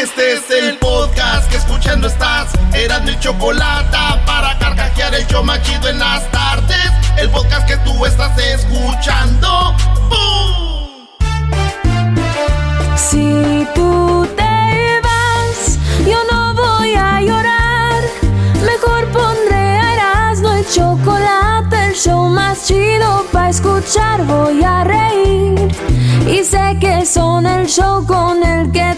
Este es el podcast que escuchando estás. Eran mi chocolate para carcajear el yo machido en las tardes. El podcast que tú estás escuchando. ¡Bum! Si tú te vas, yo no voy a llorar. Mejor pondré a el chocolate, el show más chido para escuchar. Voy a reír y sé que son el show con el que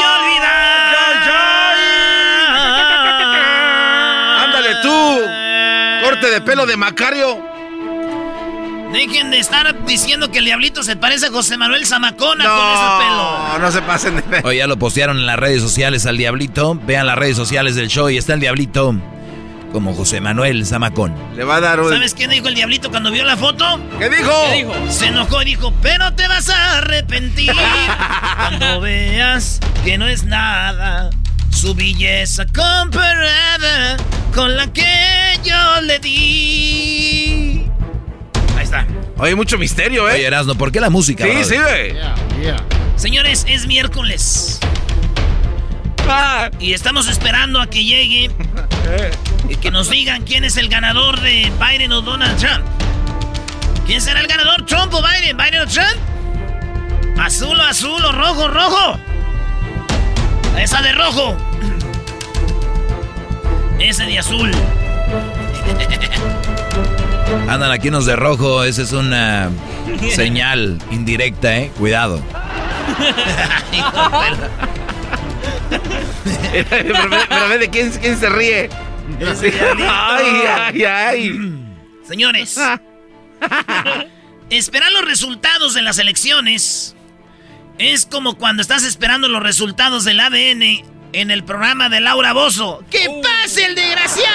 ¡Corte de Macario! Dejen de estar diciendo que el diablito se parece a José Manuel Zamacona no, con ese pelo. No se pasen de Oye, ya lo postearon en las redes sociales al diablito. Vean las redes sociales del show y está el diablito como José Manuel Zamacón. Le va a dar un... ¿Sabes qué dijo el diablito cuando vio la foto? ¿Qué dijo? ¿Qué dijo? Se enojó y dijo, pero te vas a arrepentir cuando veas que no es nada su belleza comparada con la que yo le di. Ahí está. Oye, mucho misterio, ¿eh? Oye, Erasno, ¿por qué la música? Sí, brother? sí, güey. Señores, es miércoles. Ah. Y estamos esperando a que llegue y que nos digan quién es el ganador de Biden o Donald Trump. ¿Quién será el ganador? ¿Trump o Biden? ¿Biden o Trump? ¿Azul o azul o rojo rojo? Esa de rojo. Ese de azul. Andan aquí unos de rojo, esa es una señal indirecta, ¿eh? Cuidado. pero, ve- de quién, quién se ríe. Ay, ay, ay. Señores, esperar los resultados de las elecciones es como cuando estás esperando los resultados del ADN en el programa de Laura Bozo. ¡Que pase el desgraciado!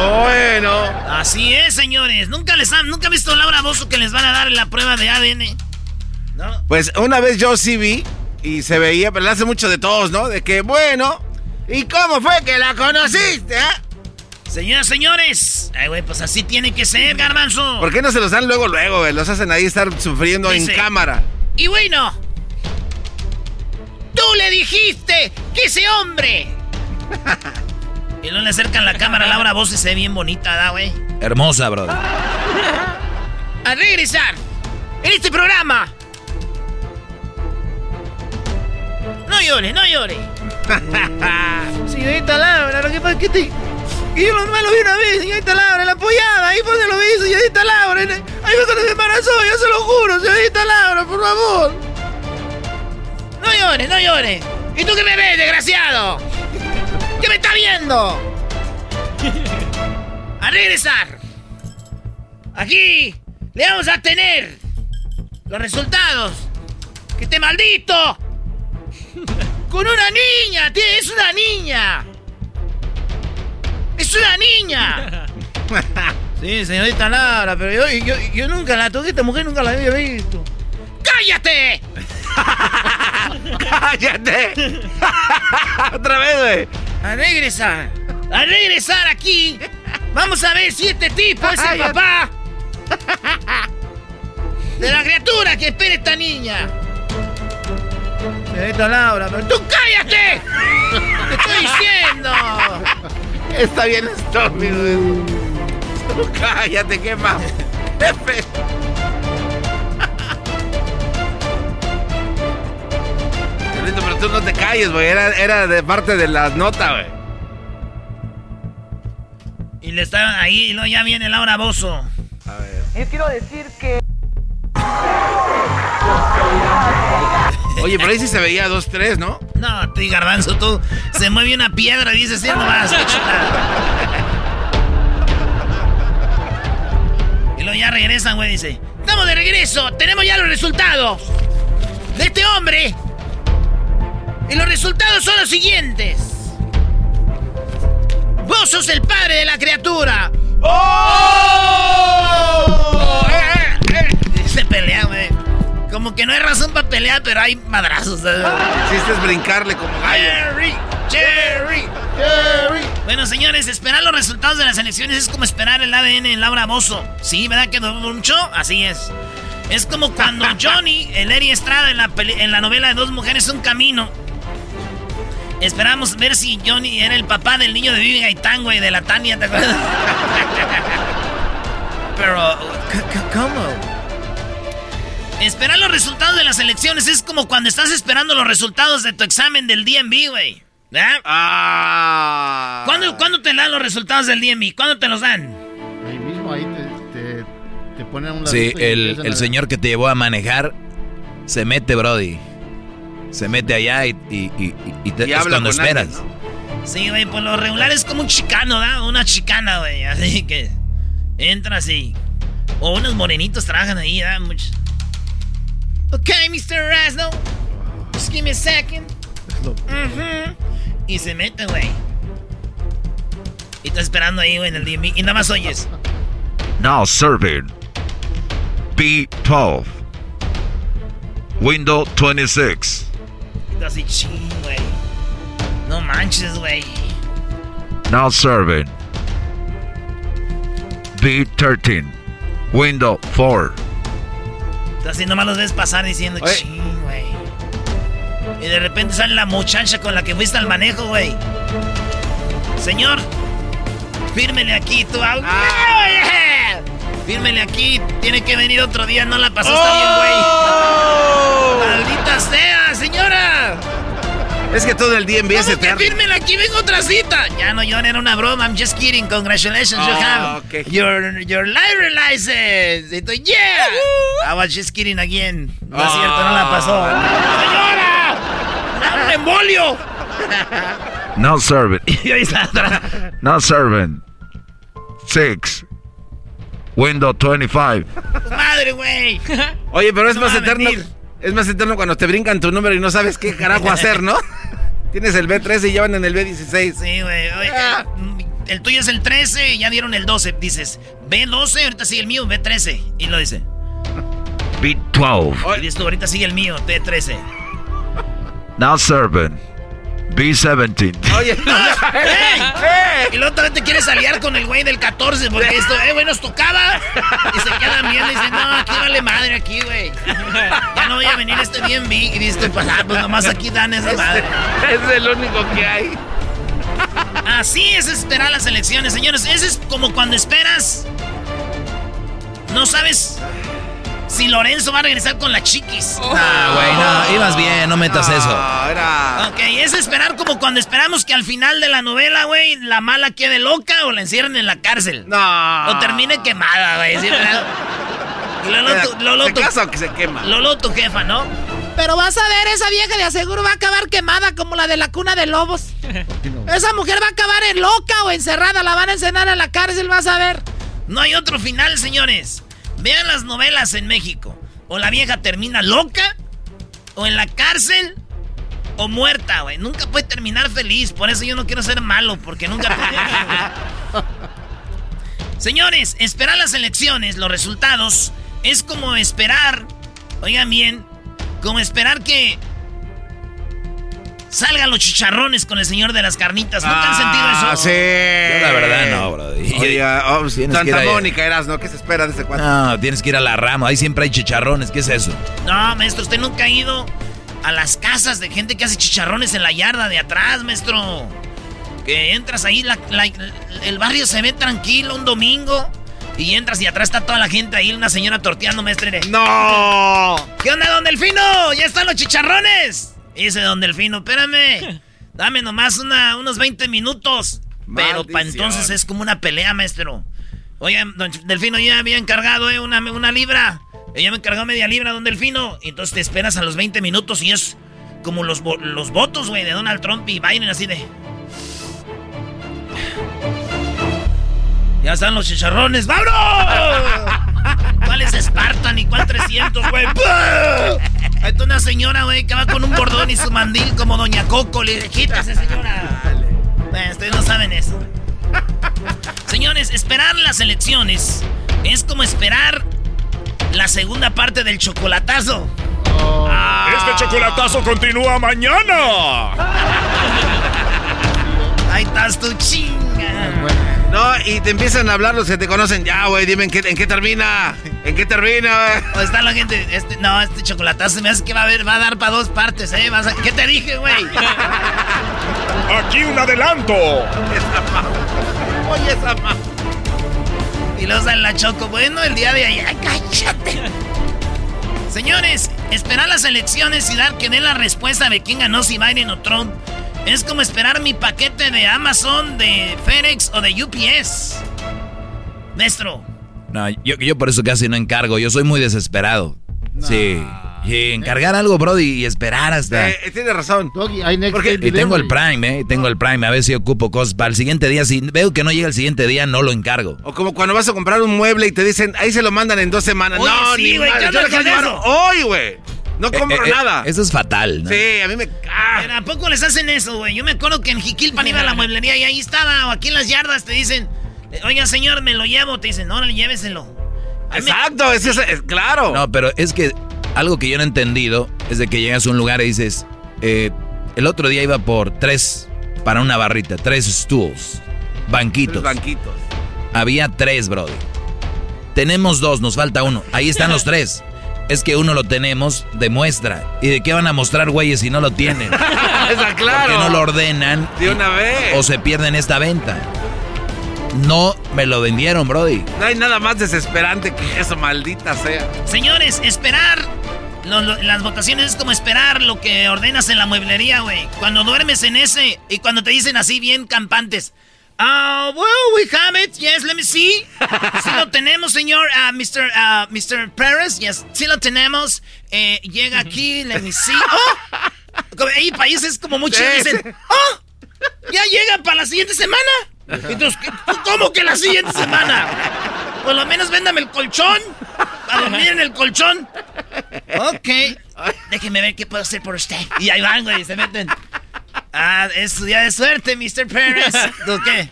Ah, bueno. Así es, señores. Nunca les han, nunca he visto a Laura Bozo que les van a dar la prueba de ADN. ¿No? Pues una vez yo sí vi y se veía, pero le hace mucho de todos, ¿no? De que, bueno, ¿y cómo fue que la conociste, eh? Señoras, señores. Ay, güey, pues así tiene que ser, garbanzo. ¿Por qué no se los dan luego, luego, güey? Los hacen ahí estar sufriendo Dice- en cámara. Y bueno, tú le dijiste que ese hombre. y no le acercan la cámara a Laura Bozo y se ve bien bonita, ¿da, güey? Hermosa, brother. A regresar en este programa. No llore, no llore. señorita Laura, lo que pasa es que te... que yo nomás lo vi una vez, señorita Laura, la apoyada, ahí fue donde lo vi, señorita Laura. Ahí fue cuando se embarazó, yo se lo juro, señorita Laura, por favor. No llore, no llore. ¿Y tú qué me ves, desgraciado? ¿Qué me está viendo? A regresar. Aquí le vamos a tener los resultados. ¡Que te maldito! Con una niña, tío, es una niña. ¡Es una niña! sí, señorita Laura, pero yo, yo, yo, nunca la toqué, esta mujer nunca la había visto. ¡Cállate! ¡Cállate! Otra vez, güey. A regresar. A regresar aquí. Vamos a ver si este tipo es el papá. De la criatura que espera esta niña. Señorita Laura, pero tú cállate. Te estoy diciendo. Está bien estúpido eso. Cállate, qué más. pero tú no te calles, güey. Era, era de parte de la nota, güey. Y le estaban ahí, y luego ya viene Laura Bozo. A ver. Yo quiero decir que. Oye, pero ahí sí se veía dos, tres, ¿no? No, tú garbanzo, tú. Se mueve una piedra y dices, sí, nomás. y luego ya regresan, güey, dice. Estamos de regreso, tenemos ya los resultados. De este hombre y los resultados son los siguientes. Vos sos el padre de la criatura. ¡Oh! Eh, eh, eh. Se pelea, güey. Como que no hay razón para pelear, pero hay madrazos. Hiciste es brincarle como gallo. Jerry, Jerry, Jerry. Bueno, señores, esperar los resultados de las elecciones es como esperar el ADN en Laura Bozo. Sí, ¿verdad que mucho? Así es. Es como cuando Johnny, el Eri Estrada en la, en la novela de Dos Mujeres, un camino Esperamos ver si Johnny era el papá del niño de Vivi Gaitán, güey, de la Tania, ¿te acuerdas? Pero, ¿cómo? Esperar los resultados de las elecciones es como cuando estás esperando los resultados de tu examen del DMV, güey. Ah. ¿Cuándo, te dan los resultados del DMV? ¿Cuándo te los dan? Ahí mismo, ahí te, te, ponen un Sí, el, el señor que te llevó a manejar se mete, Brody se mete allá y, y, y, te, es cuando esperas. Sí, güey, por lo regular es como un chicano, ¿da? Una chicana, güey. Así que entra así. O unos morenitos trabajan ahí, ¿da? Muchos. Ok, Mr. Rasno. Just give me a second. Mm-hmm. Y se mete, güey. Y está esperando ahí, güey, en el DMV. Y nada más oyes. Now serving. B12. Window 26 así, ching, güey. No manches, güey. Now serving. B13. Window 4. Así nomás los ves pasar diciendo, ching, güey. Y de repente sale la muchacha con la que fuiste al manejo, güey. Señor, fírmele aquí auto. Ah. Fírmele aquí, tiene que venir otro día, no la pasó, está bien, güey. ¡Oh! ¡Maldita sea, señora! Es que todo el día empieza a fírmele aquí, vengo otra cita. Ya no, John, era una broma. I'm just kidding. Congratulations, you ah, have your, your library license. Y tú, yeah. I was just kidding again. No es cierto, no la pasó. ¡Señora! ¡Un embolio! No servant. no servant. Six. Windows 25. Madre, güey. Oye, pero es más eterno. Es más eterno cuando te brincan tu número y no sabes qué carajo hacer, ¿no? Tienes el B13 y llevan en el B16. Sí, güey. Ah. El tuyo es el 13 y ya dieron el 12. Dices, B12, ahorita sigue el mío, B13. Y lo dice. B12. Y dices tú, ahorita sigue el mío, B13. Now servant. B17. Oye, ¡Ey! Y luego también te quieres aliar con el güey del 14 porque esto, eh, güey, nos tocaba. Y se quedan viendo y dicen, no, aquí vale madre aquí, güey. Ya no voy a venir este bien big. Y dices, pues, ah, pues nomás aquí dan esa madre. Es el único que hay. Así es esperar las elecciones, señores. Eso es como cuando esperas. No sabes si Lorenzo va a regresar con la chiquis. Ah, güey, no, ibas bien, no metas eso. Era... Ok, es esperar como cuando esperamos que al final de la novela, güey, la mala quede loca o la encierren en la cárcel. No. O termine quemada, güey. ¿sí? Lolo, casa que se quema? Lolo, tu jefa, ¿no? Pero vas a ver, esa vieja de aseguro va a acabar quemada como la de la cuna de lobos. Esa mujer va a acabar en loca o encerrada, la van a encenar a la cárcel, vas a ver. No hay otro final, señores. Vean las novelas en México. O la vieja termina loca, o en la cárcel, o muerta, güey. Nunca puede terminar feliz. Por eso yo no quiero ser malo, porque nunca. Señores, esperar las elecciones, los resultados, es como esperar, oigan bien, como esperar que salgan los chicharrones con el señor de las carnitas. ¿Nunca han sentido eso? Ah, sí. Yo la verdad no, bro. Oye, oh, Tienes que ir Santa. Mónica eras, ¿no? ¿Qué se espera de ese cuate? No, tienes que ir a la rama. Ahí siempre hay chicharrones. ¿Qué es eso? No, maestro, usted nunca ha ido a las casas de gente que hace chicharrones en la yarda de atrás, maestro. Que entras ahí, la- la- el barrio se ve tranquilo un domingo. Y entras y atrás está toda la gente ahí, una señora torteando, maestro. ¡No! ¿Qué onda, don Delfino? ¡Ya están los chicharrones! Dice don Delfino, espérame. Dame nomás una, unos 20 minutos. Pero para entonces es como una pelea, maestro. Oye, don Delfino, yo ya había encargado eh, una, una libra. Ella me encargó media libra, don Delfino. Y entonces te esperas a los 20 minutos y es como los, los votos, güey, de Donald Trump y Biden, así de. Ya están los chicharrones, ¡vámonos! ¿Cuál es Spartan y cuál 300, güey? Está una señora, güey, que va con un bordón y su mandil como Doña Coco. Le dije, quítase, señora. Bueno, ustedes no saben eso. Señores, esperar las elecciones es como esperar la segunda parte del chocolatazo. Este chocolatazo continúa mañana. Ahí estás tu chinga. No, y te empiezan a hablar los que te conocen. Ya, güey, dime en qué, en qué termina. ¿En qué termina, güey? O está la gente, este, no, este chocolatazo me hace que va a haber, va a dar para dos partes, ¿eh? Vas a- ¿Qué te dije, güey? Aquí un adelanto. Oye, esa ma... Y luego sale la choco, bueno, el día de ayer, cállate. Señores, esperar las elecciones y dar que dé la respuesta de quién ganó, si Biden o Trump, es como esperar mi paquete de Amazon, de FedEx o de UPS. Maestro, No, yo, yo por eso casi no encargo. Yo soy muy desesperado. Sí. Y encargar algo, Brody, y esperar hasta. Eh, tienes razón. Porque y tengo el Prime, ¿eh? Tengo el Prime. A ver si ocupo cosas para el siguiente día. Si veo que no llega el siguiente día, no lo encargo. O como cuando vas a comprar un mueble y te dicen, ahí se lo mandan en dos semanas. Oye, no, sí, ni güey, madre, ¿qué yo quiero llevar eso? hoy, güey. No compro Eh, eh, nada. Eso es fatal, ¿no? Sí, a mí me... ah. ¿pero ¿a poco les hacen eso, güey? Yo me acuerdo que en Jiquilpan iba a la mueblería y ahí estaba, o aquí en las yardas te dicen, oiga, señor, me lo llevo. Te dicen, no, lléveselo. Me- Exacto, es, es- es- claro. No, pero es que algo que yo no he entendido es de que llegas a un lugar y dices, eh, el otro día iba por tres para una barrita, tres stools, banquitos. Tres banquitos. Había tres, brody. Tenemos dos, nos falta uno. Ahí están los tres. Es que uno lo tenemos de muestra. ¿Y de qué van a mostrar, güeyes, si no lo tienen? Está claro. Porque no lo ordenan. De una vez. O se pierden esta venta. No me lo vendieron, brody. No hay nada más desesperante que eso, maldita sea. Señores, esperar lo- lo- las votaciones es como esperar lo que ordenas en la mueblería, güey. Cuando duermes en ese y cuando te dicen así bien campantes. Ah, well, we have it. Yes, let me see. Sí lo tenemos, señor ah, Mr. ah, Mr. Perez. Yes, sí lo tenemos. Eh, llega aquí, let me see. ¡Oh! Hay países como muchos Sí, dicen. ¡Oh! ¿Ya llega para la siguiente semana? Entonces, ¿qué- ¿cómo que la siguiente semana? Por lo menos véndame el colchón. A dormir en el colchón. Ok. Déjeme ver qué puedo hacer por usted. Y ahí van, güey, se meten. Ah, es su día de suerte, Mr. Pérez. ¿Tú qué?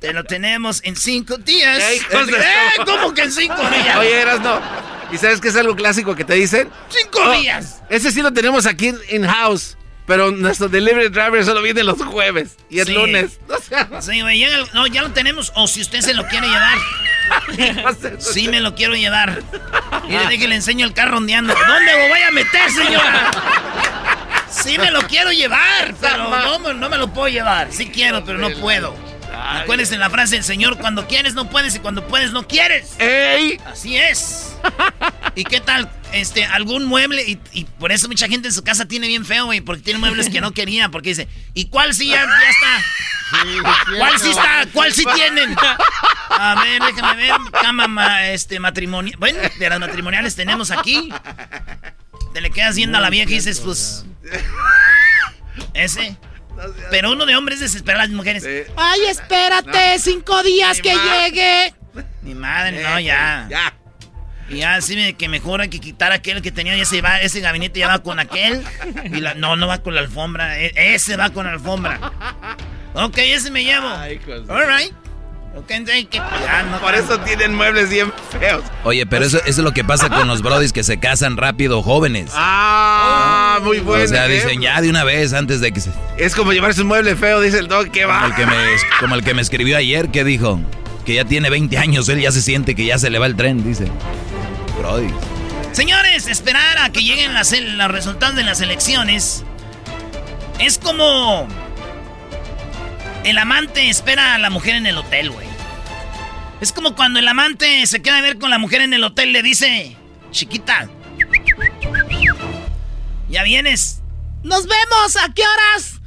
Te lo tenemos en cinco días. Ey, ¿Eh? su- ¿Cómo que en cinco días? Oye, eras no. ¿Y sabes qué es algo clásico que te dicen? ¡Cinco Oh, días! Ese sí lo tenemos aquí in-house. Pero nuestro delivery driver solo viene los jueves. Y es Sí. lunes. O sea, Sí, güey, el- no, ya lo tenemos. O si usted se lo quiere llevar. Sí, me lo quiero llevar. Mire, déjale, le enseño el carro ondeando. ¿Dónde lo voy a meter, señora? Sí me lo quiero llevar, pero no, me- no me lo puedo llevar. Sí quiero, pero no puedo. Acuérdense la frase del Señor, cuando quieres no puedes y cuando puedes no quieres. ¡Ey! Así es. ¿Y qué tal? Este, algún mueble, y, y por eso mucha gente en su casa tiene bien feo, güey, porque tiene muebles que no quería, porque dice, ¿y cuál sí ya, ya está? ¿Cuál sí está? ¿Cuál sí tienen? A ver, déjame ver, cama ma- este, matrimonial. Bueno, de las matrimoniales tenemos aquí. Te le quedas viendo a la vieja y dices, pues. Ese. Pero uno de hombres desespera a las mujeres. Ay, espérate, cinco días que llegue. Mi madre, no, ya. Ya. Y ya así me, que mejor hay que quitar aquel que tenía, ese, va, ese gabinete ya va con aquel. Y la, no, no va con la alfombra. e- ese va con la alfombra. Ok, ese me llevo. All right. Que- no Por eso tienen muebles bien feos. Oye, pero eso, eso es lo que pasa con los brodis que se casan rápido, jóvenes. Ah. Muy bueno. O sea, ejemplo. dicen ya de una vez antes de que se... Es como llevarse un mueble feo, dice el dog, que va. Como el que, me, como el que me escribió ayer, que dijo que ya tiene 20 años, él ya se siente que ya se le va el tren, dice. Brody. Señores, esperar a que lleguen las, los resultados de las elecciones es como el amante espera a la mujer en el hotel, güey. Es como cuando el amante se queda a ver con la mujer en el hotel, le dice, chiquita, ya vienes. ¡Nos vemos! ¿A qué horas?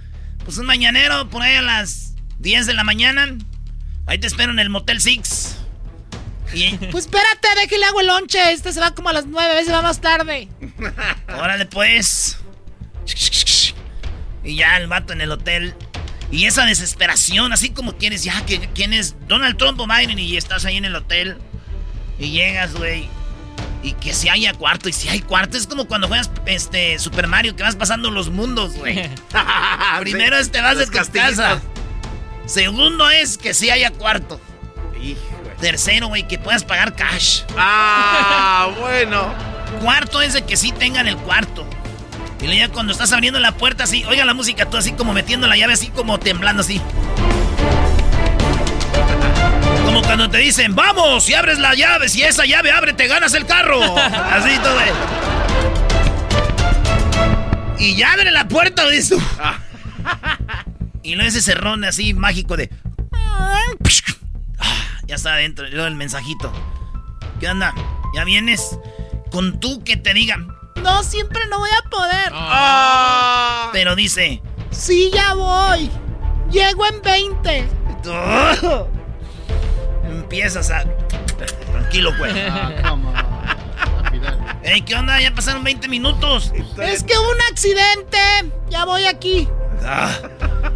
Pues un mañanero por ahí a las 10 de la mañana. Ahí te espero en el Motel Six. Y, Pues espérate, de que le hago el lonche. Este se va como a las 9, a veces va más tarde. órale pues. Y ya el vato en el hotel. Y esa desesperación, así como quieres, ya, que ¿quién es? Donald Trump o Biden y estás ahí en el hotel. Y llegas, güey. Y que si haya cuarto, y si hay cuarto, es como cuando juegas este Super Mario, que vas pasando los mundos, güey. Primero es te vas de tu casa. Segundo es que si haya cuarto. Hijo. Tercero, güey, que puedas pagar cash. Ah, bueno. Cuarto es de que sí tengan el cuarto. Y luego ya cuando estás abriendo la puerta así, oiga la música, tú así como metiendo la llave, así como temblando así. Como cuando te dicen, vamos, y abres la llave, si esa llave abre, te ganas el carro. Así todo. Y ya abre la puerta, dices tú. Y luego ese cerrón así mágico de... Ah, Ya está adentro, luego el mensajito. ¿Qué onda? ¿Ya vienes? Con tú que te digan. No, siempre no voy a poder. Ah. Pero dice. Sí, ya voy. Llego en 20. "Oh". Empiezas a. Tranquilo, güey. Ey, ¿qué onda? Ya pasaron 20 minutos. Es que hubo un accidente. Ya voy aquí. Ah,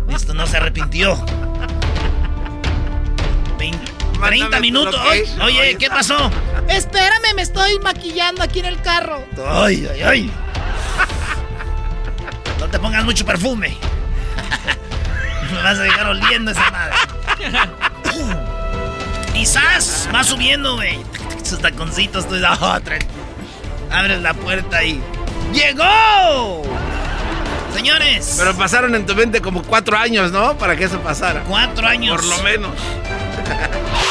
listo, no se arrepintió. 20, 30 Mándame tu minutos. Ay, location. Oye, ¿qué pasó? Espérame, me estoy maquillando aquí en el carro. Ay, ay, ay. No te pongas mucho perfume. Me vas a dejar oliendo esa madre. Quizás va subiendo, güey. Sus taconcitos, tú dices, "Ah, tra- Abres la puerta y. ¡Llegó! Señores. Pero pasaron en tu mente como cuatro años, ¿no? Para que eso pasara. Cuatro años. Por lo menos.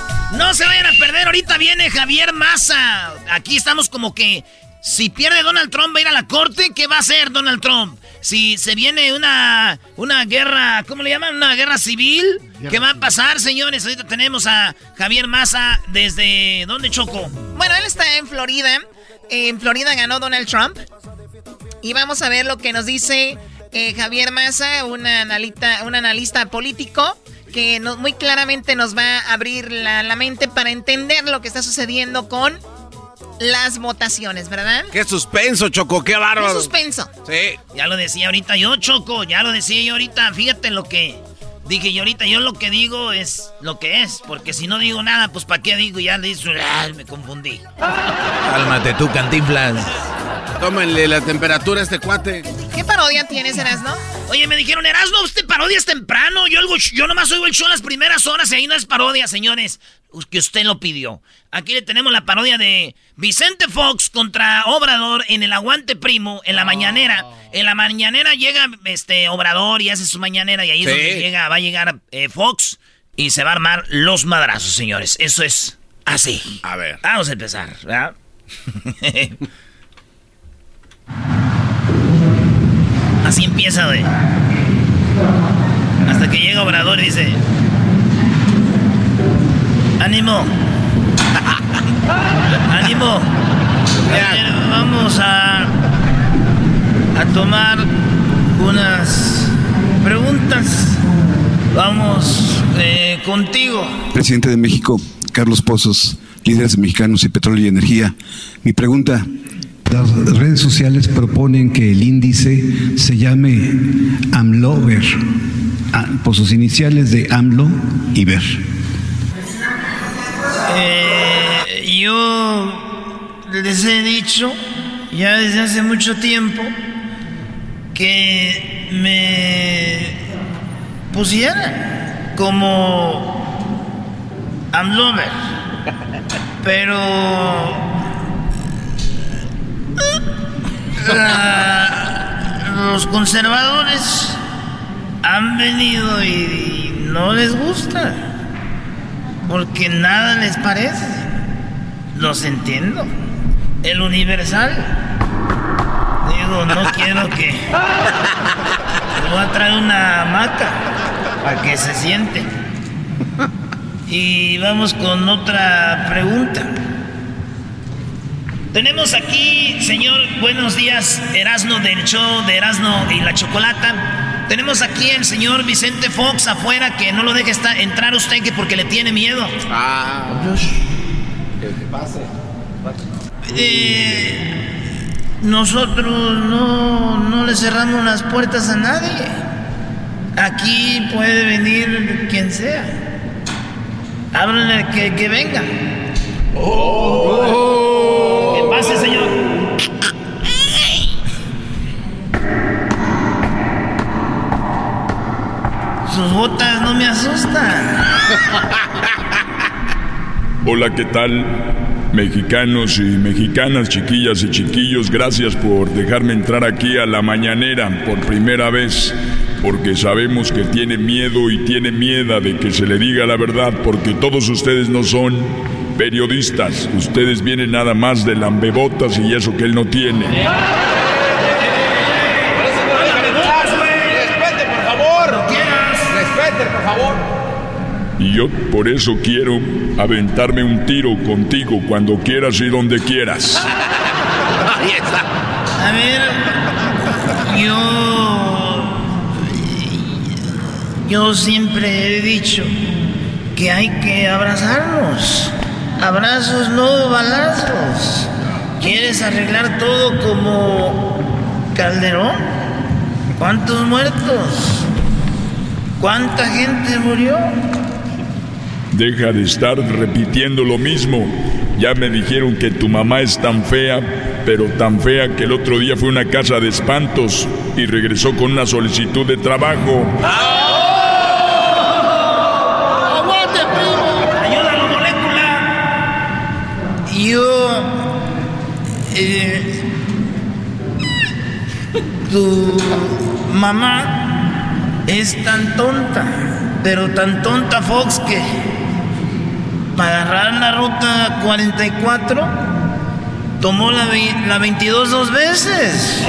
no se vayan a perder. Ahorita viene Javier Massa. Aquí estamos como que si pierde Donald Trump va a ir a la corte, ¿qué va a hacer Donald Trump? Si se viene una, una guerra, ¿cómo le llaman? Una guerra civil, ¿qué va a pasar, señores? Ahorita tenemos a Javier Massa desde ¿dónde Choco? Bueno, él está en Florida. En Florida ganó Donald Trump. Y vamos a ver lo que nos dice eh, Javier Massa, un analista, un analista político que no- muy claramente nos va a abrir la, la mente para entender lo que está sucediendo con las votaciones, ¿verdad? Qué suspenso, Choco, qué bárbaro. Un suspenso. Sí. Ya lo decía ahorita yo, Choco, ya lo decía yo ahorita. Fíjate lo que dije yo ahorita. Yo lo que digo es lo que es. Porque si no digo nada, pues ¿para qué digo? Ya le dice, "Ay, me confundí. Cálmate tú, cantinflas. Tómenle la temperatura a este cuate. ¿Qué parodia tienes, Erasno? Oye, me dijeron, Erasno, usted parodias temprano. Yo, algo, yo nomás oigo el show las primeras horas y ahí no es parodia, señores. Que usted lo pidió. Aquí le tenemos la parodia de Vicente Fox contra Obrador en el Aguante Primo, en la mañanera. En la mañanera llega este Obrador y hace su mañanera y ahí es donde llega, va a llegar eh, Fox y se va a armar los madrazos, señores. Eso es así. A ver. Vamos a empezar, ¿verdad? Así empieza, güey. Hasta que llega Obrador y dice... ¡Ánimo! ¡Ánimo! Vamos a... a tomar unas preguntas. Vamos eh, contigo. Presidente de México, Carlos Pozos, líderes mexicanos y petróleo y energía. Mi pregunta, las redes sociales proponen que el índice se llame AMLOVER, ah, por sus iniciales de AMLO y VER. Eh, yo les he dicho ya desde hace mucho tiempo que me pusieran como AMLOVER, pero los conservadores han venido y no les gusta, porque nada les parece. Los entiendo. El universal. Digo, no quiero que... voy a traer una hamaca para que se siente. Y vamos con otra pregunta. Tenemos aquí, señor, buenos días, Erasno del show de Erasno y la Chocolata. Tenemos aquí el señor Vicente Fox afuera que no lo deje estar, entrar usted que porque le tiene miedo. Ah, que pase. Eh, nosotros no, no le cerramos las puertas a nadie. Aquí puede venir quien sea. Háblenle que, que venga. Oh. Que pase, señor. Sus botas no me asustan. Hola, ¿qué tal? Mexicanos y mexicanas, chiquillas y chiquillos, gracias por dejarme entrar aquí a la mañanera por primera vez, porque sabemos que tiene miedo y tiene miedo de que se le diga la verdad, porque todos ustedes no son periodistas, ustedes vienen nada más de lambebotas y eso que él no tiene. Respete, por favor. Respete, por favor. Y yo por eso quiero aventarme un tiro contigo cuando quieras y donde quieras. A ver, yo. Yo siempre he dicho que hay que abrazarnos. Abrazos, no balazos. ¿Quieres arreglar todo como Calderón? ¿Cuántos muertos? ¿Cuánta gente murió? Deja de estar repitiendo lo mismo. Ya me dijeron que tu mamá es tan fea, pero tan fea que el otro día fue a una casa de espantos y regresó con una solicitud de trabajo. ¡Aguante, primo! ¡Ayúdalo, molécula! Yo. Eh, tu mamá es tan tonta, pero tan tonta, Fox, que para agarrar la ruta 44 tomó la, la 22 dos veces.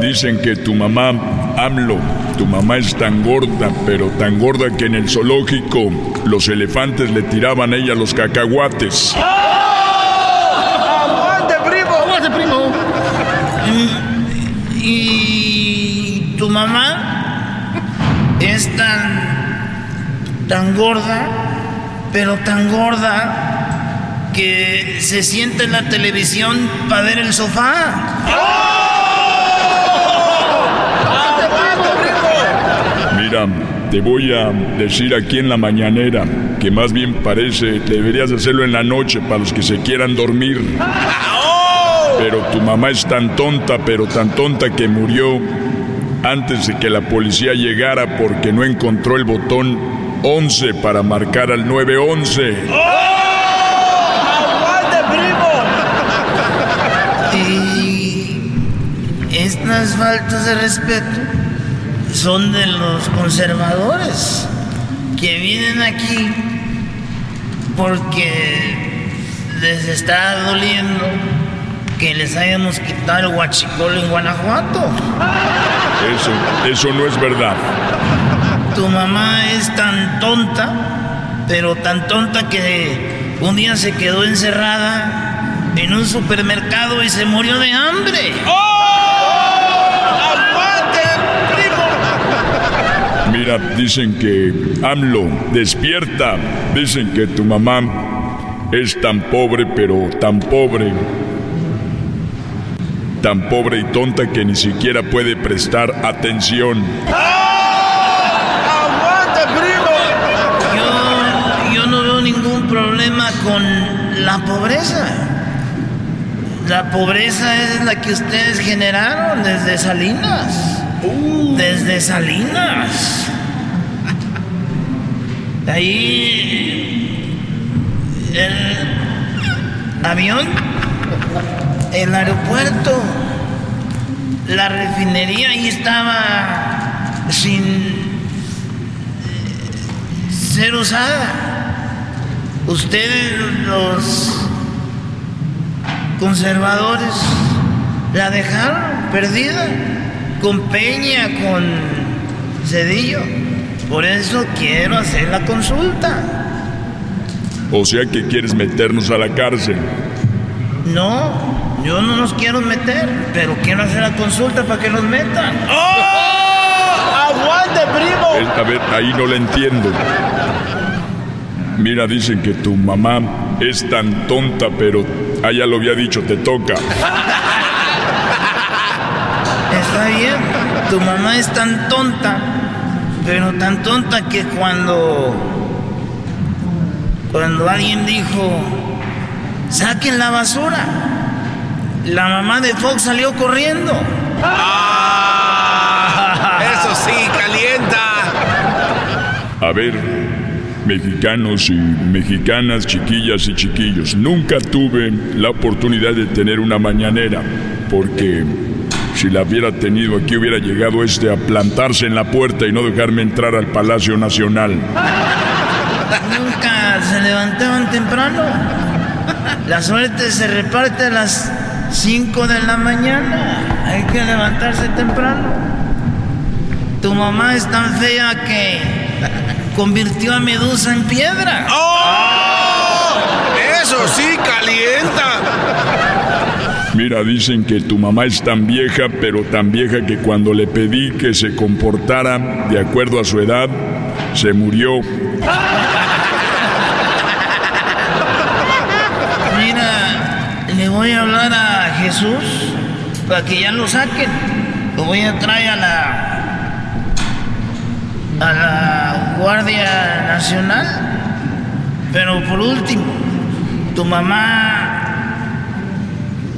Dicen que tu mamá, AMLO, tu mamá es tan gorda, pero tan gorda que en el zoológico los elefantes le tiraban a ella los cacahuates. ¡Aguante, primo! ¡Aguante, primo! ¿Y tu mamá es tan, tan gorda, pero tan gorda que se sienta en la televisión para ver el sofá. Mira, te voy a decir aquí en la mañanera que más bien parece deberías hacerlo en la noche para los que se quieran dormir. Pero tu mamá es tan tonta, pero tan tonta que murió antes de que la policía llegara porque no encontró el botón 11 para marcar al 911. Y estas faltas de respeto son de los conservadores que vienen aquí porque les está doliendo que les hayamos quitado el huachicol en Guanajuato. Eso, eso no es verdad. Tu mamá es tan tonta, pero tan tonta que un día se quedó encerrada en un supermercado y se murió de hambre. ¡Oh! Mira, dicen que AMLO despierta. Dicen que tu mamá es tan pobre, pero tan pobre. Tan pobre y tonta que ni siquiera puede prestar atención. ¡Aguante, primo! Yo, yo no veo ningún problema con la pobreza. La pobreza es la que ustedes generaron desde Salinas. Desde Salinas. De ahí el avión, el aeropuerto, la refinería ahí estaba sin eh, ser usada. Ustedes los conservadores la dejaron perdida con Peña, con Cedillo. Por eso quiero hacer la consulta. O sea que quieres meternos a la cárcel. No, yo no nos quiero meter, pero quiero hacer la consulta para que nos metan. ¡Oh! ¡Aguante, primo! A ver, ahí no la entiendo. Mira, dicen que tu mamá es tan tonta, pero ah, ya lo había dicho, te toca. Está bien, tu mamá es tan tonta, pero tan tonta que cuando cuando alguien dijo saquen la basura, la mamá de Fox salió corriendo. Eso sí, calienta. A ver, mexicanos y mexicanas, chiquillas y chiquillos, nunca tuve la oportunidad de tener una mañanera, porque si la hubiera tenido aquí hubiera llegado este a plantarse en la puerta y no dejarme entrar al Palacio Nacional. Nunca se levantaban temprano. La suerte se reparte a las 5 de la mañana. Hay que levantarse temprano. Tu mamá es tan fea que convirtió a Medusa en piedra. ¡Oh! Eso sí, calienta. Mira, dicen que tu mamá es tan vieja, pero tan vieja que cuando le pedí que se comportara de acuerdo a su edad, se murió. Mira, le voy a hablar a Jesús para que ya lo saquen. Lo voy a traer a la a la Guardia Nacional. Pero por último, tu mamá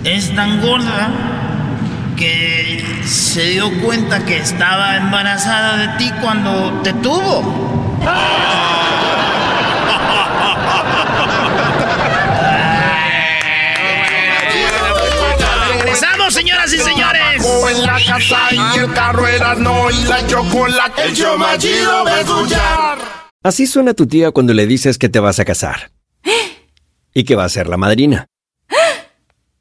es tan gorda que se dio cuenta que estaba embarazada de ti cuando te tuvo. Regresamos, señoras y señores. en la casa y el carro era no y la chocolate. El show más chido de escuchar. Así suena tu tía cuando le dices que te vas a casar. Y que va a ser la madrina.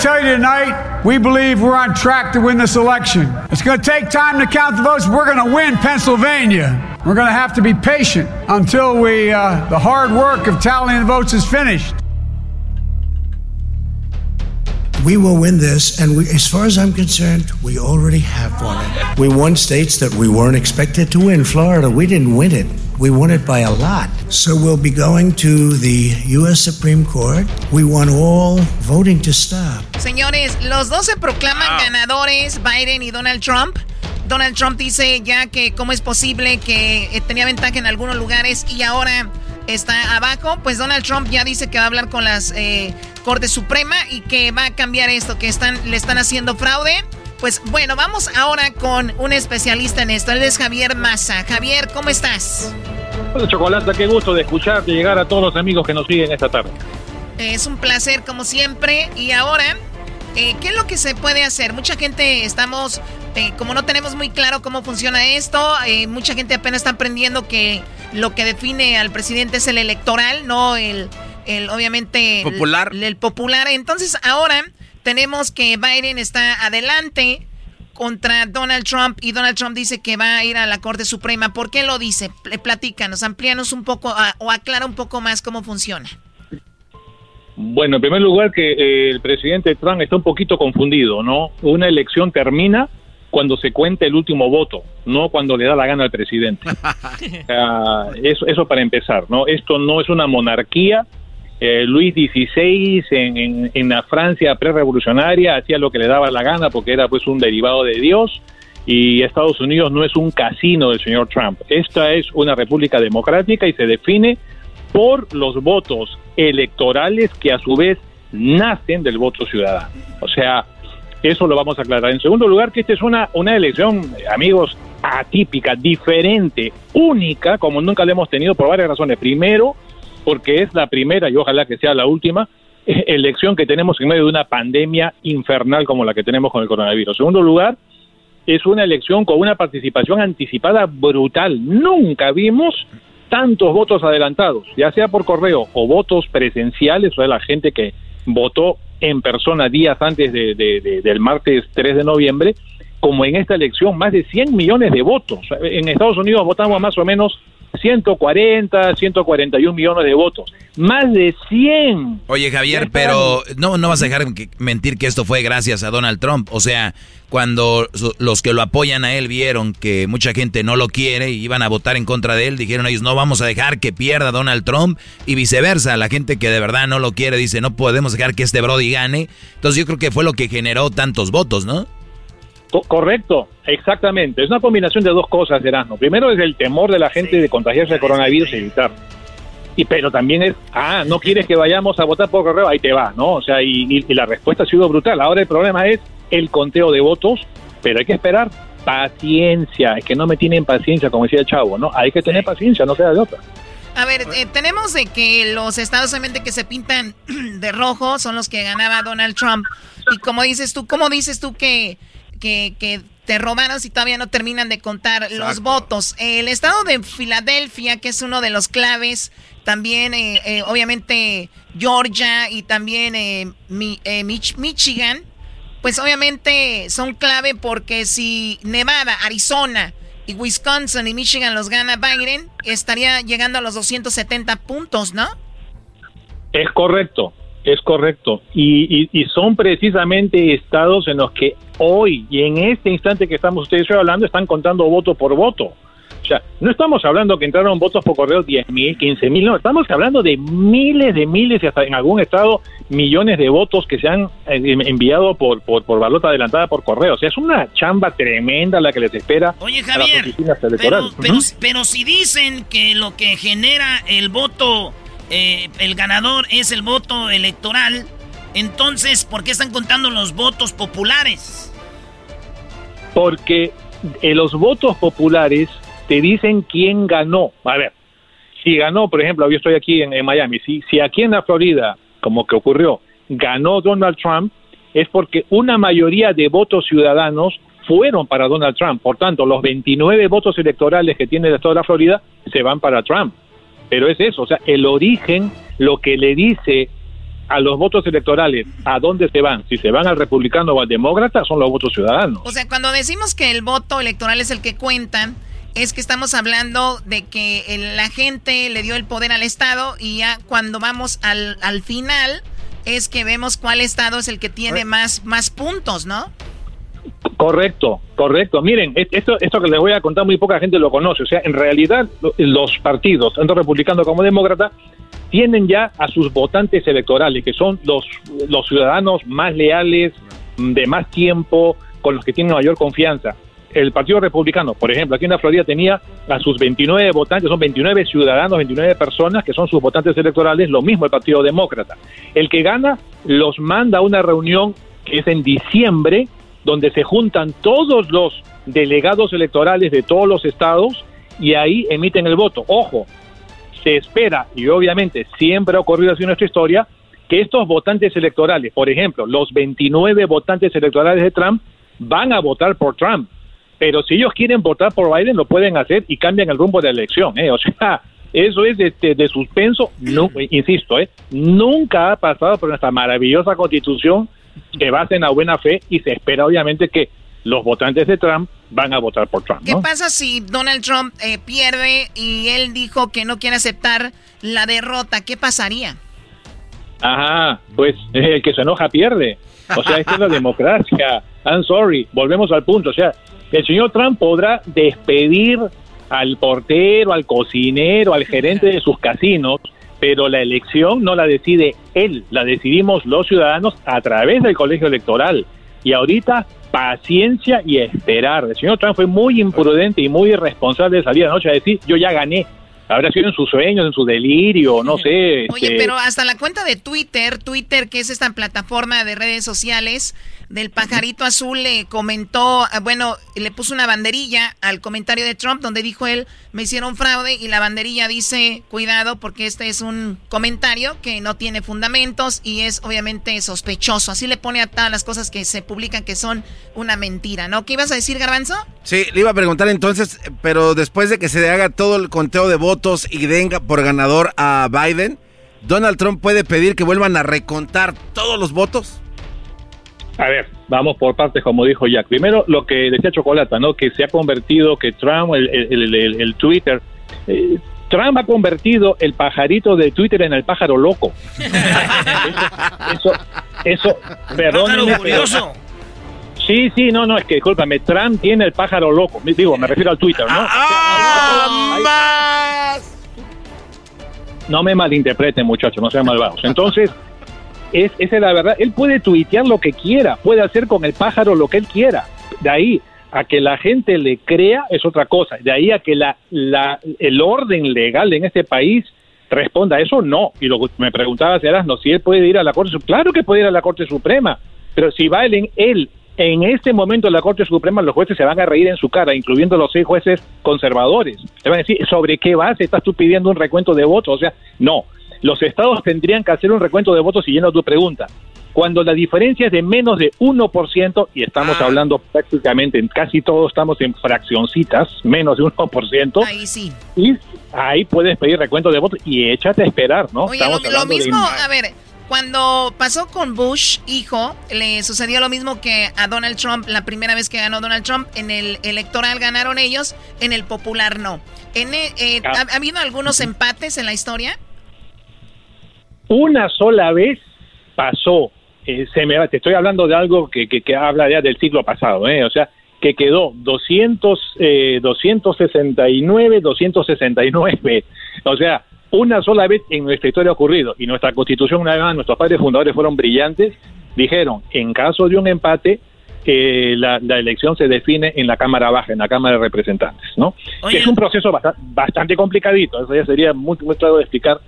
To tell you tonight, we believe we're on track to win this election. It's going to take time to count the votes. We're going to win Pennsylvania. We're going to have to be patient until we, uh, the hard work of tallying the votes is finished. We will win this, and we, as far as I'm concerned, we already have won it. We won states that we weren't expected to win. Florida, we didn't win it. We won it by a lot. So we'll be going to the U.S. Supreme Court. We want all voting to stop. Señores, los dos se proclaman ganadores, Biden y Donald Trump. Donald Trump dice ya que cómo es posible que eh, tenía ventaja en algunos lugares y ahora está abajo. Pues Donald Trump ya dice que va a hablar con las eh, Corte Suprema y que va a cambiar esto, que están, le están haciendo fraude. Pues bueno, vamos ahora con un especialista en esto. Él es Javier Massa. Javier, ¿cómo estás? Hola, Chocolata, qué gusto de escucharte y llegar a todos los amigos que nos siguen esta tarde. Es un placer como siempre. Y ahora, eh, ¿qué es lo que se puede hacer? Mucha gente estamos, eh, como no tenemos muy claro cómo funciona esto, eh, mucha gente apenas está aprendiendo que lo que define al presidente es el electoral, no el, el obviamente... Popular. El, el popular. Entonces ahora tenemos que Biden está adelante contra Donald Trump y Donald Trump dice que va a ir a la Corte Suprema. ¿Por qué lo dice? Pl- Platícanos, amplíanos un poco a- o aclara un poco más cómo funciona. Bueno, en primer lugar que eh, el presidente Trump está un poquito confundido, ¿no? Una elección termina cuando se cuenta el último voto, no cuando le da la gana al presidente. Sea, eso, eso para empezar, ¿no? Esto no es una monarquía. Eh, Luis XVI en, en, en la Francia prerevolucionaria hacía lo que le daba la gana porque era pues un derivado de Dios y Estados Unidos no es un casino del señor Trump. Esta es una república democrática y se define por los votos electorales que a su vez nacen del voto ciudadano. O sea, eso lo vamos a aclarar. En segundo lugar, que esta es una, una elección, amigos, atípica, diferente, única, como nunca la hemos tenido por varias razones. Primero, porque es la primera y ojalá que sea la última elección que tenemos en medio de una pandemia infernal como la que tenemos con el coronavirus. En segundo lugar, es una elección con una participación anticipada brutal. Nunca vimos tantos votos adelantados, ya sea por correo o votos presenciales, o sea, la gente que votó en persona días antes de, de- de- del martes 3 de noviembre, como en esta elección, más de 100 millones de votos. En Estados Unidos votamos más o menos 140, 141 millones de votos. Más de 100. Oye, Javier, pero no, no vas a dejar mentir que esto fue gracias a Donald Trump. O sea, cuando los que lo apoyan a él vieron que mucha gente no lo quiere y iban a votar en contra de él, dijeron ellos, no vamos a dejar que pierda Donald Trump y viceversa. La gente que de verdad no lo quiere dice, no podemos dejar que este Brody gane. Entonces yo creo que fue lo que generó tantos votos, ¿no? Co- correcto, exactamente. Es una combinación de dos cosas, Erasmo. Primero es el temor de la gente de contagiarse de coronavirus y evitar. Y pero también es, ah, no quieres que vayamos a votar por correo, ahí te va, ¿no? O sea, y, y- y la respuesta ha sido brutal. Ahora el problema es el conteo de votos, pero hay que esperar paciencia. Es que no me tienen paciencia, como decía el chavo, ¿no? Hay que tener paciencia, no queda de otra. A ver, eh, tenemos de que los estados solamente que se pintan de rojo son los que ganaba Donald Trump. Y como dices tú, ¿cómo dices tú que, que, que te robaron si todavía no terminan de contar los votos? El estado de Filadelfia, que es uno de los claves, también eh, eh, obviamente Georgia y también eh, Mi- eh, Mich- Michigan, pues obviamente son clave porque si Nevada, Arizona y Wisconsin y Michigan los gana Biden, estaría llegando a los 270 puntos, ¿no? Es correcto, Es correcto. Y, y, y, son precisamente estados en los que hoy y en este instante que estamos ustedes hablando están contando voto por voto. O sea, no estamos hablando que entraron votos por correo 10 mil, 15 mil, no, estamos hablando de miles de miles y hasta en algún estado millones de votos que se han eh, enviado por, por, por balota adelantada por correo. O sea, es una chamba tremenda la que les espera Oye, Javier, pero, pero, pero, si dicen que lo que genera el voto, eh, el ganador es el voto electoral, entonces, ¿por qué están contando los votos populares? Porque eh, los votos populares te dicen quién ganó. A ver, si ganó, por ejemplo, yo estoy aquí en, Miami, si, si aquí en la Florida, como que ocurrió, ganó Donald Trump, es porque una mayoría de votos ciudadanos fueron para Donald Trump. Por tanto, los 29 votos electorales que tiene el estado de la Florida se van para Trump. Pero es eso, o sea, el origen, lo que le dice a los votos electorales, ¿a dónde se van? Si se van al republicano o al demócrata, son los votos ciudadanos. O sea, cuando decimos que el voto electoral es el que cuentan, es que estamos hablando de que la gente le dio el poder al Estado y ya cuando vamos al, al final es que vemos cuál Estado es el que tiene más, más puntos, ¿no? Correcto, correcto. Miren, esto, esto que les voy a contar muy poca gente lo conoce. O sea, en realidad los partidos, tanto republicano como demócrata, tienen ya a sus votantes electorales, que son los, los ciudadanos más leales, de más tiempo, con los que tienen mayor confianza el Partido Republicano, por ejemplo, aquí en la Florida tenía a sus 29 votantes, son 29 ciudadanos, 29 personas que son sus votantes electorales, lo mismo el Partido Demócrata. El que gana los manda a una reunión que es en diciembre, donde se juntan todos los delegados electorales de todos los estados y ahí emiten el voto. Ojo, se espera, y obviamente siempre ha ocurrido así en nuestra historia, que estos votantes electorales, por ejemplo, los 29 votantes electorales de Trump, van a votar por Trump pero si ellos quieren votar por Biden lo pueden hacer y cambian el rumbo de la elección, ¿eh? O sea, eso es de, de, suspenso, no, insisto, ¿eh? Nunca ha pasado por nuestra maravillosa constitución que basa en la buena fe y se espera obviamente que los votantes de Trump van a votar por Trump. ¿Qué pasa si Donald Trump eh, pierde y él dijo que no quiere aceptar la derrota? ¿Qué pasaría? Ajá, pues el que se enoja pierde. O sea, esta es la democracia. I'm sorry, volvemos al punto. O sea, el señor Trump podrá despedir al portero, al cocinero, al gerente de sus casinos, pero la elección no la decide él, la decidimos los ciudadanos a través del colegio electoral. Y ahorita paciencia y esperar. El señor Trump fue muy imprudente y muy irresponsable de salir anoche a decir, yo ya gané habrá sido en sus sueños, en su delirio, no sé. Oye, este pero hasta la cuenta de Twitter, Twitter, que es esta plataforma de redes sociales, del pajarito azul le comentó, ah, bueno, le puso una banderilla al comentario de Trump donde dijo él, me hicieron fraude y la banderilla dice, cuidado porque este es un comentario que no tiene fundamentos y es obviamente sospechoso. Así le pone a todas las cosas que se publican que son una mentira, ¿no? ¿Qué ibas a decir, Garbanzo? Sí, le iba a preguntar entonces, pero después de que se haga todo el conteo de votos y denga por ganador a Biden, ¿Donald Trump puede pedir que vuelvan a recontar todos los votos? A ver, vamos por partes, como dijo Jack. Primero, lo que decía Chocolata, ¿no? Que se ha convertido, que Trump, el, el, Twitter, eh, Trump ha convertido el pajarito de Twitter en el pájaro loco. eso, eso, perdónenme. curioso. Sí, sí, no, no, es que discúlpame, Trump tiene el pájaro loco. Digo, me refiero al Twitter, ¿no? ¡Ah, no me malinterpreten, muchachos, no sean malvados. Entonces, es, esa es la verdad. Él puede tuitear lo que quiera, puede hacer con el pájaro lo que él quiera. De ahí a que la gente le crea es otra cosa. De ahí a que la, la, el orden legal en este país responda a eso, no. Y lo que me preguntaba no, si él puede ir a la Corte Suprema. Claro que puede ir a la Corte Suprema, pero si va él en, este momento en la Corte Suprema, los jueces se van a reír en su cara, incluyendo los seis jueces conservadores. Se van a decir, ¿sobre qué base estás tú pidiendo un recuento de votos? O sea, no los estados tendrían que hacer un recuento de votos siguiendo tu pregunta. Cuando la diferencia es de menos de 1%, y estamos ah. hablando prácticamente, casi todos estamos en fraccioncitas, menos de 1%. Ahí sí. Y ahí puedes pedir recuento de votos y échate a esperar, ¿no? Oye, lo, mismo, a ver, cuando pasó con Bush, hijo, le sucedió lo mismo que a Donald Trump la primera vez que ganó Donald Trump. En el electoral ganaron ellos, en el popular no. En eh, ¿Ha habido algunos empates en la historia? Una sola vez pasó, eh, se me te estoy hablando de algo que, que, que habla ya del siglo pasado, ¿eh? o sea, que quedó 200, eh, 269, 269, o sea, una sola vez en nuestra historia ha ocurrido, y nuestra constitución, una vez más, nuestros padres fundadores fueron brillantes, dijeron, en caso de un empate, eh, la, la, elección se define en la Cámara Baja, en la Cámara de Representantes, ¿no? Que es un proceso bast bastante complicadito, eso ya sería muy, muy claro de explicar.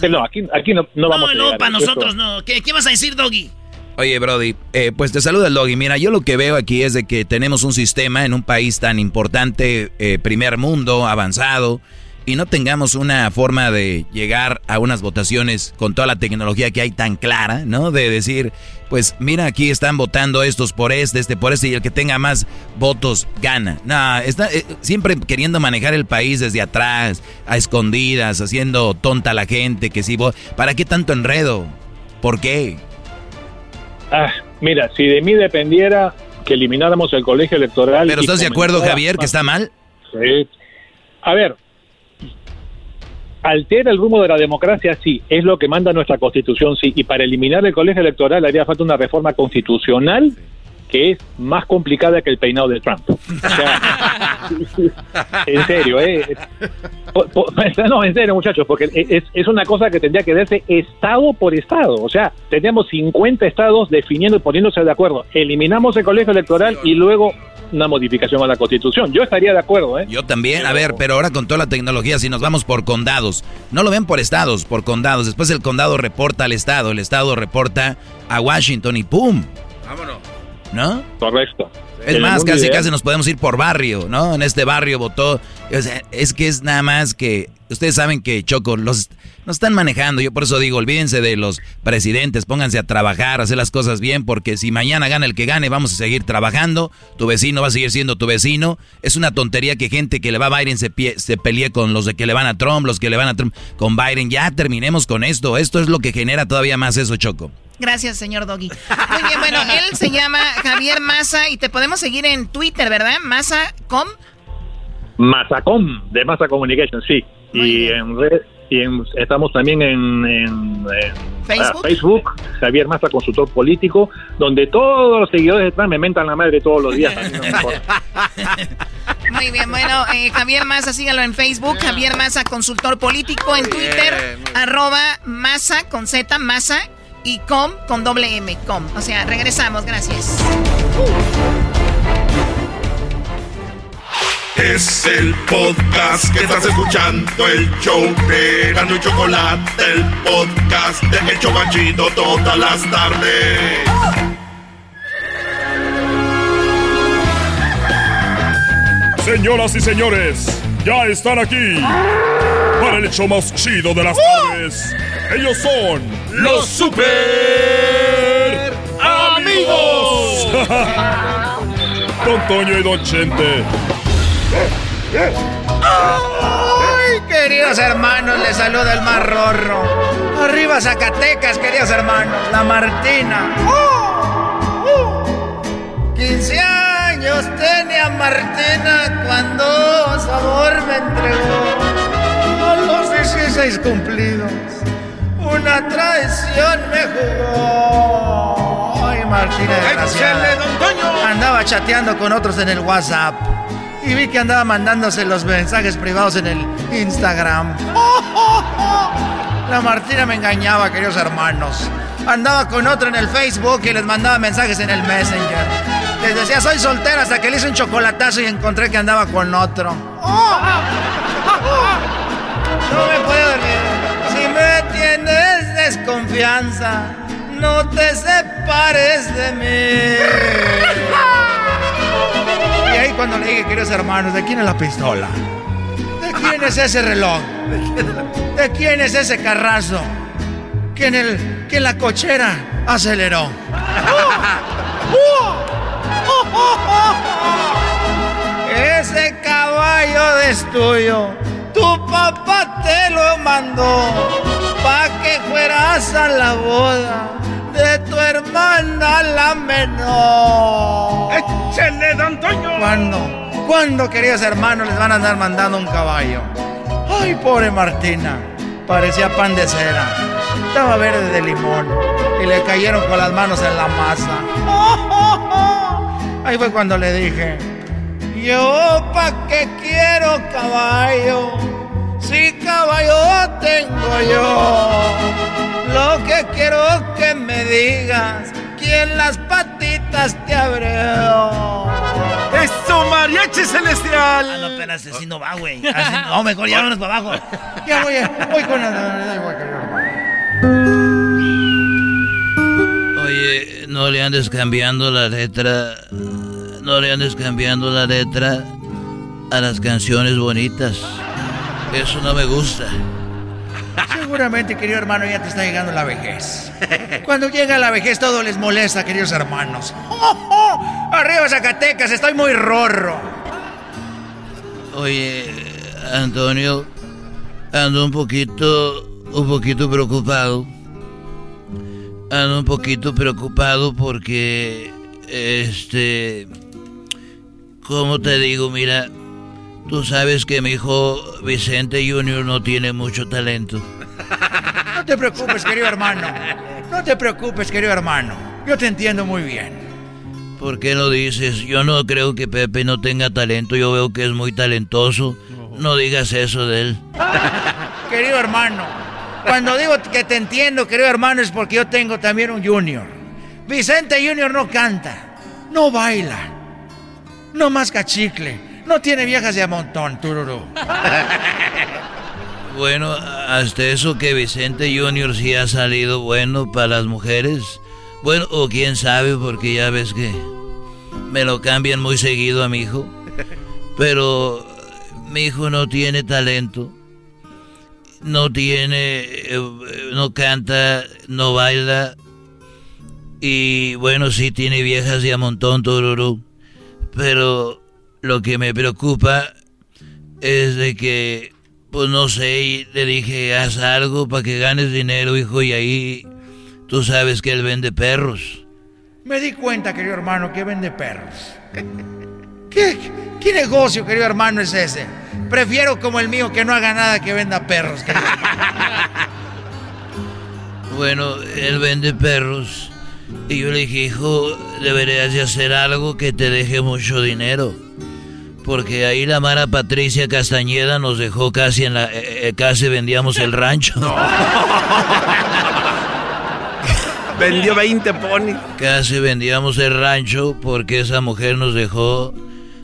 Pero no, aquí, aquí no, no vamos no, a No, para nosotros no. ¿Qué, ¿Qué, vas a decir, Doggy? Oye, Brody, eh, pues te saluda el Doggy. Mira, yo lo que veo aquí es de que tenemos un sistema en un país tan importante, eh, primer mundo, avanzado, y no tengamos una forma de llegar a unas votaciones con toda la tecnología que hay tan clara, ¿no? De decir, pues mira, aquí están votando estos por este, este por este, y el que tenga más votos gana. No, está eh, siempre queriendo manejar el país desde atrás, a escondidas, haciendo tonta a la gente, que si vos, ¿para qué tanto enredo? ¿Por qué? Ah, mira, si de mí dependiera que elimináramos el colegio electoral. ¿Pero estás de acuerdo, Javier, que está mal? Sí. A ver, altera el rumbo de la democracia, sí, es lo que manda nuestra constitución, sí, y para eliminar el colegio electoral haría falta una reforma constitucional que es más complicada que el peinado de Trump. O sea, en serio, ¿eh? No, en serio, muchachos, porque es, es una cosa que tendría que verse estado por estado. O sea, tendríamos 50 estados definiendo y poniéndose de acuerdo. Eliminamos el colegio electoral y luego una modificación a la constitución. Yo estaría de acuerdo, ¿eh? Yo también, a ver, pero ahora con toda la tecnología, si nos vamos por condados, no lo ven por estados, por condados. Después el condado reporta al estado, el estado reporta a Washington y ¡pum! Vámonos. ¿No? Correcto. Es más, casi ideal. casi nos podemos ir por barrio, ¿no? En este barrio votó. O sea, es que es nada más que. Ustedes saben que Choco los nos están manejando. Yo por eso digo, olvídense de los presidentes, pónganse a trabajar, a hacer las cosas bien, porque si mañana gana el que gane, vamos a seguir trabajando. Tu vecino va a seguir siendo tu vecino. Es una tontería que gente que le va a Biden se, pie, se pelee con los de que le van a Trump, los que le van a Trump con Biden. Ya terminemos con esto. Esto es lo que genera todavía más eso, Choco. Gracias, señor Doggy. Muy bien, bueno, él se llama Javier Massa y te podemos seguir en Twitter, ¿verdad? Massa.com. Massacom, de Massa Communication, sí. Muy y bien. en red, y en, estamos también en, en, en ¿Facebook? Facebook, Javier Massa, consultor político, donde todos los seguidores de Trump me mentan la madre todos los días. No Muy bien, bueno, eh, Javier Massa, sígalo en Facebook, yeah. Javier Massa, consultor político, en Twitter, arroba Massa con Z, Massa y com con doble M, com. O sea, regresamos, gracias. Es el podcast que estás escuchando, el show de Gano y Chocolate, el podcast de Hecho Machito todas las tardes. Señoras y señores, ya están aquí para el hecho más chido de las tardes. Ellos son los super amigos. Don Toño y Don Chente. Ay, queridos hermanos, les saluda el más rorro. Arriba Zacatecas, queridos hermanos, la Martina. Uh. 15 años tenía Martina cuando sabor me entregó. A los 16 cumplidos, una traición me jugó. Ay, Martina, desgraciada. Andaba chateando con otros en el WhatsApp. Y vi que andaba mandándose los mensajes privados en el Instagram. La Martina me engañaba, queridos hermanos. Andaba con otro en el Facebook y les mandaba mensajes en el Messenger. Les decía, soy soltera hasta que le hice un chocolatazo y encontré que andaba con otro. No me puedo dormir. No te separes de mí. Y ahí cuando le dije, queridos hermanos, ¿de quién es la pistola? ¿De quién es ese reloj? ¿De quién es ese carrazo? Que el, la cochera aceleró. Ese caballo es tuyo. Tu papá te lo mandó que fueras a la boda de tu hermana la menor. ¡Échale, don Toño! ¿Cuándo? ¿Cuándo, queridos hermanos, les van a andar mandando un caballo? Ay, pobre Martina. Parecía pan de cera. Estaba verde de limón y le cayeron con las manos en la masa. Ahí fue cuando le dije, yo pa' qué quiero caballo, si caballo tengo yo. Lo que quiero que me digas, ¿quién las patitas te abrió? ¡Eso, mariachi celestial! Ah, no, pero así no va, güey. No, mejor ya vámonos para abajo. Ya voy, voy con la... Oye, no le andes cambiando la letra. No le andes cambiando la letra a las canciones bonitas. Eso no me gusta. Seguramente, querido hermano, ya te está llegando la vejez. Cuando llega la vejez todo les molesta, queridos hermanos. Arriba Zacatecas, estoy muy rorro. Oye, Antonio, ando un poquito, un poquito preocupado. Ando un poquito preocupado porque, este, ¿cómo te digo? Mira, tú sabes que mi hijo Vicente Junior no tiene mucho talento. No te preocupes, querido hermano. No te preocupes, querido hermano. Yo te entiendo muy bien. ¿Por qué lo dices? Yo no creo que Pepe no tenga talento. Yo veo que es muy talentoso. No digas eso de él. Querido hermano, cuando digo que te entiendo, querido hermano, es porque yo tengo también un junior. Vicente Junior no canta, no baila, no masca chicle, no tiene viejas de a montón, tururú. Bueno, hasta eso que Vicente Junior sí ha salido bueno para las mujeres. Bueno, o quién sabe, porque ya ves que me lo cambian muy seguido a mi hijo. Pero mi hijo no tiene talento. No tiene, eh, no canta, no baila. Y bueno, sí tiene viejas y a montón, tururú. Pero lo que me preocupa es de que, pues no sé, le dije, haz algo para que ganes dinero, hijo, y ahí tú sabes que él vende perros. Me di cuenta, querido hermano, que vende perros. ¿Qué, qué negocio, querido hermano, es ese? Prefiero como el mío que no haga nada que venda perros. Bueno, él vende perros. Y yo le dije, hijo, deberías de hacer algo que te deje mucho dinero. Porque ahí la Mara Patricia Castañeda nos dejó casi en la... eh, eh, casi vendíamos el rancho. Vendió 20 ponis. Casi vendíamos el rancho porque esa mujer nos dejó.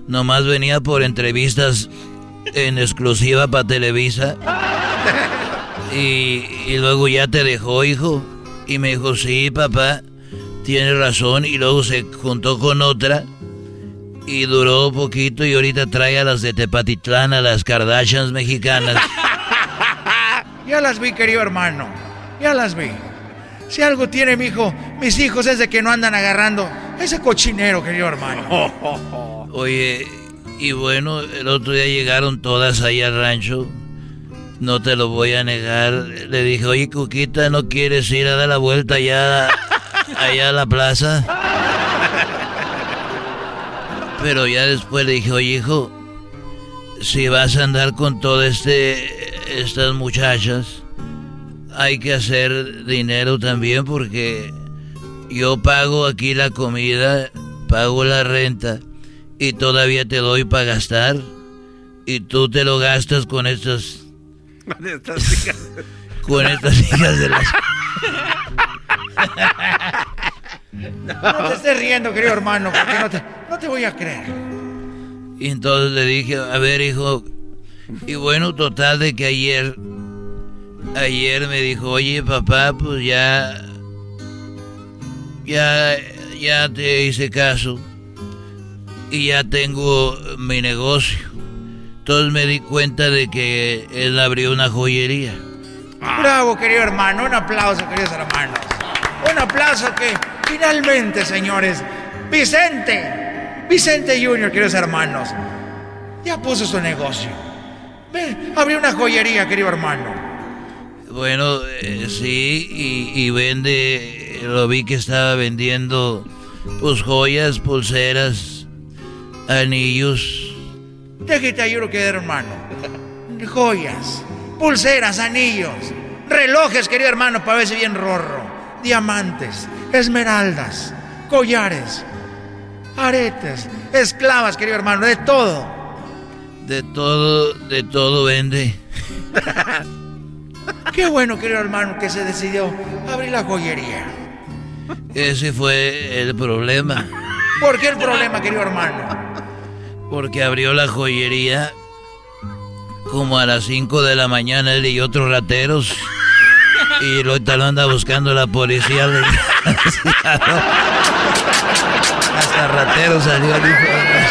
Nomás venía por entrevistas en exclusiva para Televisa. Y, y luego ya te dejó, hijo. Y me dijo, sí, papá, tienes razón. Y luego se juntó con otra. Y duró poquito y ahorita trae a las de Tepatitlán, a las Kardashians mexicanas. Ya las vi, querido hermano. Ya las vi. Si algo tiene mi hijo, mis hijos es de que no andan agarrando ese cochinero, querido hermano. Oye, y bueno, el otro día llegaron todas ahí al rancho. No te lo voy a negar. Le dije, oye, Cuquita, ¿no quieres ir a dar la vuelta allá, allá a la plaza? Pero ya después le dije, oye, hijo, si vas a andar con todas este, estas muchachas, hay que hacer dinero también porque yo pago aquí la comida, pago la renta y todavía te doy para gastar y tú te lo gastas con estas con estas hijas de las No te estés riendo, querido hermano, porque no te, no te voy a creer. y entonces le dije, a ver hijo, y bueno, total de que ayer ayer me dijo, "Oye, papá, pues ya ya ya te hice caso y ya tengo mi negocio." Entonces me di cuenta de que él abrió una joyería. Bravo, querido hermano. Un aplauso, queridos hermanos. Un aplauso que finalmente, señores, Vicente, Vicente Junior, queridos hermanos, ya puso su negocio. Ve, abrió una joyería, querido hermano. Bueno, eh, sí, y, y vende, lo vi que estaba vendiendo, pues joyas, pulseras, anillos. Déjate ayudo, querido hermano. Joyas, pulseras, anillos. Relojes, querido hermano, para verse bien rorro. Diamantes, esmeraldas, collares, aretes, esclavas, querido hermano, de todo. De todo, de todo vende. Qué bueno, querido hermano, que se decidió abrir la joyería. Ese fue el problema. ¿Por qué el problema, querido hermano? Porque abrió la joyería como a las 5 de la mañana él y otros rateros. Y ahorita lo anda buscando la policía. Hasta ratero salió el hijo de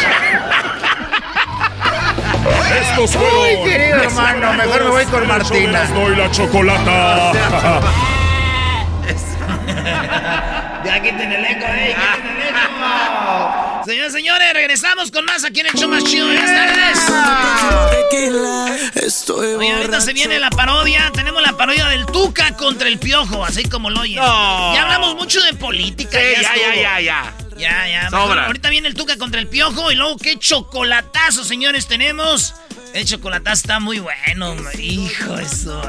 Estos fueron. Uy, querido hermano, mejor me voy con Martina. Doy la chocolata. ya quiten el eco, eh, quiten el eco. Señores, señores, regresamos con más aquí en el show más chido. Buenas tardes. Oye, ahorita se viene la parodia. Tenemos la parodia del Tuca contra el Piojo, así como lo oyen. Ya hablamos mucho de política. Sí, ya, ya, ya, ya, ya. Ya, ya. Sobra. Ahorita viene el Tuca contra el Piojo y luego qué chocolatazo, señores, tenemos. El chocolatazo está muy bueno, hijo, eso.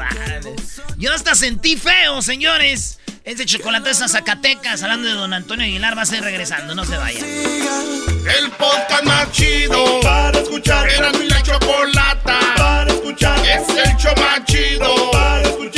Yo hasta sentí feo, señores. Es de chocolatazo a Zacatecas, hablando de don Antonio Aguilar, va a ser regresando, no se vayan. El podcast más chido para escuchar. Era mi la chocolata para escuchar. Es el show más chido para escuchar.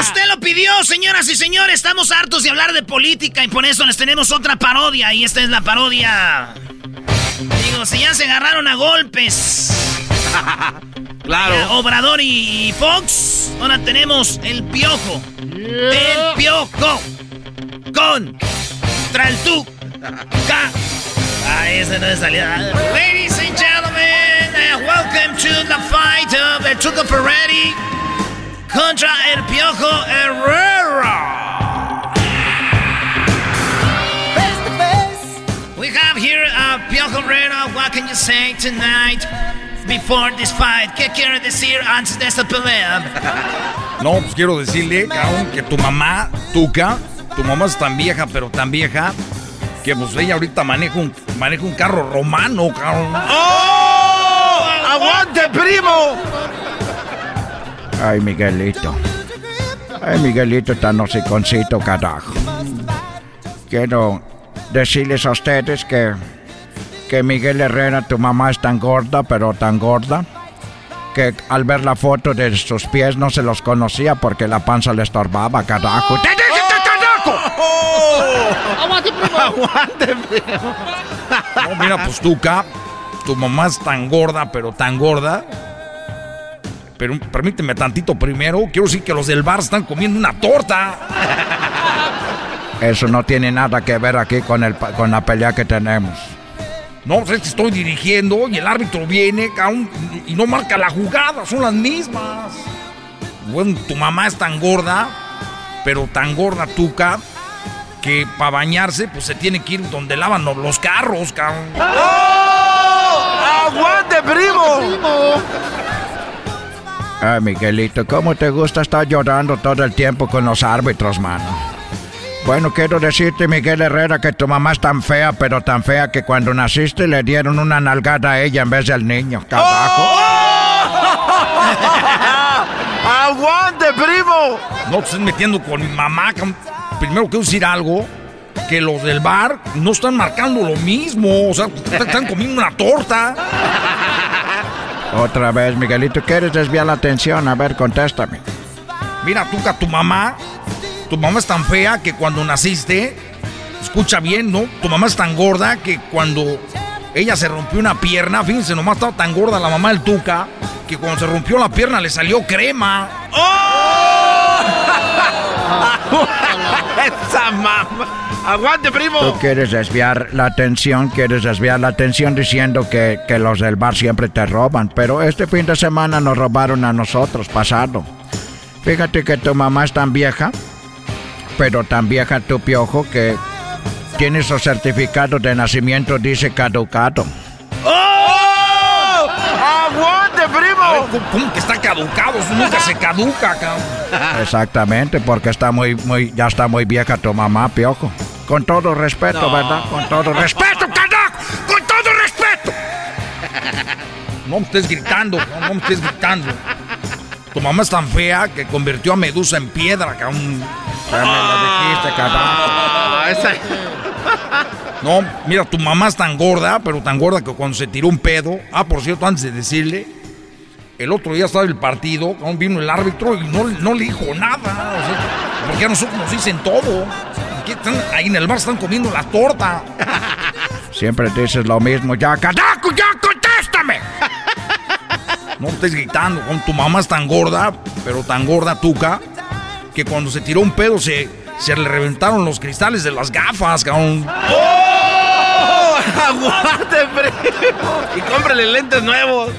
Usted lo pidió, señoras y señores. Estamos hartos de hablar de política y por eso les tenemos otra parodia. Y esta es la parodia. Digo, si ya se agarraron a golpes. claro. Eh, Obrador y, Fox. Ahora tenemos el piojo. El piojo. Con. Traltu. Ca. Ah, ese no es salida. Ladies and gentlemen, uh, welcome to the fight of el Tuca Ferretti contra el Piojo Herrera. We have here a Piojo Herrera. What can you say tonight before this fight? ¿Qué quiere decir antes de esta pelea? No, pues quiero decirle, cabrón, que tu mamá, Tuca, tu mamá es tan vieja, pero tan vieja, que pues ella ahorita maneja un, maneja un carro romano, cabrón. ¡Oh! ¡Aguante, primo! Ay, Miguelito. Ay, Miguelito tan hociconcito, carajo. Quiero decirles a ustedes que, que Miguel Herrera, tu mamá es tan gorda, pero tan gorda, que al ver la foto de sus pies no se los conocía porque la panza le estorbaba, carajo. ¡Te dije que carajo! ¡Aguante, primo! ¡Aguante, primo! No, mira, pues Tuca, tu mamá es tan gorda, pero tan gorda. Pero permíteme tantito primero. Quiero decir que los del bar están comiendo una torta. Eso no tiene nada que ver aquí con, el, con la pelea que tenemos. No, pues es que estoy dirigiendo y el árbitro viene cabrón, y no marca la jugada, son las mismas. Bueno, tu mamá es tan gorda, pero tan gorda tuca, que para bañarse pues se tiene que ir donde lavan los carros, cabrón. ¡Oh! ¡Aguante, primo! Ay, Miguelito, ¿cómo te gusta estar llorando todo el tiempo con los árbitros, mano? Bueno, quiero decirte, Miguel Herrera, que tu mamá es tan fea, pero tan fea que cuando naciste le dieron una nalgada a ella en vez del niño. Carajo. ¡Aguante, primo! No te estés metiendo con mi mamá. Primero quiero decir algo. Que los del bar no están marcando lo mismo. O sea, están comiendo una torta. Otra vez, Miguelito, ¿quieres desviar la atención? A ver, contéstame. Mira, tú, tu mamá, tu mamá es tan fea que cuando naciste, escucha bien, ¿no? Tu mamá es tan gorda que cuando ella se rompió una pierna, fíjense, nomás estaba tan gorda la mamá del Tuca, que cuando se rompió la pierna le salió crema. ¡Oh! Esa mamá. Aguante, primo. Tú quieres desviar la atención, quieres desviar la atención diciendo que, que los del bar siempre te roban, pero este fin de semana nos robaron a nosotros, pasado. Fíjate que tu mamá es tan vieja, pero tan vieja tu piojo que tiene su certificado de nacimiento, dice caducado. ¡Oh! ¡Aguante, primo! ¿Cómo que está caducado? Eso nunca se caduca, cabrón. Exactamente, porque está muy, muy, ya está muy vieja tu mamá, piojo. Con todo respeto, No. ¿verdad? Con todo respeto, carajo. Con todo respeto. No me estés gritando, no, no me estés gritando. Tu mamá es tan fea que convirtió a Medusa en piedra, cabrón. Ya me lo dijiste, carajo. Ah, No, mira, tu mamá es tan gorda, pero tan gorda que cuando se tiró un pedo. Ah, por cierto, antes de decirle, el otro día estaba el partido, vino el árbitro y no, no le dijo nada. O sea, porque a nosotros nos dicen todo. Aquí están- ahí en el bar están comiendo la torta. Siempre dices lo mismo. Ya, carajo, ya, contéstame. No estés gritando, cabrón, tu mamá es tan gorda, pero tan gorda tuca, que cuando se tiró un pedo se, se le reventaron los cristales de las gafas, cabrón. ¡Oh! ¡Aguante, primo! Y cómprale lentes nuevos.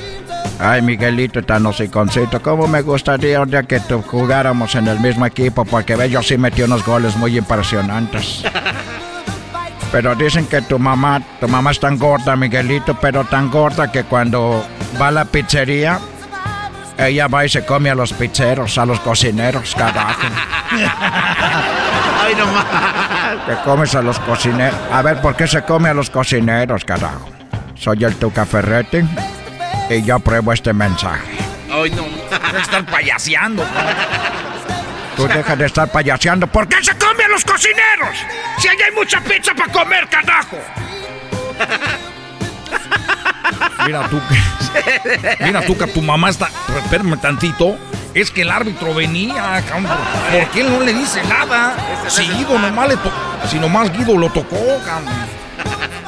Ay, Miguelito, tan hociconcito. ¿Cómo me gustaría un día que tú jugáramos en el mismo equipo? Porque ve, yo sí metí unos goles muy impresionantes. Pero dicen que tu mamá, tu mamá es tan gorda, Miguelito, pero tan gorda que cuando va a la pizzería, ella va y se come a los pizzeros, a los cocineros, carajo. Ay, no más. Te comes a los cocineros. A ver, ¿por qué se come a los cocineros, carajo? Soy el Tuca Ferretti y yo apruebo este mensaje. Ay, no. Que estar payaseando. Tú deja de estar payaseando. ¿Por qué se come a los cocineros? Si allá hay mucha pizza para comer, carajo. Mira tú que. Mira tú que tu mamá está. Espérame tantito. Es que el árbitro venía, cabrón. ¿Por por qué él no le dice nada? Si Guido nomás le tocó. Si nomás Guido lo tocó, cabrón.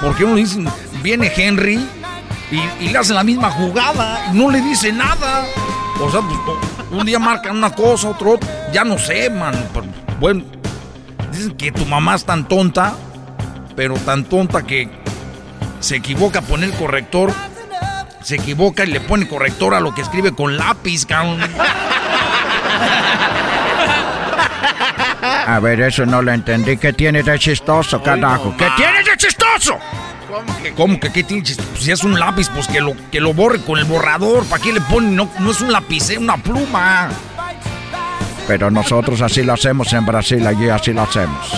¿Por qué no le dicen? Viene Henry y, y le hacen la misma jugada. Y no le dice nada. O sea, pues, un día marcan una cosa, otro, otro. Ya no sé, man. pero, bueno, dicen que tu mamá es tan tonta, pero tan tonta que se equivoca a poner corrector. Se equivoca y le pone corrector a lo que escribe con lápiz, cabrón. A ver, eso no lo entendí. ¿Qué tiene de chistoso, carajo? ¿Qué tiene de chistoso? ¿Cómo que, cómo que qué tiene chiste? Pues si es un lápiz, pues que lo, que lo borre con el borrador. ¿Para qué le ponen? No, no es un lápiz, es una pluma. Pero nosotros así lo hacemos en Brasil, allí así lo hacemos.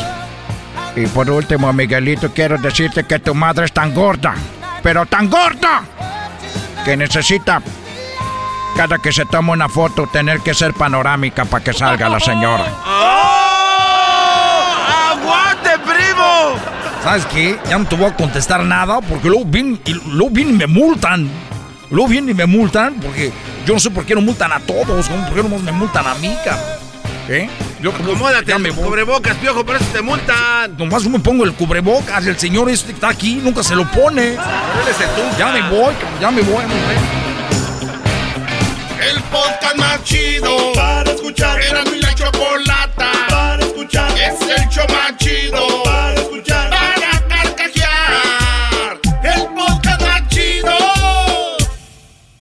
Y por último, Miguelito, quiero decirte que tu madre es tan gorda, pero tan gorda, que necesita, cada que se toma una foto, tener que ser panorámica para que salga la señora. ¿Sabes qué? Ya no te voy a contestar nada porque luego vienen y, luego vienen y me multan. Luego vienen y me multan porque yo no sé por qué no multan a todos, ¿no? ¿por qué nomás me multan a mí, cabrón? ¿Eh? Yo, Acomódate, me cubrebocas, piojo, por eso te multan. Nomás yo me pongo el cubrebocas el señor este que está aquí nunca se lo pone. Ya me voy, ya me voy. El podcast más chido para escuchar. Era mi la chocolata para escuchar. Es el show más chido para escuchar.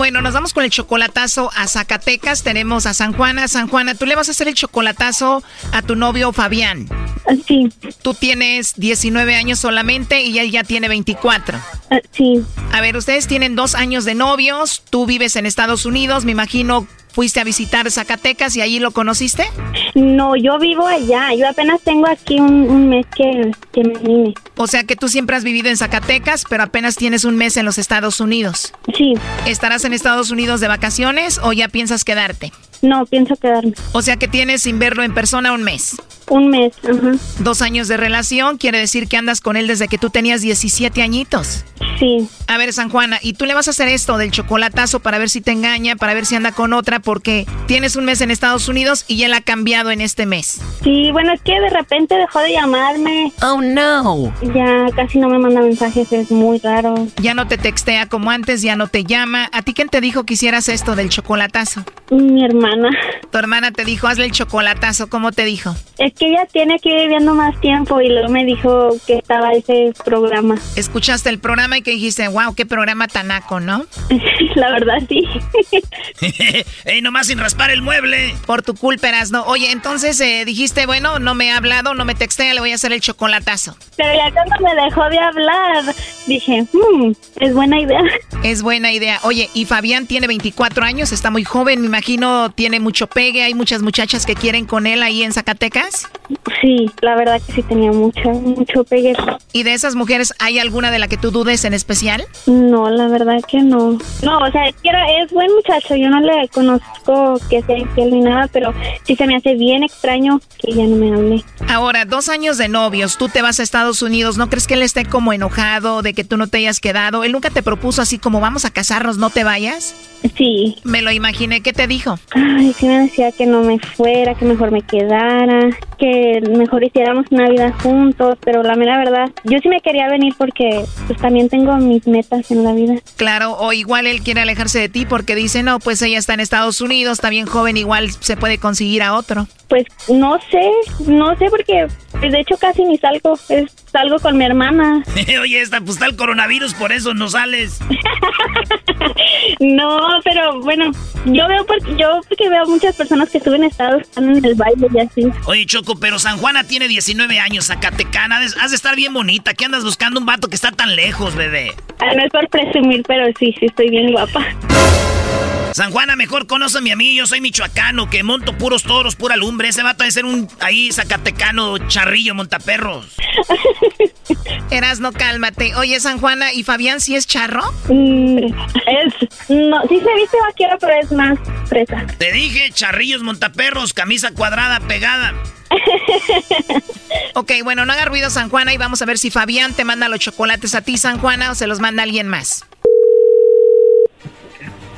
Bueno, nos vamos con el chocolatazo a Zacatecas. Tenemos a San Juana. San Juana, tú le vas a hacer el chocolatazo a tu novio Fabián. Sí. Tú tienes 19 años solamente y él ya tiene 24. Ah, sí. A ver, ustedes tienen dos años de novios. Tú vives en Estados Unidos. Me imagino fuiste a visitar Zacatecas y allí lo conociste. No, yo vivo allá. Yo apenas tengo aquí un, mes que, que me vine. O sea que tú siempre has vivido en Zacatecas, pero apenas tienes un mes en los Estados Unidos. Sí. ¿Estarás en Estados Unidos de vacaciones o ya piensas quedarte? No, pienso quedarme. O sea que tienes sin verlo en persona un mes. Un mes, ajá. Dos años de relación, quiere decir que andas con él desde que tú tenías 17 añitos. Sí. A ver, San Juana, ¿y tú le vas a hacer esto del chocolatazo para ver si te engaña, para ver si anda con otra? Porque tienes un mes en Estados Unidos y él ha cambiado en este mes. Sí, bueno, es que de repente dejó de llamarme. Oh, no. Ya casi no me manda mensajes, es muy raro. Ya no te textea como antes, ya no te llama. ¿A ti quién te dijo que hicieras esto del chocolatazo? Mi hermana. Tu hermana te dijo, hazle el chocolatazo, ¿cómo te dijo? Es que ella tiene que ir viviendo más tiempo y luego me dijo que estaba ese programa. Escuchaste el programa y que dijiste, wow, qué programa tanaco, ¿no? La verdad, sí. ¡Ey, nomás sin raspar el mueble! Por tu culpa, eras, ¿no? Oye, entonces eh, dijiste, bueno, no me ha hablado, no me textea, le voy a hacer el chocolatazo. Pero ya cuando me dejó de hablar, dije, hmm, es buena idea. Es buena idea. Oye, y Fabián tiene 24 años, está muy joven, me imagino tiene mucho pegue, hay muchas muchachas que quieren con él ahí en Zacatecas. Sí, la verdad que sí tenía mucho, mucho pegue. ¿Y de esas mujeres hay alguna de la que tú dudes en especial? No, la verdad que no. No, o sea, es, buen muchacho, yo no le conozco que sea infiel ni nada, pero sí se me hace bien extraño que ya no me hable. Ahora, dos años de novios, tú te vas a Estados Unidos, ¿no crees que él esté como enojado de que tú no te hayas quedado? ¿Él nunca te propuso así como vamos a casarnos, no te vayas? Sí. Me lo imaginé, ¿qué te dijo? Ay, sí me decía que no me fuera, que mejor me quedara, que mejor hiciéramos una vida juntos, pero la mera verdad, yo sí me quería venir porque pues también tengo mis metas en la vida. Claro, o igual él quiere alejarse de ti porque dice, no, pues ella está en Estados Unidos, está bien joven, igual se puede conseguir a otro. Pues no sé, no sé porque pues, de hecho casi ni salgo, es, salgo con mi hermana. Oye, esta pues está el coronavirus, por eso no sales. no, pero bueno, yo veo porque yo porque veo muchas personas que suben estados están en el baile y así. Oye, Choco, pero San Juana tiene 19 años, Zacatecana, has de estar bien bonita. ¿Qué andas buscando un vato que está tan lejos, bebé? Ah, no es por presumir, pero sí, sí estoy bien guapa. San Juana, mejor conóceme a mí, yo soy michoacano, que monto puros toros, pura lumbre. Ese vato de ser un ahí zacatecano, charrillo, montaperros. Eras, no cálmate. Oye, San Juana, ¿y Fabián sí es charro? Mm, es, no, sí se viste vaquero, pero es más fresa. Te dije, charrillos, montaperros, camisa cuadrada, pegada. ok, bueno, no haga ruido San Juana y vamos a ver si Fabián te manda los chocolates a ti, San Juana, o se los manda alguien más.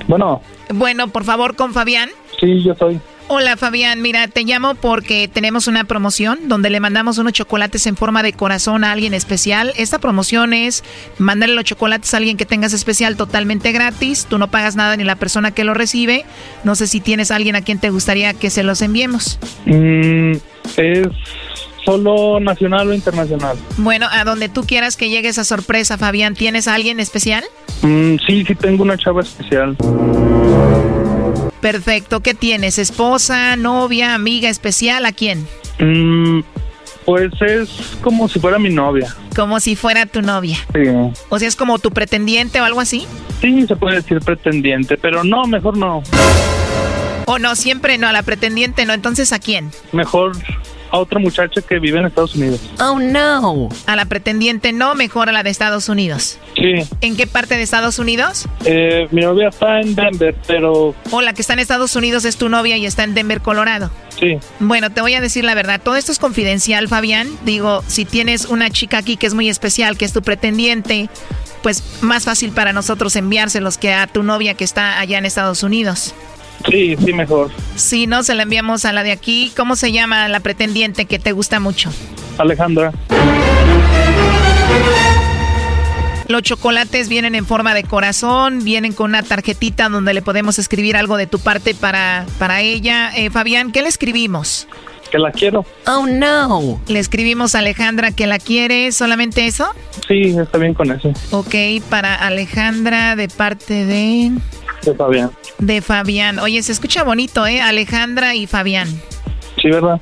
Bueno. Bueno, por favor, con Fabián. Sí, yo soy. Hola Fabián, mira, te llamo porque tenemos una promoción donde le mandamos unos chocolates en forma de corazón a alguien especial. Esta promoción es mandarle los chocolates a alguien que tengas especial totalmente gratis. Tú no pagas nada ni la persona que lo recibe. No sé si tienes a alguien a quien te gustaría que se los enviemos. Mm, es solo nacional o internacional. Bueno, a donde tú quieras que llegue esa sorpresa, Fabián, ¿tienes a alguien especial? Mm, sí, sí tengo una chava especial. Perfecto, ¿qué tienes? ¿Esposa, novia, amiga especial? ¿A quién? Mm, pues es como si fuera mi novia. Como si fuera tu novia. Sí. O sea, es como tu pretendiente o algo así. Sí, se puede decir pretendiente, pero no, mejor no. O no, siempre no, a la pretendiente no. Entonces, ¿a quién? Mejor a otra muchacha que vive en Estados Unidos. Oh, no. A la pretendiente no, mejor a la de Estados Unidos. Sí. ¿En qué parte de Estados Unidos? Eh, mi novia está en Denver, pero... O la que está en Estados Unidos es tu novia y está en Denver, Colorado. Sí. Bueno, te voy a decir la verdad. Todo esto es confidencial, Fabián. Digo, si tienes una chica aquí que es muy especial, que es tu pretendiente, pues más fácil para nosotros enviárselos que a tu novia que está allá en Estados Unidos. Sí, sí, mejor. Sí, no, se la enviamos a la de aquí. ¿Cómo se llama la pretendiente que te gusta mucho? Alejandra. Los chocolates vienen en forma de corazón, vienen con una tarjetita donde le podemos escribir algo de tu parte para, para ella. Eh, Fabián, ¿qué le escribimos? Que la quiero. Oh, no. Le escribimos a Alejandra que la quiere, ¿solamente eso? Sí, está bien con eso. Ok, para Alejandra de parte de... De Fabián. De Fabián. Oye, se escucha bonito, ¿eh? Alejandra y Fabián. Sí, ¿verdad?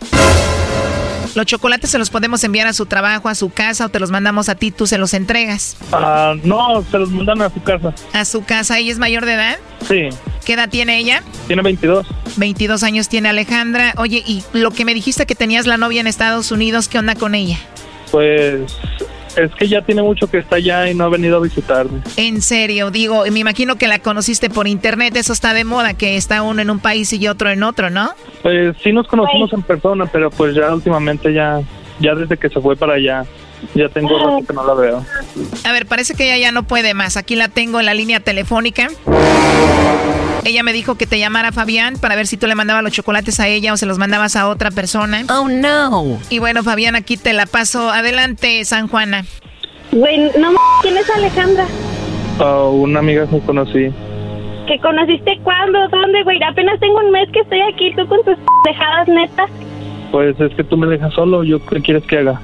Los chocolates se los podemos enviar a su trabajo, a su casa o te los mandamos a ti, tú se los entregas. Ah, no, se los mandan a su casa. ¿A su casa? ¿Ella es mayor de edad? Sí. ¿Qué edad tiene ella? Tiene 22. 22 años tiene Alejandra. Oye, y lo que me dijiste que tenías la novia en Estados Unidos, ¿qué onda con ella? Pues es que ya tiene mucho que está allá y no ha venido a visitarme. En serio, digo, me imagino que la conociste por internet, eso está de moda, que está uno en un país y otro en otro, ¿no? Pues sí nos conocimos en persona, pero pues ya últimamente ya, ya desde que se fue para allá, ya tengo rato que no la veo. A ver, parece que ella ya no puede más. Aquí la tengo en la línea telefónica. Ella me dijo que te llamara Fabián para ver si tú le mandabas los chocolates a ella o se los mandabas a otra persona. Oh, no. Y bueno, Fabián, aquí te la paso. Adelante, San Juana. Güey, no ¿quién es Alejandra? Ah, una amiga que conocí. ¿Que conociste cuándo? ¿Dónde, güey? Apenas tengo un mes que estoy aquí, tú con tus dejadas netas. Pues es que tú me dejas solo, ¿yo qué quieres que haga?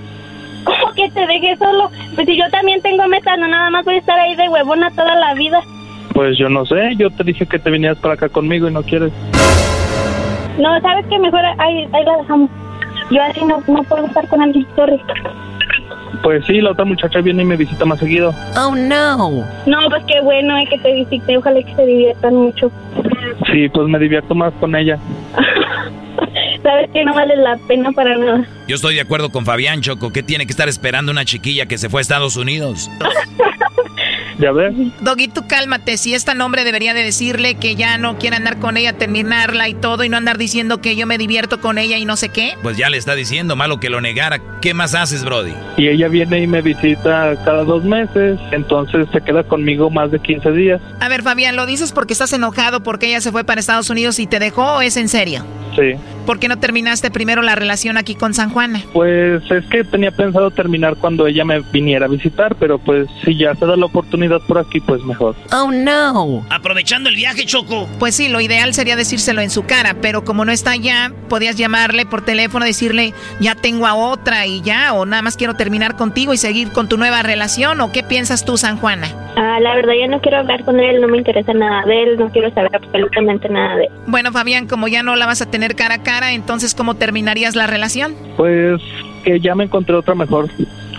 ¿Cómo que te dejé solo? Pues si yo también tengo metas, no nada más voy a estar ahí de huevona toda la vida. Pues yo no sé, yo te dije que te vinieras para acá conmigo y no quieres. No, ¿sabes qué? Mejor ahí, ahí la dejamos. Yo así no, no puedo estar con alguien, sorry. Pues sí, la otra muchacha viene y me visita más seguido. Oh, no. No, pues qué bueno eh, que te visite, ojalá que se diviertan mucho. Sí, pues me divierto más con ella. Sabes que no vale la pena para nada. Yo estoy de acuerdo con Fabián Choco. ¿Qué tiene que estar esperando una chiquilla que se fue a Estados Unidos? Ya ves. Doggy, tú cálmate. Si esta nombre debería de decirle que ya no quiere andar con ella, terminarla y todo, y no andar diciendo que yo me divierto con ella y no sé qué. Pues ya le está diciendo, malo que lo negara. ¿Qué más haces, Brody? Y ella viene y me visita cada dos meses, entonces se queda conmigo más de 15 días. A ver, Fabián, ¿lo dices porque estás enojado porque ella se fue para Estados Unidos y te dejó o es en serio? Sí. ¿Por qué no terminaste primero la relación aquí con San Juana? Pues es que tenía pensado terminar cuando ella me viniera a visitar, pero pues si ya se da la oportunidad por aquí, pues mejor. Oh, no. Aprovechando el viaje, Choco. Pues sí, lo ideal sería decírselo en su cara, pero como no está allá, podías llamarle por teléfono, decirle, ya tengo a otra y ya, o nada más quiero terminar contigo y seguir con tu nueva relación, o qué piensas tú, San Juana? Ah, la verdad, ya no quiero hablar con él, no me interesa nada de él, no quiero saber absolutamente nada de él. Bueno, Fabián, como ya no la vas a tener cara a cara, entonces, ¿cómo terminarías la relación? Pues que ya me encontré otra mejor.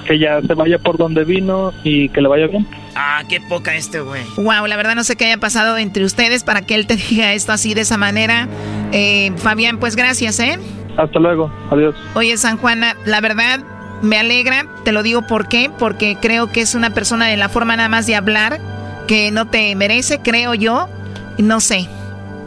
Que ya se vaya por donde vino y que le vaya bien. Ah, qué poca este güey. Wow, la verdad no sé qué haya pasado entre ustedes para que él te diga esto así de esa manera. Eh, Fabián, pues gracias, ¿eh? Hasta luego, adiós. Oye, San Juana, la verdad me alegra, te lo digo por qué, porque creo que es una persona de la forma nada más de hablar que no te merece, creo yo. No sé.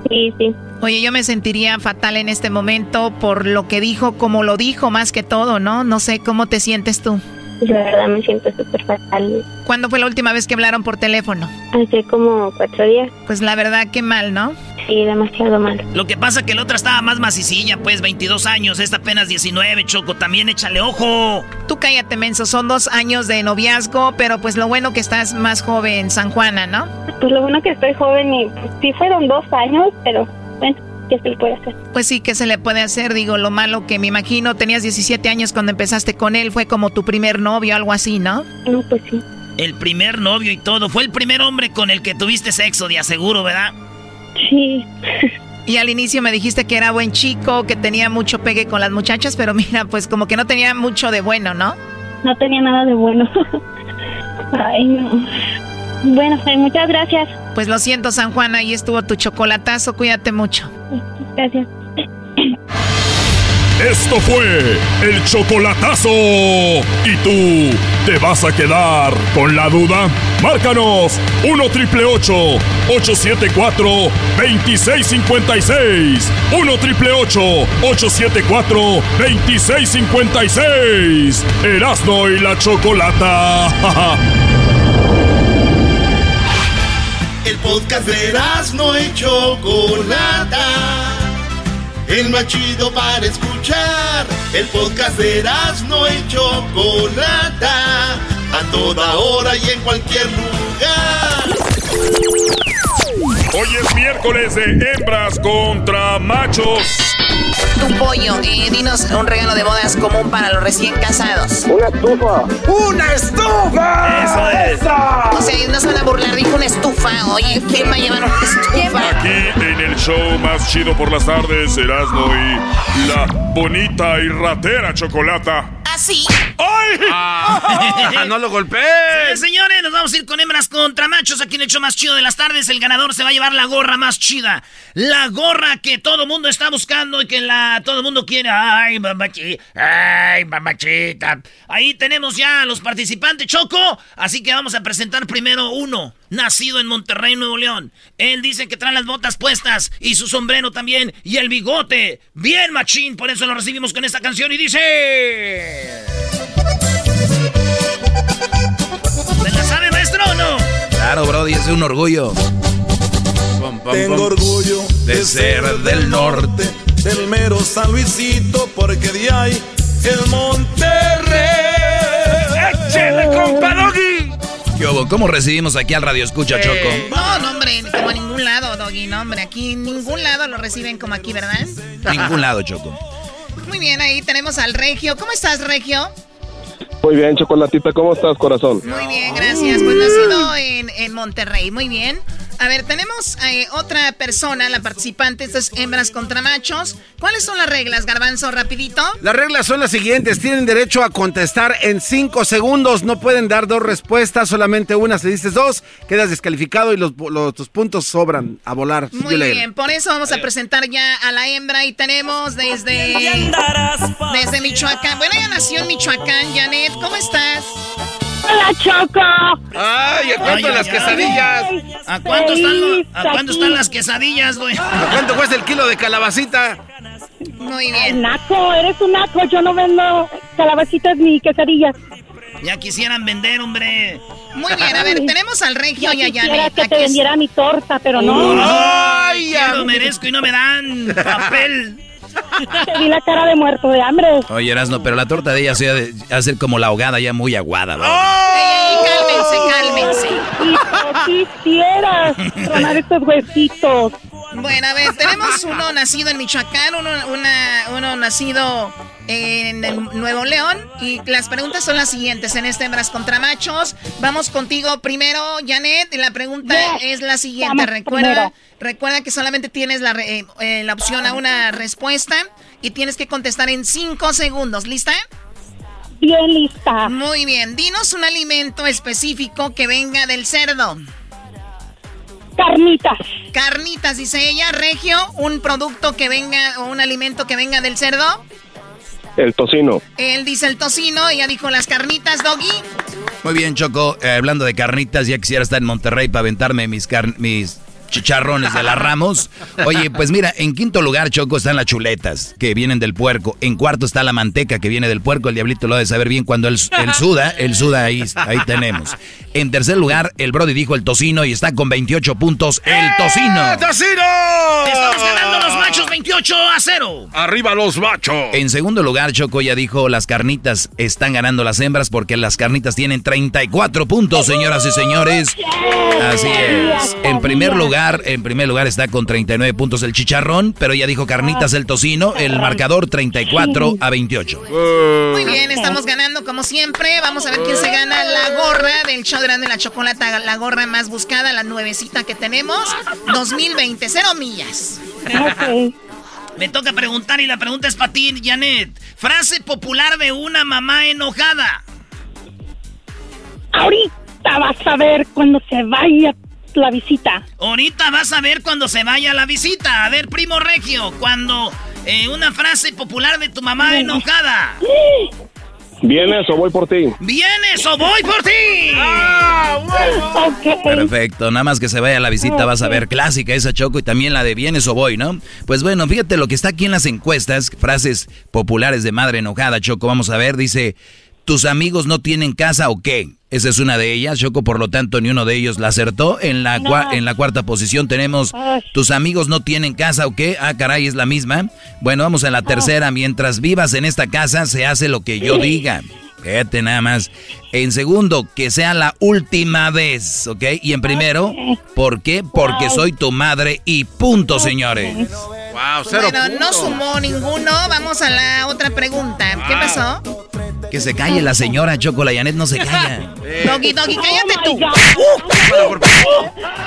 Sí, sí. Oye, yo me sentiría fatal en este momento por lo que dijo, como lo dijo más que todo, ¿no? No sé cómo te sientes tú. La verdad me siento súper fatal. ¿Cuándo fue la última vez que hablaron por teléfono? Hace como cuatro días. Pues la verdad, qué mal, ¿no? Sí, demasiado mal. Lo que pasa que la otra estaba más macicilla, pues 22 años, esta apenas 19, Choco, también échale ojo. Tú cállate, menso, son dos años de noviazgo, pero pues lo bueno que estás más joven, San Juana, ¿no? Pues lo bueno que estoy joven y pues, sí fueron dos años, pero bueno, ¿qué se le puede hacer? Pues sí, ¿qué se le puede hacer? Digo, lo malo que me imagino, tenías 17 años cuando empezaste con él, fue como tu primer novio, algo así, ¿no? No, pues sí. El primer novio y todo. Fue el primer hombre con el que tuviste sexo, de aseguro, ¿verdad? Sí. Y al inicio me dijiste que era buen chico, que tenía mucho pegue con las muchachas, pero mira, pues como que no tenía mucho de bueno, ¿no? No tenía nada de bueno. Ay, no. Bueno, pues, muchas gracias. Pues lo siento, San Juan, ahí estuvo tu chocolatazo, cuídate mucho. Gracias. Esto fue el chocolatazo. ¿Y tú te vas a quedar con la duda? Márcanos 1 triple 874 2656. 1 triple 874 2656. Erasno y la chocolata. podcast de Erasno y chocolata el más chido para escuchar. El podcast de Erasmo y Chocolata, a toda hora y en cualquier lugar. Hoy es miércoles de hembras contra machos. Tu pollo, eh, dinos un regalo de bodas común para los recién casados. Una estufa. ¡Una estufa! Eso es. O sea, no se van a burlar, dijo una estufa. Oye, ¿quién va a llevar una estufa? Aquí en el show más chido por las tardes, Erasmo y la bonita y ratera chocolata. ¿Así? ¡Ay! Ah, no lo golpees. señores, nos vamos a ir con hembras contra machos. Aquí en el show más chido de las tardes, el ganador se va a llevar la gorra más chida. La gorra que todo mundo está buscando y que la todo mundo quiere. Ay, mamachita. Ay, mamachita. Ahí tenemos ya a los participantes, Choco. Así que vamos a presentar primero uno, nacido en Monterrey, Nuevo León. Él dice que trae las botas puestas y su sombrero también y el bigote. Bien, machín. Por eso lo recibimos con esta canción y dice... ¿Me la sabe, maestro, o no? Claro, Brody, es un orgullo. Tengo orgullo de ser del norte. del mero San Luisito, porque de ahí el Monterrey. ¡Échale, compa Doggy! ¿Qué hubo? ¿Cómo recibimos aquí al Radio Escucha, Choco? No, no, hombre, como a ningún lado, Doggy, no, hombre. Aquí en ningún lado lo reciben como aquí, ¿verdad? Ningún lado, Choco. Muy bien, ahí tenemos al Regio. ¿Cómo estás, Regio? Muy bien, Chocolatita, ¿cómo estás, corazón? Muy bien, gracias. Pues nacido en, en Monterrey. Muy bien. A ver, tenemos eh, otra persona, la participante. Esto es hembras contra machos. ¿Cuáles son las reglas, Garbanzo? Rapidito. Las reglas son las siguientes. Tienen derecho a contestar en cinco segundos. No pueden dar dos respuestas, solamente una. Si dices dos, quedas descalificado y los, los- tus puntos sobran a volar. Muy bien, por eso vamos a presentar ya a la hembra y tenemos desde desde Michoacán. Bueno, ella nació en Michoacán, Janet, ¿cómo estás? Hola, Choco. ¡Ay, ¿a cuánto Ay, las ay, quesadillas? ¿A cuánto, están, lo- ¿A cuánto están las quesadillas, güey? ¿A cuánto cuesta el kilo de calabacita? Muy bien. Naco, eres un naco. Yo no vendo calabacitas ni quesadillas. Ya quisieran vender, hombre. Muy bien, a ver, tenemos al Regio y a quisiera que Aquí te es- vendiera mi torta, pero no. ¡Ay, ya lo merezco y no me dan papel! Te vi la cara de muerto de hambre. Oye, Erasno, pero la torta de ella se ha de hacer como la ahogada ya muy aguada. Ey, cálmense, cálmense. Si quisieras tronar estos huesitos. Bueno, a ver, tenemos uno nacido en Michoacán, uno, una- uno nacido en, Nuevo León. Y las preguntas son las siguientes en este Hembras contra Machos. Vamos contigo primero, Janet. Y la pregunta Yes. es la siguiente. Recuerda, recuerda que solamente tienes la, re- eh, la opción a una respuesta y tienes que contestar en cinco segundos. ¿Lista? Bien lista. Muy bien. Dinos un alimento específico que venga del cerdo. Carnitas. Carnitas, dice ella. Regio, un producto que venga o un alimento que venga del cerdo. El tocino. Él dice el tocino, ella dijo las carnitas, Doggy. Muy bien, Choco. eh, hablando de carnitas, ya quisiera estar en Monterrey para aventarme mis, car- mis chicharrones de la Ramos. Oye, pues mira, en quinto lugar, Choco, están las chuletas, que vienen del puerco. En cuarto está la manteca, que viene del puerco. El diablito lo ha de saber bien cuando él, él suda. Él suda, ahí, ahí tenemos. En tercer lugar, el Brody dijo el tocino y está con 28 puntos. ¡El tocino! ¡Tocino! Estamos ganando los machos 28 a 0. ¡Arriba los machos! En segundo lugar, Choco ya dijo las carnitas están ganando las hembras porque las carnitas tienen 34 puntos, señoras y señores. Así es. En primer lugar, en primer lugar está con 39 puntos el chicharrón, pero ya dijo carnitas el tocino, el marcador 34 a 28. Muy bien, estamos ganando como siempre. Vamos a ver quién se gana la gorra del show grande de la chocolata, la gorra más buscada, la nuevecita que tenemos. 2020, cero millas. Me toca preguntar y la pregunta es para ti, Janet. Frase popular de una mamá enojada. Ahorita vas a ver cuando se vaya la visita. Ahorita vas a ver cuando se vaya la visita. A ver, primo Regio, cuando Eh, una frase popular de tu mamá enojada. ¿Vienes o voy por ti? ¿Vienes o voy por ti? Ah, bueno. Perfecto, nada más que se vaya a la visita vas a ver clásica esa Choco y también la de vienes o voy, ¿no? Pues bueno, fíjate lo que está aquí en las encuestas, frases populares de madre enojada, Choco, vamos a ver, dice, ¿tus amigos no tienen casa o qué? Esa es una de ellas, Choco, por lo tanto ni uno de ellos la acertó. En la, en la cuarta posición tenemos, ¿tus amigos no tienen casa o qué? Ah, caray, es la misma. Bueno, vamos a la tercera, mientras vivas en esta casa se hace lo que yo diga. Fíjate nada más. En segundo, que sea la última vez, ¿ok? Y en primero, ¿por qué? Porque soy tu madre y punto, señores. Wow, cero bueno, no sumó ninguno. Vamos a la otra pregunta. ¿Qué pasó? Que se calle la señora Choco, la Janet no se calla. Doggy, Doggy, cállate tú.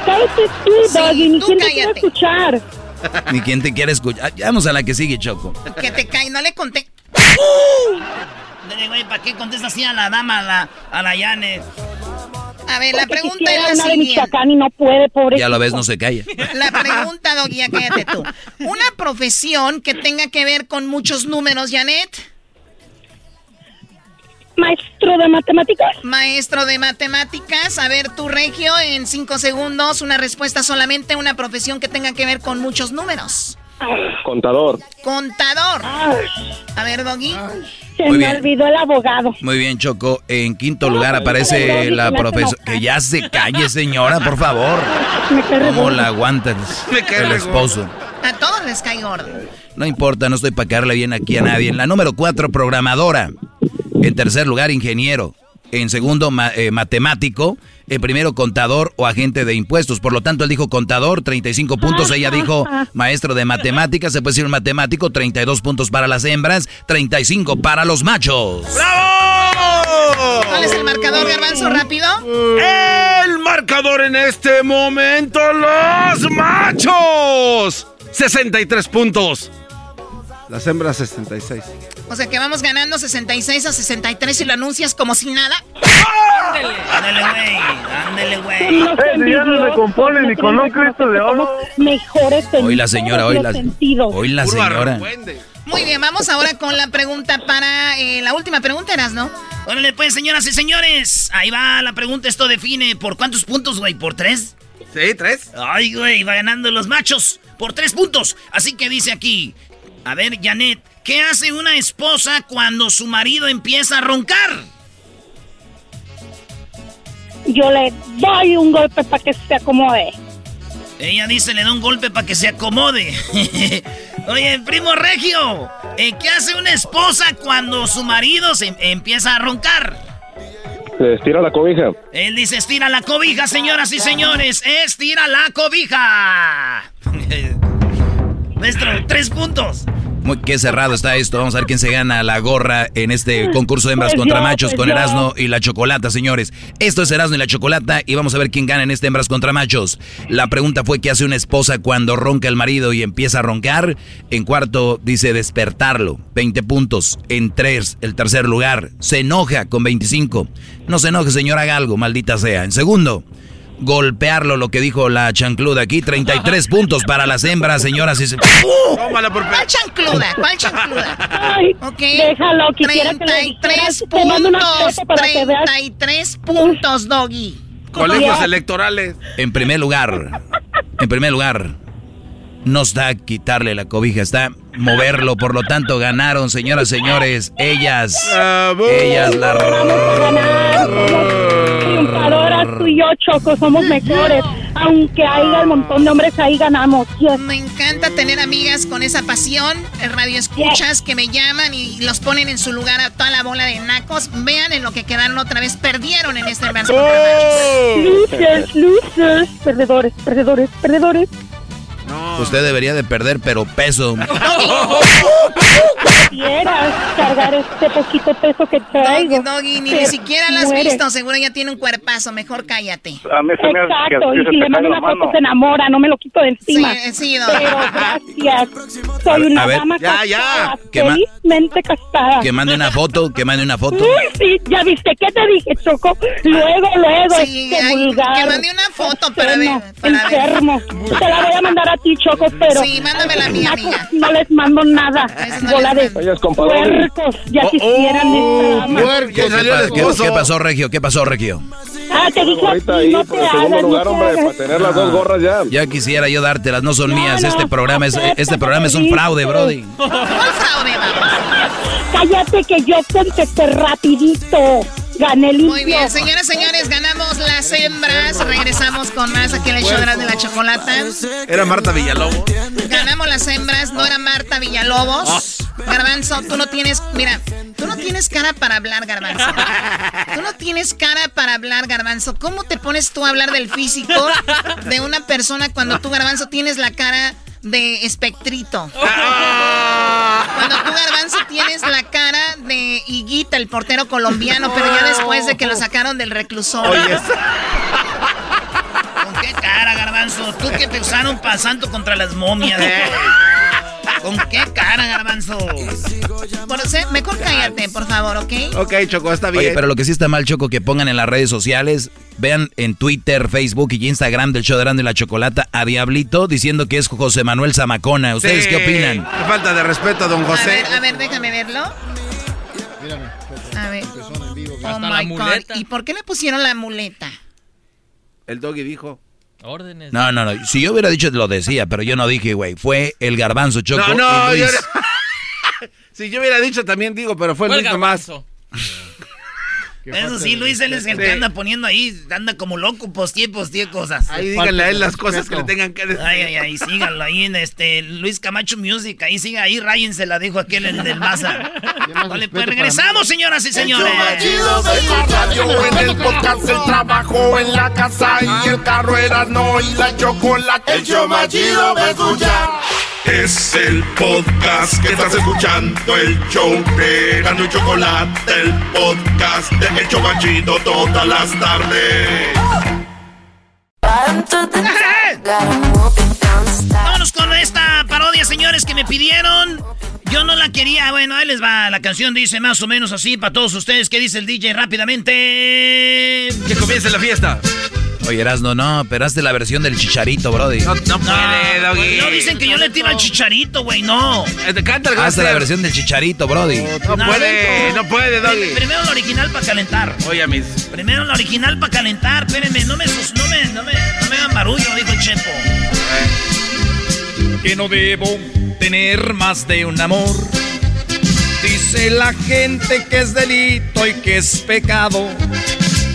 Cállate tú, Doggy, ni quién te quiere escuchar. Ni quién te quiere escuchar. Vamos a la que sigue, Choco. Que te cae, no le conté. Güey, ¿para qué contesta así a la dama, a la, a la Janet? A ver, la pregunta es la siguiente. y no puede, pobre. Ya lo ves, no se calla. La pregunta, Doggy, cállate tú. Una profesión que tenga que ver con muchos números, Janet. Maestro de matemáticas. Maestro de matemáticas. A ver, tu regio, en cinco segundos, una respuesta solamente, una profesión que tenga que ver con muchos números. Contador. Contador. A ver, Doggy. Se me olvidó el abogado. Muy bien, Choco. En quinto lugar aparece la profesora. Que ya se calle, señora, por favor. ¿Cómo la aguantas? el esposo. A todos les cae gordo. No importa, no estoy para caerle bien aquí a nadie. En la número cuatro, programadora. En tercer lugar, ingeniero. En segundo, eh, matemático. En primero, contador o agente de impuestos. Por lo tanto, él dijo contador, 35 puntos. Ella dijo maestro de matemáticas. Se puede decir matemático, 32 puntos para las hembras, 35 para los machos. ¡Bravo! ¿Cuál es el marcador, Garbanzo? Rápido. El marcador en este momento, los machos. 63 puntos. Las hembras 66. O sea que vamos ganando 66 a 63 y lo anuncias como si nada. Ándele, ándele, güey. Ándele, güey. Eh, ya no se compone ni con un Cristo de oro. Mejores Hoy la señora, hoy la, hoy la señora. Muy bien, vamos ahora con la pregunta para... Eh, la última pregunta eras, ¿no? Órale, pues, señoras y señores. Ahí va la pregunta. Esto define por cuántos puntos, güey. ¿Por tres? Sí, tres. Ay, güey, va ganando los machos por tres puntos. Así que dice aquí, a ver, Janet, ¿qué hace una esposa cuando su marido empieza a roncar? Yo le doy un golpe para que se acomode. Ella dice, le da un golpe para que se acomode. Oye, primo Regio, eh, ¿qué hace una esposa cuando su marido se empieza a roncar? Se estira la cobija. Él dice, estira la cobija, señoras y señores. Estira la cobija. Maestro, tres puntos. Muy, qué cerrado está esto. Vamos a ver quién se gana la gorra en este concurso de hembras contra machos con Erasmo y la Chocolata, señores. Esto es Erasmo y la Chocolata y vamos a ver quién gana en este hembras contra machos. La pregunta fue qué hace una esposa cuando ronca el marido y empieza a roncar. En cuarto dice despertarlo, 20 puntos. En tres, el tercer lugar, se enoja con 25. No se enoje, señor, haga algo, maldita sea. En segundo, golpearlo, lo que dijo la chancluda aquí. 33 puntos para las hembras, señoras y señores. ¿Cuál chancluda? ¿Cuál chancluda? Ay, ok. Déjalo, 33 puntos. 33 puntos, Doggy. Colegios electorales. En primer lugar, en primer lugar, no está quitarle la cobija, está moverlo. Por lo tanto, ganaron, señoras y señores. Ellas. Ellas la tú y yo, Choco, somos mejores. Aunque haya un montón de hombres ahí, ganamos. Me encanta tener amigas con esa pasión. Radio escuchas que me llaman y los ponen en su lugar a toda la bola de nacos. Vean en lo que quedaron otra vez. Perdieron en este verso. Oh. Losers, losers. Perdedores, perdedores, perdedores. Usted debería de perder, pero peso. Quieras, cuidar este poquito peso que traigo. Doggy, Doggy, ni, ni siquiera la has muere. visto. Seguro ya tiene un cuerpazo. Mejor cállate. A mí se me hace que Exacto, y si le mando una foto se enamora, no me lo quito de encima. Sí, sí, Doggy. Pero gracias. Soy una A ver, dama ya, casada, ya. Felizmente casada. Que mande una foto, que mande una foto. Uy, sí, ya viste, ¿qué te dije, Choco? Luego, luego, Sí, este ay, vulgar. que mande una foto para ver, para ver. enfermo. Te la voy a mandar a ti, Choco, pero... Sí, mándamela a mí, amiga. No les mando nada. Bola de puercos. Ya quisieran esta dama. ¿Qué, qué pa- qué- qué pasó, Regio? ¿Qué pasó, Regio? Ah, te dije Ahorita ahí, no por te el segundo lugar, hombre, para tener las dos gorras ya. Ya quisiera yo dártelas, no son No, mías. no, Este programa es este programa es un fraude. Brody. ¿Cuál fraude, vamos? Cállate que yo contesté rapidito. Gané limpio. Muy bien, señoras y señores, ganamos las hembras. Regresamos con más aquí en el show de la chocolata. Era Marta Villalobos. Ganamos las hembras, no era Marta Villalobos. Ah. Garbanzo, tú no tienes, mira, tú no tienes cara para hablar, Garbanzo. Tú no tienes cara para hablar, Garbanzo. ¿Cómo te pones tú a hablar del físico de una persona cuando tú, Garbanzo, tienes la cara de espectrito? Cuando tú, Garbanzo, tienes la cara de Higuita, el portero colombiano, pero ya después de que lo sacaron del reclusorio. ¿Con qué cara, garbanzo? Tú que te usaron para santo contra las momias. ¿Con qué cara, garbanzo? Por ser- mejor cállate, por favor, ¿ok? Ok, Choco, está bien. Oye, pero lo que sí está mal, Choco, que pongan en las redes sociales, vean en Twitter, Facebook y Instagram del show de Grande y la Chocolata a Diablito diciendo que es José Manuel Zamacona. ¿Ustedes Sí, qué opinan? qué falta de respeto, don A José. ver, a ver, déjame verlo. A ver. Oh Hasta la my God. ¿Y por qué le pusieron la muleta? El doggy dijo. Órdenes. No, no, no. Si yo hubiera dicho, lo decía, pero yo no dije, güey. Fue el garbanzo, Choco. No, no, y yo Luis. Si yo hubiera dicho también digo, pero fue Fue el el Luis nomás. Eso sí, Luis, él es el que anda poniendo ahí, anda como loco, postie, postie cosas. Ahí díganle a él las cosas que le tengan que decir. Ay, ay, ay, síganlo ahí en este Luis Camacho Music, ahí siga, ahí ráyense, la dijo aquel en del Maza. Vale, pues regresamos, señoras y señores. En el podcast, el trabajo, en la casa y el carro era no y la chocolate. El show más chido de escuchar. Es el podcast que estás escuchando, el show de Gano y Chocolate, el podcast de El Chobachito todas las tardes. Vámonos con esta parodia, señores, que me pidieron. Yo no la quería. Bueno, ahí les va. La canción dice más o menos así para todos ustedes. ¿Qué dice el DJ rápidamente? Que comience la fiesta. Oye, Erasno, no, pero hazte la versión del chicharito, Brody. No, no puede, Doggy. No dicen que yo le tiro al chicharito, güey, no. Canta el Hazte la versión del chicharito, Brody. No puede, no puede, Doggy. Prim- Primero la original para calentar. Oye, mis. Primero la original para calentar. Espérenme, no me, sus- no me, no me, no me hagan barullo, dijo el Chepo. que no debo tener más de un amor. Dice la gente que es delito y que es pecado.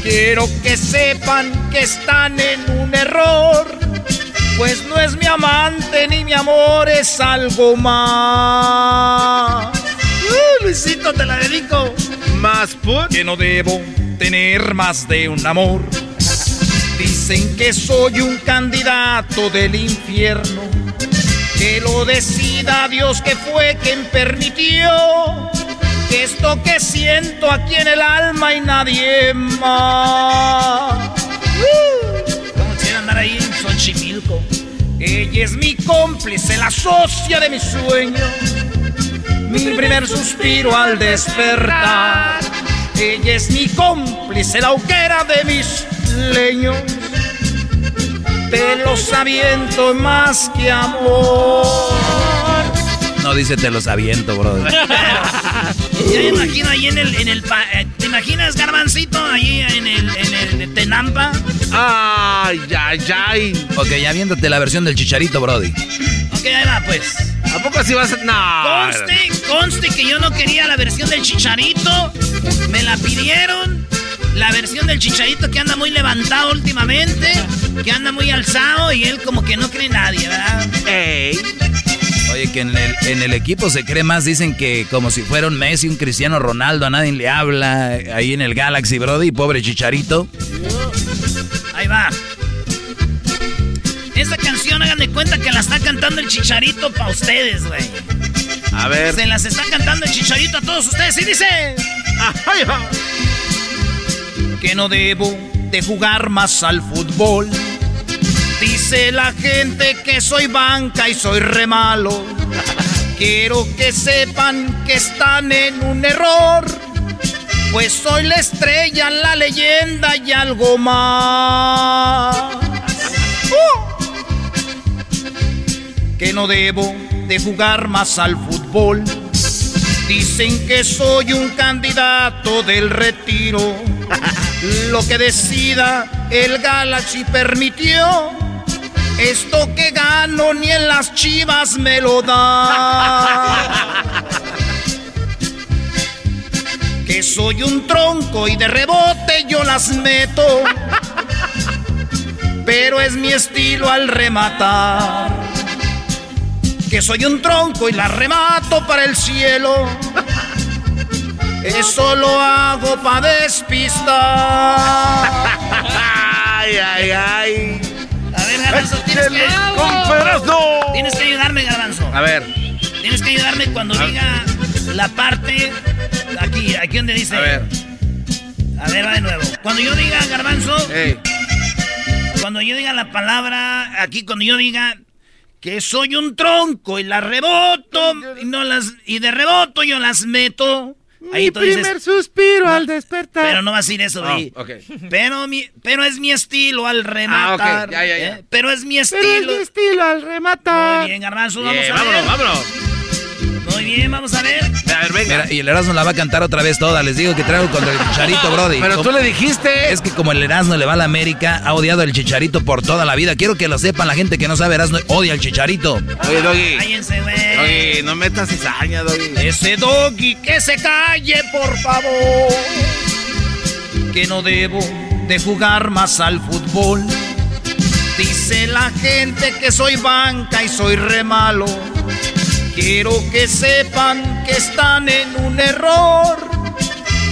Quiero que sepan que están en un error. Pues no es mi amante ni mi amor, es algo más. Uh, Luisito, te la dedico. Más put. Que no debo tener más de un amor. Dicen que soy un candidato del infierno. Que lo decida Dios que fue quien permitió que esto que siento aquí en el alma y nadie más. ¿Cómo quisiera andar ahí en Xochimilco? Ella es mi cómplice, la socia de mi sueño. Mi primer suspiro al despertar. Ella es mi cómplice, la hoguera de mis leños. Te los aviento más que amor. No dice te los aviento, Brody. Ya me imagino ahí en el, en el eh, ¿te imaginas Garbancito ahí en el, en el Tenampa? Ay, ay, ay. Ok, ya viéndote la versión del chicharito, Brody. Ok, ahí va pues. ¿A poco así vas a.? No. Conste, conste que yo no quería la versión del chicharito. Me la pidieron. La versión del chicharito que anda muy levantado últimamente. Que anda muy alzado y él como que no cree nadie, ¿verdad? Oye, que en el, en el equipo se cree más, dicen que como si fuera un Messi, un Cristiano Ronaldo, a nadie le habla. Ahí en el Galaxy, Brody, pobre chicharito. Ahí va. Esta canción, hagan de cuenta que la está cantando el chicharito para ustedes, güey. A ver. Se las está cantando el chicharito a todos ustedes y dice... Que no debo de jugar más al fútbol. Dice la gente que soy banca y soy re malo. Quiero que sepan que están en un error. Pues soy la estrella, la leyenda y algo más. Que no debo de jugar más al fútbol. Dicen que soy un candidato del retiro. Lo que decida el Galaxy permitió. Esto que gano ni en las chivas me lo da. Que soy un tronco y de rebote yo las meto. Pero es mi estilo al rematar. Que soy un tronco y la remato para el cielo. Eso lo hago para despistar. Ay, ay, ay. Garbanzo, tienes que... Tienes que ayudarme, Garbanzo. A ver. Tienes que ayudarme cuando diga la parte... Aquí, aquí donde dice... A ver. A ver, va de nuevo. Cuando yo diga, Garbanzo... Cuando yo diga la palabra... Aquí, cuando yo diga... Que soy un tronco y la reboto y no las y de reboto yo las meto. Ahí Mi tú dices, primer suspiro al despertar. pero no va a decir eso, Ah, Doggy. ok. Pero, mi, pero es mi estilo al rematar. Ah, ok. Ya, ya, ya. ¿eh? Pero es mi estilo. Pero es mi estilo al rematar. Muy bien, Garbanzo, vamos a ver. vámonos, vámonos. Muy bien, vamos a ver. A ver, venga. Mira, y el Erasmo la va a cantar otra vez toda. Les digo que traigo contra el Chicharito, Brody. Pero tú le dijiste. Es que como el Erasmo le va a la América, ha odiado al Chicharito por toda la vida. Quiero que lo sepan la gente que no sabe Erasmo, odia al Chicharito. Oye, Doggy. Cállense, güey. Doggy, no metas cizaña, Doggy. Ese doggy que se calle, por favor. Que no debo de jugar más al fútbol. Dice la gente que soy banca y soy re malo. Quiero que sepan que están en un error.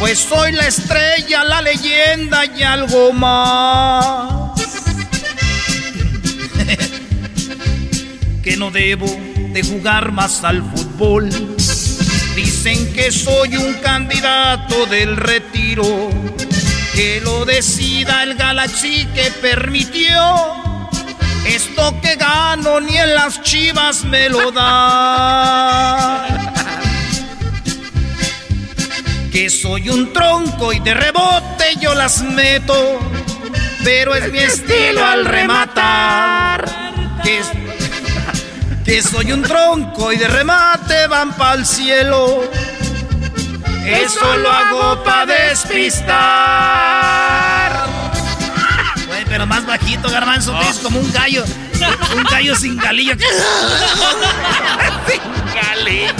Pues soy la estrella, la leyenda y algo más. que no debo de jugar más al fútbol. Dicen que soy un candidato del retiro, que lo decida el Galaxy que permitió. Esto que gano ni en las chivas me lo da. Que soy un tronco y de rebote yo las meto, pero es mi estilo al rematar. Que que soy un tronco y de remate van pa'l cielo. Eso lo hago pa' despistar. Pero más bajito, garbanzo, tú eres como un gallo. Un gallo sin galillo. sin galillo.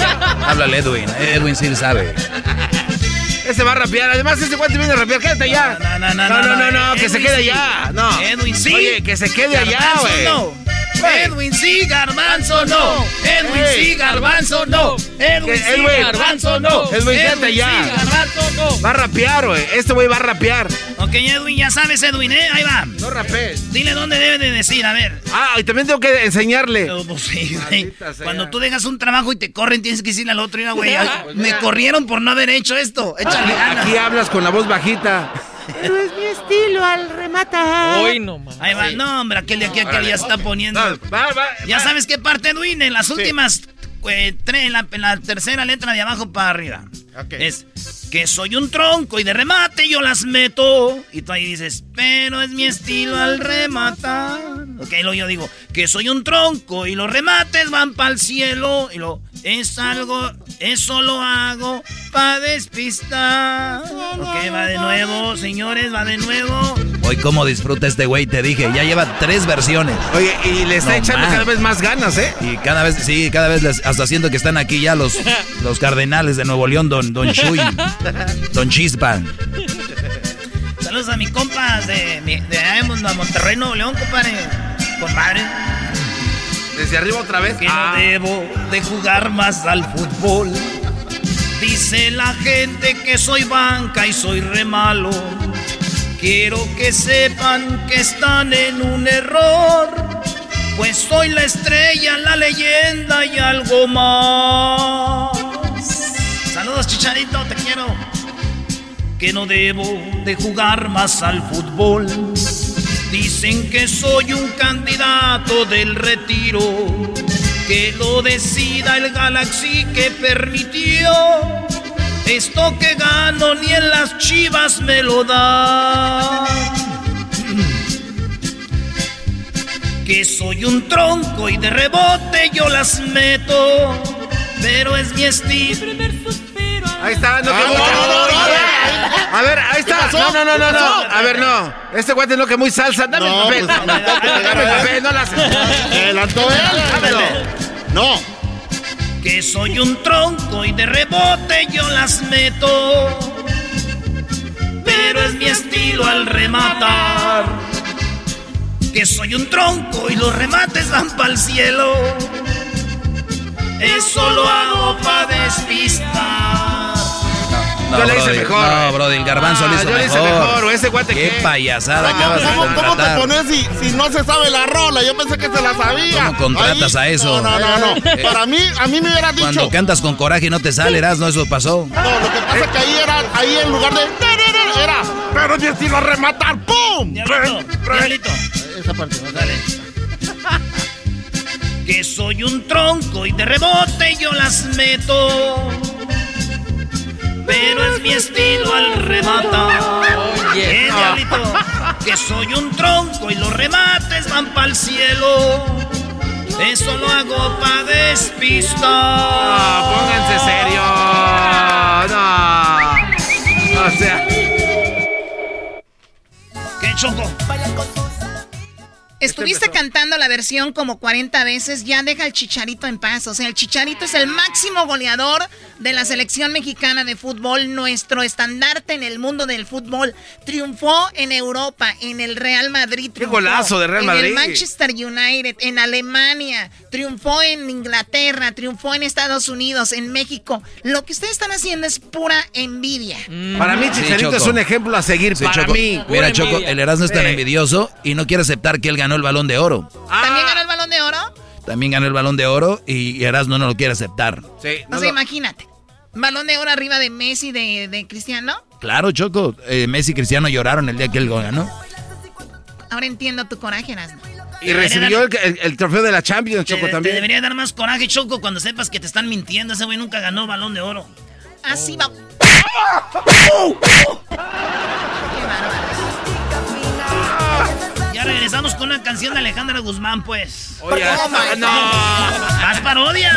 Háblale, Edwin. Edwin sí sabe. Ese va a rapear. Además, ese guante viene a rapear. Quédate allá. No, no, no, no, no, no, no, que Edwin se quede sí. allá. No. Edwin sí. Oye, que se quede allá, güey. Edwin sí, garbanzo no. Edwin sí, garbanzo no. Edwin sí, Edwin. garbanzo no. Edwin, sí, allá. garbanzo no. Va a rapear, güey. Este güey va a rapear. Ok, Edwin, ya sabes, Edwin, ¿eh? Ahí va. No rapees. Dile dónde debe de decir, a ver. Ah, y también tengo que enseñarle. No, pues sí, güey. Cuando tú dejas un trabajo y te corren, tienes que decirle al otro, mira, güey, me ya. corrieron por no haber hecho esto. Échale ganas. Aquí hablas con la voz bajita. Pero es mi estilo al rematar. no, man. Ahí va. No, hombre, aquel de aquí, aquel ya está poniendo. Va, va, Ya va. sabes qué parte, Edwin, en las últimas eh, tres, en la, en la tercera letra de abajo para arriba. Ok. Es que soy un tronco y de remate yo las meto. Y tú ahí dices, pero es mi estilo al rematar. Ok, luego yo digo, que soy un tronco y los remates van para el cielo. Y lo es algo, eso lo hago para despistar. Ok, va de nuevo, señores, va de nuevo. Hoy cómo disfruta este güey, te dije. Ya lleva tres versiones. Oye, y le está No echando más. cada vez más ganas, ¿eh? Y cada vez, sí, cada vez les- hasta siento que están aquí ya los, los cardenales de Nuevo León, don, don Shui, don Chispa. Saludos a mi compa de, de Mon- Monterrey, Nuevo León, compadre. Compadre. Desde arriba otra vez. Que Ah. no debo de jugar más al fútbol. Dice la gente que soy banca y soy re malo. Quiero que sepan que están en un error. Pues soy la estrella, la leyenda y algo más. Saludos, Chicharito, te quiero. Que no debo de jugar más al fútbol. Dicen que soy un candidato del retiro. Que lo decida el Galaxy que permitió. Esto que gano ni en las chivas me lo da. Que soy un tronco y de rebote yo las meto. Pero es mi estilo. Ahí está, no, Ah, A ver, ahí está. No, no, no, no, ¿Qué no. A ver, no. Este guante no que muy salsa. Dame No, el papel. pues, Dame el papel, no las. Adelantó él. Dámelo. No. Que soy un tronco y de rebote yo las meto. Pero es mi estilo al rematar. Que soy un tronco y los remates van para el cielo. Eso lo hago para despistar. No, Yo le hice brody, mejor. No, bro, el garbanzo Ah, lo hizo yo le hice mejor. mejor, ¿o ese guante qué? qué? payasada ¿Cómo, acabas de cómo- cómo te pones si, si no se sabe la rola? Yo pensé que se la sabía. ¿Cómo contratas a eso? No, no, no. no. Eh, Para mí, a mí me hubiera dicho. Cuando cantas con coraje y no te sale, no eso pasó. No, lo que pasa es que ahí era, ahí en lugar de. Era. Pero a rematar. ¡Pum! Diablito. Esa parte, Dale. Que soy un tronco y de rebote yo las meto. Pero es mi estilo al rematar. Oye, Eh, diablito. Que soy un tronco y los remates van para el cielo. Eso lo hago para despistar. No, pónganse serio. No. O sea. ¿Qué choco? Estuviste cantando la versión como 40 veces, ya deja el Chicharito en paz. O sea, el Chicharito es el máximo goleador de la selección mexicana de fútbol, nuestro estandarte en el mundo del fútbol. Triunfó en Europa, en el Real Madrid. triunfó, golazo de Real En Madrid. el Manchester United, en Alemania, triunfó en Inglaterra, triunfó en Estados Unidos, en México. Lo que ustedes están haciendo es pura envidia. Para mí, Chicharito es un ejemplo a seguir Sí, para Choco. mí. Mira, Choco, envidia. el Erasmo es tan envidioso y no quiere aceptar que él ganó el balón de oro. ¿También ganó el balón de oro? También ganó el balón de oro y Erasmo no lo quiere aceptar. Sí, o sea, imagínate. Balón de oro arriba de Messi, de, de Cristiano. Claro, Choco. eh, Messi y Cristiano lloraron el día que él ganó. Ahora entiendo tu coraje, Erasmo. Y recibió el, el- el trofeo de la Champions, Te, Choco, te también. debería dar más coraje, Choco, cuando sepas que te están mintiendo. Ese güey nunca ganó balón de oro. Así va. Ya regresamos con una canción de Alejandra Guzmán, pues. Oye, no. Más parodias.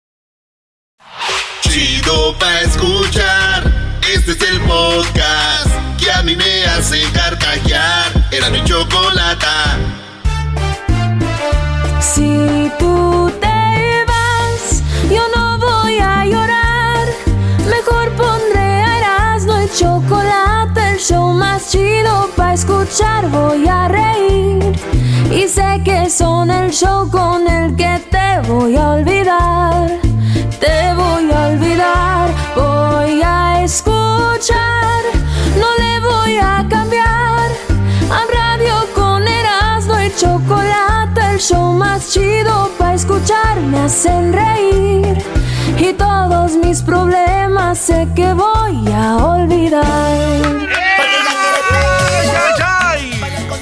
Chido pa' escuchar. Este es el podcast que a mí me hace carcajear. Era mi chocolata. Si tú te vas, yo no voy a llorar. Mejor pondré a Erasmo y chocolate, el show más chido para escuchar. Voy a reír y sé que son el show con el que te voy a olvidar. Te voy a olvidar, voy a escuchar, no le voy a cambiar. A radio con Erasmo y chocolate, el show más chido para escuchar me hacen reír. Y todos mis problemas sé que voy a olvidar.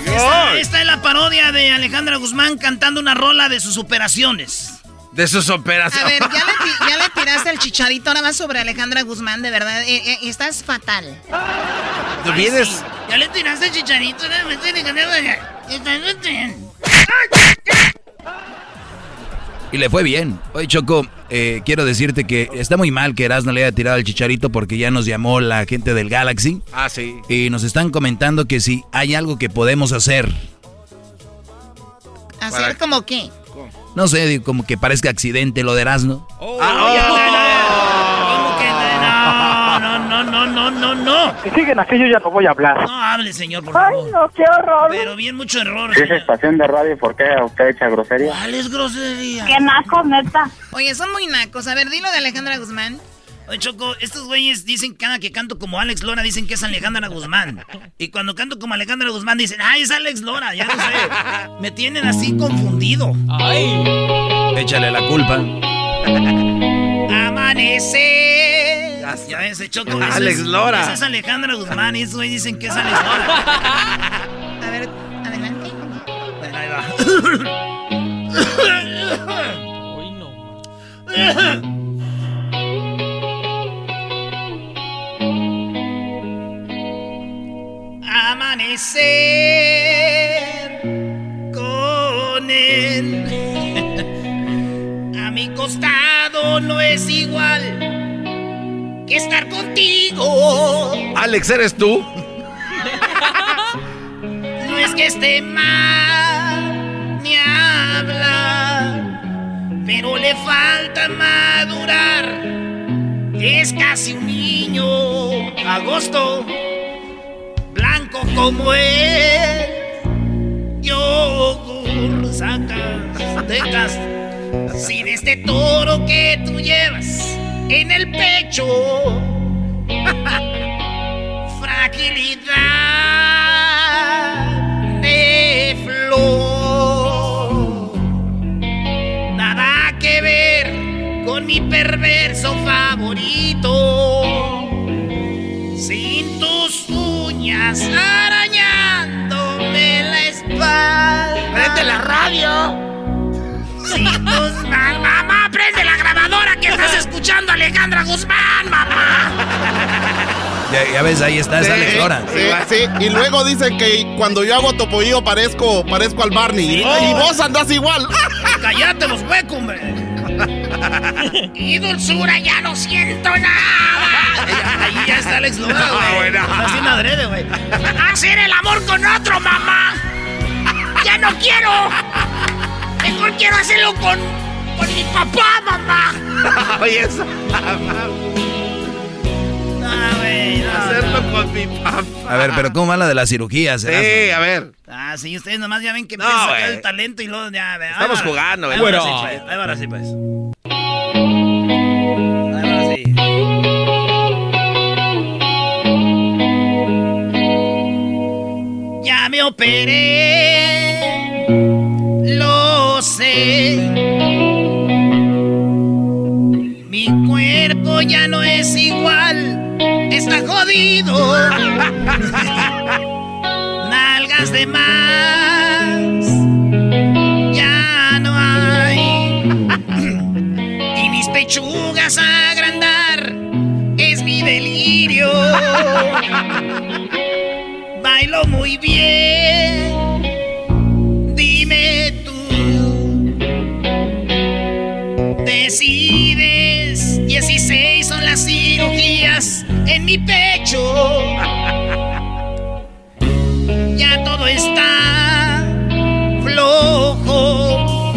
Esta, esta es la parodia de Alejandra Guzmán cantando una rola de sus operaciones. De sus A operaciones. ver, ya le, ti- ya le tiraste el chicharito ahora más sobre Alejandra Guzmán, de verdad. eh, eh, estás fatal. Tú vienes. Ya le tiraste el chicharito. ¿no? Me estoy dejando de- Está bien. Y le fue bien. Oye, Choco, eh, quiero decirte que está muy mal que Erasmo le haya tirado el chicharito porque ya nos llamó la gente del Galaxy. Ah, sí. Y nos están comentando que si hay algo que podemos hacer. ¿Hacer como qué? No sé, digo, como que parezca accidente lo de Erasmo. Oh, ¿Cómo que no? No, no, no, no, no, no. Si siguen así, yo ya no voy a hablar. No hable, señor, por favor. Ay, no, qué horror. Pero bien mucho error. Si es estación de radio, ¿por qué usted echa grosería? ¿Cuál es grosería? Qué naco, neta. Oye, son muy nacos. A ver, dilo de Alejandra Guzmán. Oye, Choco, estos güeyes dicen cada que canto como Alex Lora, dicen que es Alejandra Guzmán. Y cuando canto como Alejandra Guzmán, dicen, ¡ay, es Alex Lora! Ya no sé. Me tienen así confundido. ¡Ay! Échale la culpa. Amanecer. Ya ves, Choco. eso Alex es- Lora. Esa es Alejandra Guzmán y esos güeyes dicen que es Alex Lora. A ver, adelante. Bueno, ahí va. Amanecer con él. A mi costado no es igual que estar contigo. Alex, ¿eres tú? No es que esté mal ni hablar, pero le falta madurar. Es casi un niño. Agosto, blanco como él. Yogur, Zacatecas. Sin este toro que tú llevas en el pecho. Fragilidad de flor. Nada que ver con mi perverso favorito. Uñas arañándome la espalda. ¡Prende la radio! Sin tus ma- mamá, prende la grabadora que estás escuchando a Alejandra Guzmán, mamá. Ya, ya ves, ahí está, es Sí, Alex Lora. sí, sí. Y luego dicen que cuando yo hago topollillo parezco, parezco al Barney. Y, y vos andás igual. Cállate los huecos, hombre. y dulzura ya no siento nada. Ahí ya está Alex Lora, güey. bueno. Está sin adrede, güey. Hacer el amor con otro, mamá. Ya no quiero. Mejor quiero hacerlo con, con mi papá, mamá. Oye, eso. Ah, güey. no, Hacerlo con mi papá. A ver, pero ¿cómo va la de la cirugía? Sí, Erasmo? a ver. Ah, sí, ustedes nomás ya ven que No, sacar el talento y luego ya. ve, Estamos jugando, güey. Bueno. ahora sí, pues. Ahí va, ahora sí, pues. Ahí va, sí. Ya me operé, lo sé. Mi cuerpo ya no es igual, está jodido. Nalgas de más, ya no hay. Y mis pechugas a agrandar, es mi delirio. Bailo muy bien, mi pecho. Ya todo está flojo.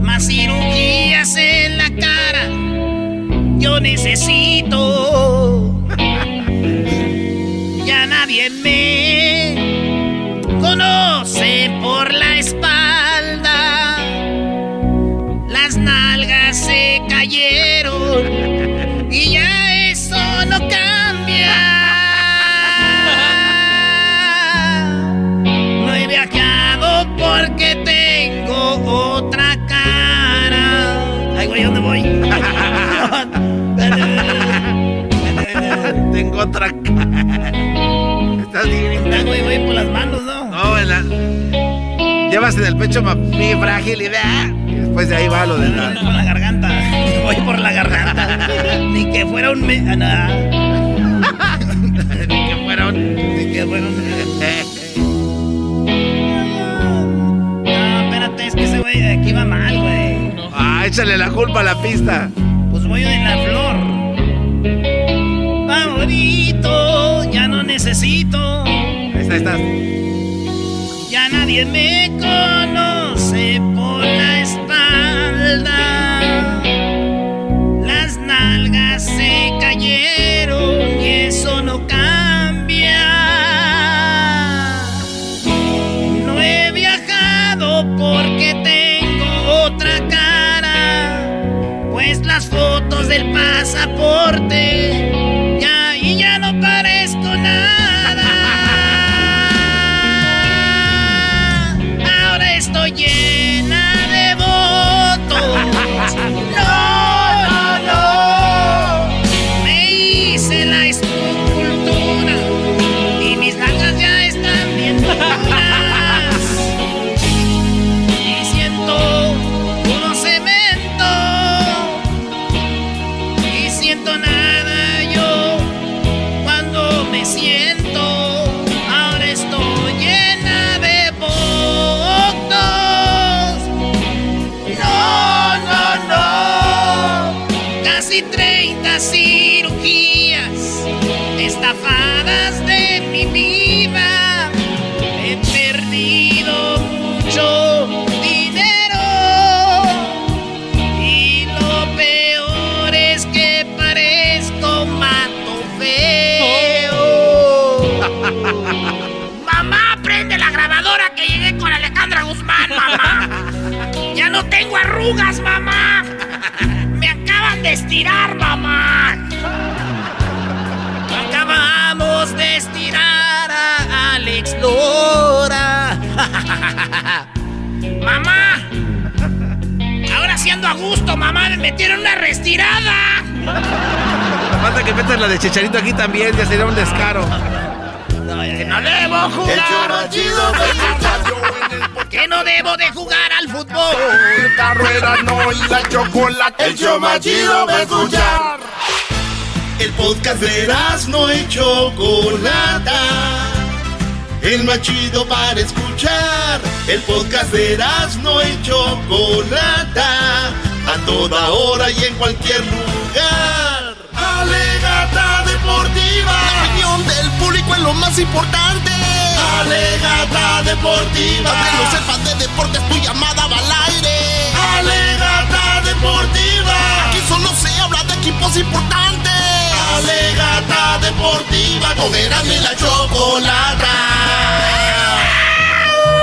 Más cirugías en la cara. Yo necesito. Otra. Estás bien. Güey, voy por las manos, ¿no? No, en la... Llevas en el pecho mi fragilidad. Y después de ahí va lo de la... Por la garganta. Voy por la garganta. Ni que fuera un... Me... ah. Ni que fuera un... Ni que fuera un... No, espérate, es que ese güey de aquí va mal, güey. Ah, échale la culpa a la pista. Pues voy en la flor. Necesito. Ahí está, ahí está. Ya nadie me conoce por la espalda. Las nalgas se cayeron y eso no cambia. No he viajado porque tengo otra cara, pues las fotos del pasaporte gusto, mamá. Me metieron una restirada. Falta que metas la de Chicharito aquí también, ya sería un descaro. Que no debo jugar. Que no debo de jugar al fútbol. El carro era no y la chocolate. El show más chido de escuchar. El podcast de no y Chocolata. El más chido para escuchar. El podcast de no y Chocolata. A toda hora y en cualquier lugar. Alegata deportiva. La opinión del público es lo más importante. Alegata deportiva. Aunque no sepas de deportes, tu llamada va al aire. Alegata deportiva. Aquí solo se habla de equipos importantes. Alegata deportiva. Y la chocolata.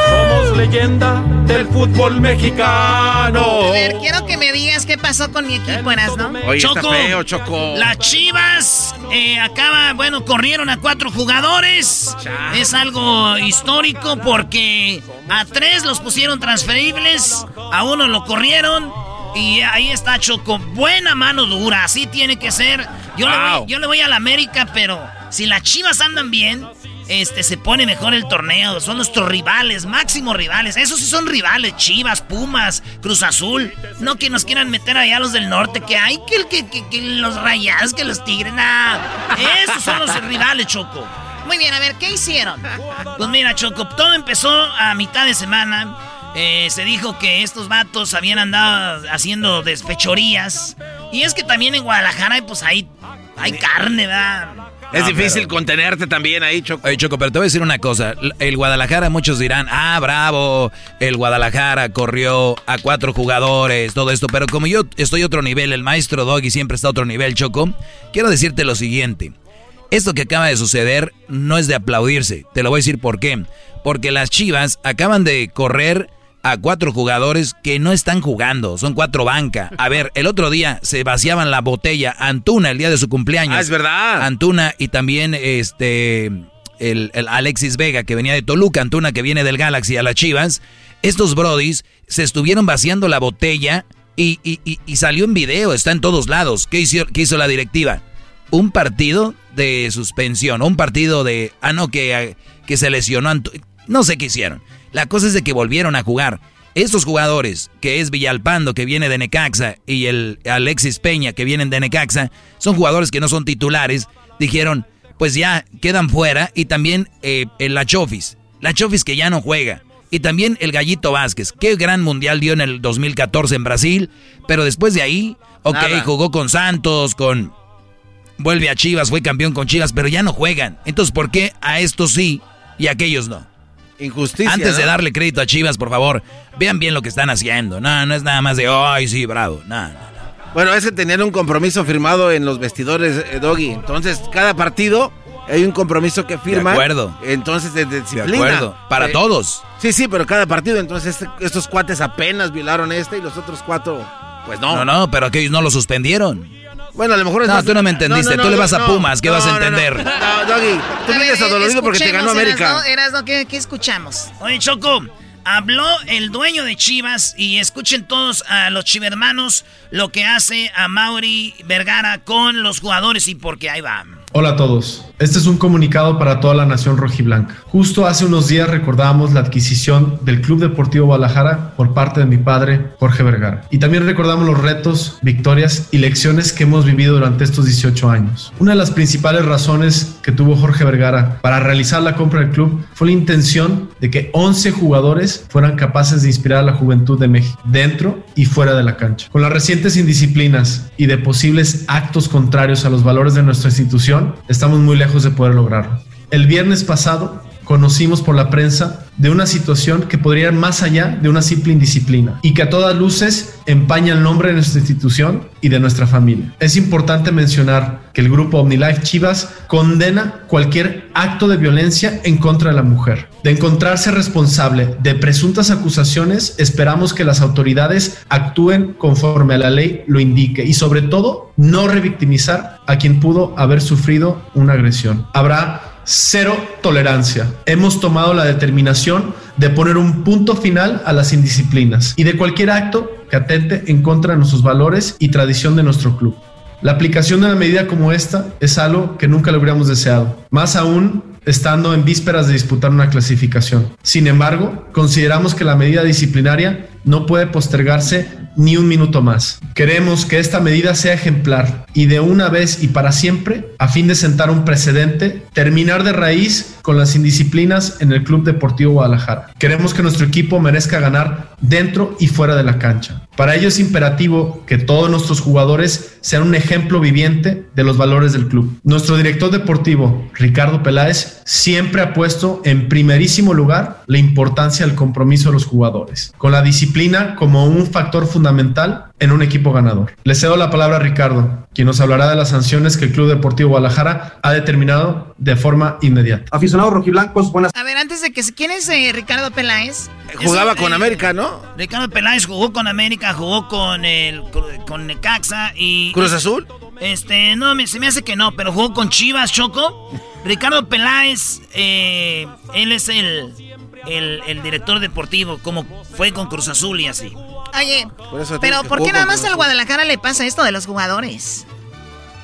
Somos leyenda del fútbol mexicano. A ver, quiero que me digas qué pasó con mi equipo, Erasmo. Oye, Choco, está feo, Choco. Las Chivas eh, acaba, bueno, corrieron a cuatro jugadores. Es algo histórico porque a tres los pusieron transferibles, a uno lo corrieron. Y ahí está Choco, buena mano dura, así tiene que ser. Yo, le, voy, yo le voy a la América, pero si las Chivas andan bien, este se pone mejor el torneo. Son nuestros rivales, máximos rivales. Esos sí son rivales, Chivas, Pumas, Cruz Azul. No que nos quieran meter allá los del norte, que hay que, que, que, que los rayados, que los tigres, nada. Esos son los rivales, Choco. Muy bien, a ver, ¿qué hicieron? Pues mira, Choco, todo empezó a mitad de semana. Eh, se dijo que estos vatos habían andado haciendo despechorías. Y es que también en Guadalajara, pues ahí hay carne, ¿verdad? Es No, difícil pero- contenerte también ahí, Choco. Oye, Choco, pero te voy a decir una cosa. El Guadalajara, muchos dirán, ah, bravo, el Guadalajara corrió a cuatro jugadores, todo esto. Pero como yo estoy a otro nivel, el maestro Doggy siempre está a otro nivel, Choco, quiero decirte lo siguiente. Esto que acaba de suceder no es de aplaudirse. Te lo voy a decir por qué. Porque las Chivas acaban de correr a cuatro jugadores que no están jugando. Son cuatro banca. A ver, el otro día se vaciaban la botella Antuna el día de su cumpleaños. Ah, es verdad. Antuna y también este el, el Alexis Vega que venía de Toluca, Antuna que viene del Galaxy a las Chivas. Estos brodis se estuvieron vaciando la botella y, y- y- y salió en video, está en todos lados. ¿Qué hizo, qué hizo la directiva? Un partido de suspensión, un partido de... Ah, no, que, que se lesionó. Antu- No sé qué hicieron. La cosa es de que volvieron a jugar. Estos jugadores, que es Villalpando, que viene de Necaxa, y el Alexis Peña, que vienen de Necaxa, son jugadores que no son titulares, dijeron, pues ya quedan fuera, y también eh, el La Chofis, La Chofis que ya no juega, y también el Gallito Vázquez, qué gran mundial dio en el 2014 en Brasil, pero después de ahí, ok, Nada. jugó con Santos, con... Vuelve a Chivas, fue campeón con Chivas, pero ya no juegan. Entonces, ¿por qué a estos sí y a aquellos no? Injusticia. Antes de ¿no? darle crédito a Chivas, por favor, vean bien lo que están haciendo. No, no es nada más de, ay, sí, bravo. No, no. Bueno, es que tenían un compromiso firmado en los vestidores, eh, Doggy. Entonces, cada partido hay un compromiso que firma. acuerdo. Entonces, de, de disciplina. acuerdo. Para Eh, todos. Sí, sí, pero cada partido. Entonces, este- estos cuates apenas violaron este y los otros cuatro, pues no. No, no, pero aquellos no lo suspendieron. Bueno, a lo mejor es No, más- tú no me entendiste. No, no, Tú le no, vas a Pumas. ¿Qué no, vas a no, no. entender? No, Doggy, tú vienes adolorido porque te ganó América. Erasno, ¿qué, qué escuchamos? Oye, Choco, habló el dueño de Chivas y escuchen todos a los chivermanos lo que hace a Mauri Vergara con los jugadores y porque ahí va. Hola a todos. Este es un comunicado para toda la nación rojiblanca. Justo hace unos días recordábamos la adquisición del Club Deportivo Guadalajara por parte de mi padre, Jorge Vergara. Y también recordamos los retos, victorias y lecciones que hemos vivido durante estos 18 años. Una de las principales razones que tuvo Jorge Vergara para realizar la compra del club fue la intención de que 11 jugadores fueran capaces de inspirar a la juventud de México, dentro y fuera de la cancha. Con las recientes indisciplinas y de posibles actos contrarios a los valores de nuestra institución, estamos muy lejos de poder lograrlo. El viernes pasado conocimos por la prensa de una situación que podría ir más allá de una simple indisciplina y que a todas luces empaña el nombre de nuestra institución y de nuestra familia. Es importante mencionar que el grupo OmniLife Chivas condena cualquier acto de violencia en contra de la mujer. De encontrarse responsable de presuntas acusaciones, esperamos que las autoridades actúen conforme a la ley lo indique y sobre todo no revictimizar a quien pudo haber sufrido una agresión. Habrá cero tolerancia. Hemos tomado la determinación de poner un punto final a las indisciplinas y de cualquier acto que atente en contra de nuestros valores y tradición de nuestro club. La aplicación de una medida como esta es algo que nunca lo hubiéramos deseado, más aún estando en vísperas de disputar una clasificación. Sin embargo, consideramos que la medida disciplinaria no puede postergarse ni un minuto más. Queremos que esta medida sea ejemplar y de una vez y para siempre, a fin de sentar un precedente, terminar de raíz con las indisciplinas en el Club Deportivo Guadalajara. Queremos que nuestro equipo merezca ganar dentro y fuera de la cancha. Para ello es imperativo que todos nuestros jugadores sean un ejemplo viviente de los valores del club. Nuestro director deportivo, Ricardo Peláez, siempre ha puesto en primerísimo lugar la importancia del compromiso de los jugadores, con la disciplina como un factor fundamental en un equipo ganador. Le cedo la palabra a Ricardo, quien nos hablará de las sanciones que el Club Deportivo Guadalajara ha determinado de forma inmediata. Aficionados rojiblancos, buenas A ver, antes de que... se- ¿Quién es eh, Ricardo Peláez? Jugaba con eh, América, ¿no? Ricardo Peláez jugó con América, jugó con el con Necaxa y ¿Cruz Azul? Este, no, me- se me hace que no, pero jugó con Chivas, Choco. Ricardo Peláez, eh, él es el, el, el director deportivo, como fue con Cruz Azul y así. Oye, Por eso pero ¿por qué nada más al Guadalajara le pasa esto de los jugadores?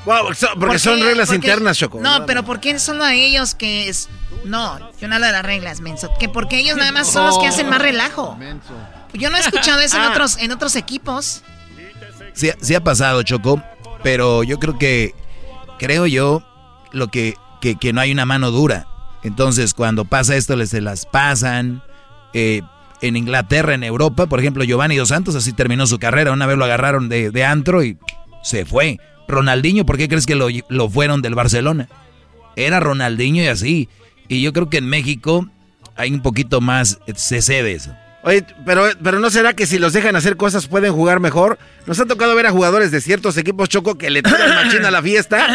Wow, so- porque ¿Por son reglas Porque- internas, Choco. No, pero ¿por qué solo a ellos que es... No, yo no hablo de las reglas, menso. Que porque ellos nada más son los que hacen más relajo. Yo no he escuchado eso en Ah. otros, en otros equipos. Sí, sí ha pasado, Choco, pero yo creo que, creo yo, lo que, que, que no hay una mano dura. Entonces, cuando pasa esto, les se las pasan. Eh, en Inglaterra, en Europa, por ejemplo, Giovanni Dos Santos así terminó su carrera. Una vez lo agarraron de, de antro y se fue. Ronaldinho, ¿por qué crees que lo, lo fueron del Barcelona? Era Ronaldinho y así. Y yo creo que en México hay un poquito más, se cede eso. Oye, pero, pero ¿no será que si los dejan hacer cosas pueden jugar mejor? Nos ha tocado ver a jugadores de ciertos equipos, Choco, que le tocan machina a la fiesta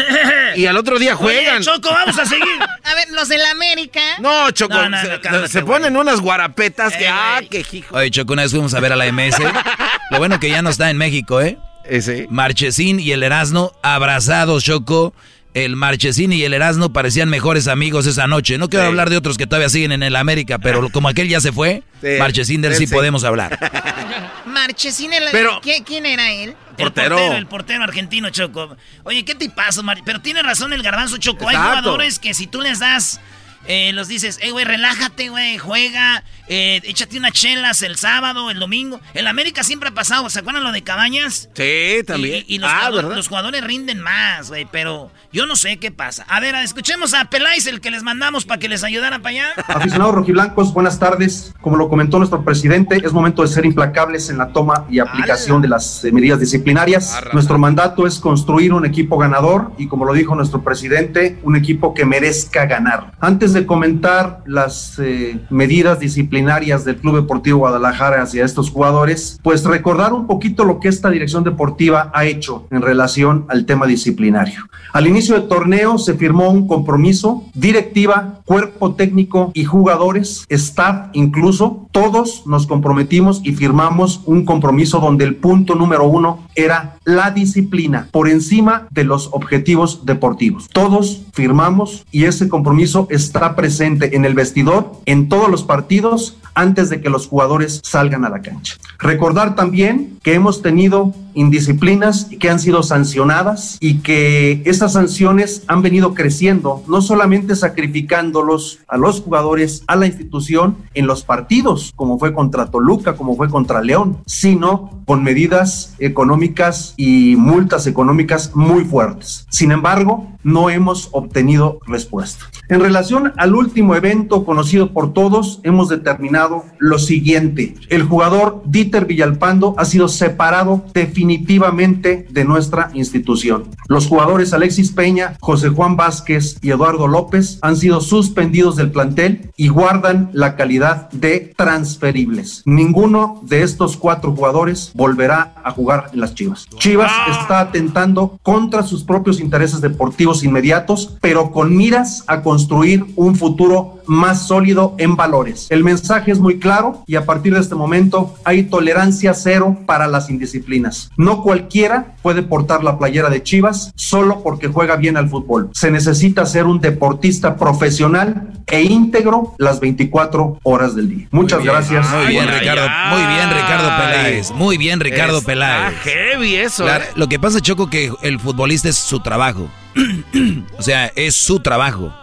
y al otro día juegan. Oye, Choco, vamos a seguir. A ver, los del América. No, Choco, No, no, se, no, cálmate, se güey. ponen unas guarapetas que, ah, que hijo. Oye, Choco, una vez fuimos a ver a la MS. Lo bueno que ya no está en México, ¿eh? Ese. Marchesín y el Erasno abrazados, Choco. El Marchesín y el Erasno parecían mejores amigos esa noche. No quiero Sí. hablar de otros que todavía siguen en el América, pero como aquel ya se fue, Sí, Marchesín del él sí sí. podemos hablar. Marchesín, el- Pero- ¿quién, quién era él? El Portero. portero, el portero argentino, Choco. Oye, ¿qué tipazo, Mari? Pero tiene razón el garbanzo, Choco. Hay jugadores que si tú les das, eh, los dices, hey, güey, relájate, güey, juega, eh, échate unas chelas el sábado, el domingo. El América siempre ha pasado, ¿se acuerdan lo de Cabañas? Sí, también. Y, y los, ah, jugadores, ¿verdad? los jugadores rinden más, güey, pero yo no sé qué pasa. A ver, escuchemos a Peláez, el que les mandamos para que les ayudara para allá. Aficionados rojiblancos, buenas tardes. Como lo comentó nuestro presidente, es momento de ser implacables en la toma y aplicación de las eh, medidas disciplinarias. Nuestro mandato es construir un equipo ganador y como lo dijo nuestro presidente, un equipo que merezca ganar. Antes Antes de comentar las eh, medidas disciplinarias del Club Deportivo Guadalajara hacia estos jugadores, pues recordar un poquito lo que esta dirección deportiva ha hecho en relación al tema disciplinario. Al inicio del torneo se firmó un compromiso, directiva, cuerpo técnico y jugadores, staff incluso, todos nos comprometimos y firmamos un compromiso donde el punto número uno era la disciplina por encima de los objetivos deportivos. Todos firmamos y ese compromiso está presente en el vestidor, en todos los partidos, antes de que los jugadores salgan a la cancha. Recordar también que hemos tenido indisciplinas que han sido sancionadas y que esas sanciones han venido creciendo, no solamente sacrificándolos a los jugadores, a la institución en los partidos, como fue contra Toluca, como fue contra León, sino con medidas económicas y multas económicas muy fuertes. Sin embargo, no hemos obtenido respuesta. En relación al último evento conocido por todos, hemos determinado lo siguiente. El jugador Dieter Villalpando ha sido separado definitivamente de nuestra institución. Los jugadores Alexis Peña, José Juan Vázquez y Eduardo López han sido suspendidos del plantel y guardan la calidad de transferibles. Ninguno de estos cuatro jugadores volverá a jugar en las Chivas. Chivas está atentando contra sus propios intereses deportivos inmediatos, pero con miras a construir un futuro más sólido en valores. El mensaje es muy claro y a partir de este momento hay tolerancia cero para las indisciplinas. No cualquiera puede portar la playera de Chivas solo porque juega bien al fútbol. Se necesita ser un deportista profesional e íntegro las 24 horas del día. Muchas gracias. Muy bien, Ricardo. Muy bien, Ricardo Peláez. Muy bien, Ricardo Peláez. heavy eso, ¿eh? Lo que pasa, Choco, que el futbolista es su trabajo. o sea, es su trabajo.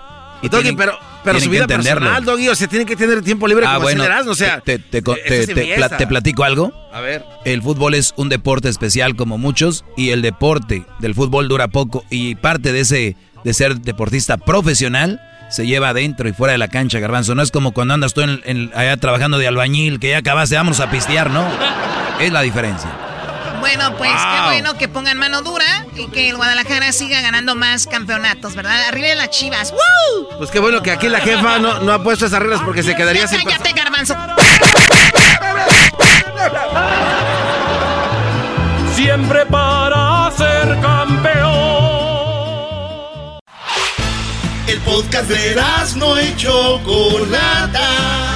Y Doggy, tienen- pero, pero tienen su vida personal, Doggy, o sea, tiene que tener tiempo libre Ah, como bueno, o sea, te, te- te- te platico algo. A ver. El fútbol es un deporte especial como muchos y el deporte del fútbol dura poco y parte de ese de ser deportista profesional se lleva adentro y fuera de la cancha, garbanzo. No es como cuando andas tú en, en- allá trabajando de albañil, que ya acabaste, vámonos a pistear, ¿no? Es la diferencia. Bueno, pues qué bueno que pongan mano dura y que el Guadalajara siga ganando más campeonatos, ¿verdad? Arriba de las chivas. ¡Woo! Pues qué bueno que aquí la jefa no, no ha puesto esas reglas porque se quedaría Ya sin... cállate, garbanzo. Siempre para ser campeón. El podcast de no y Chocolata.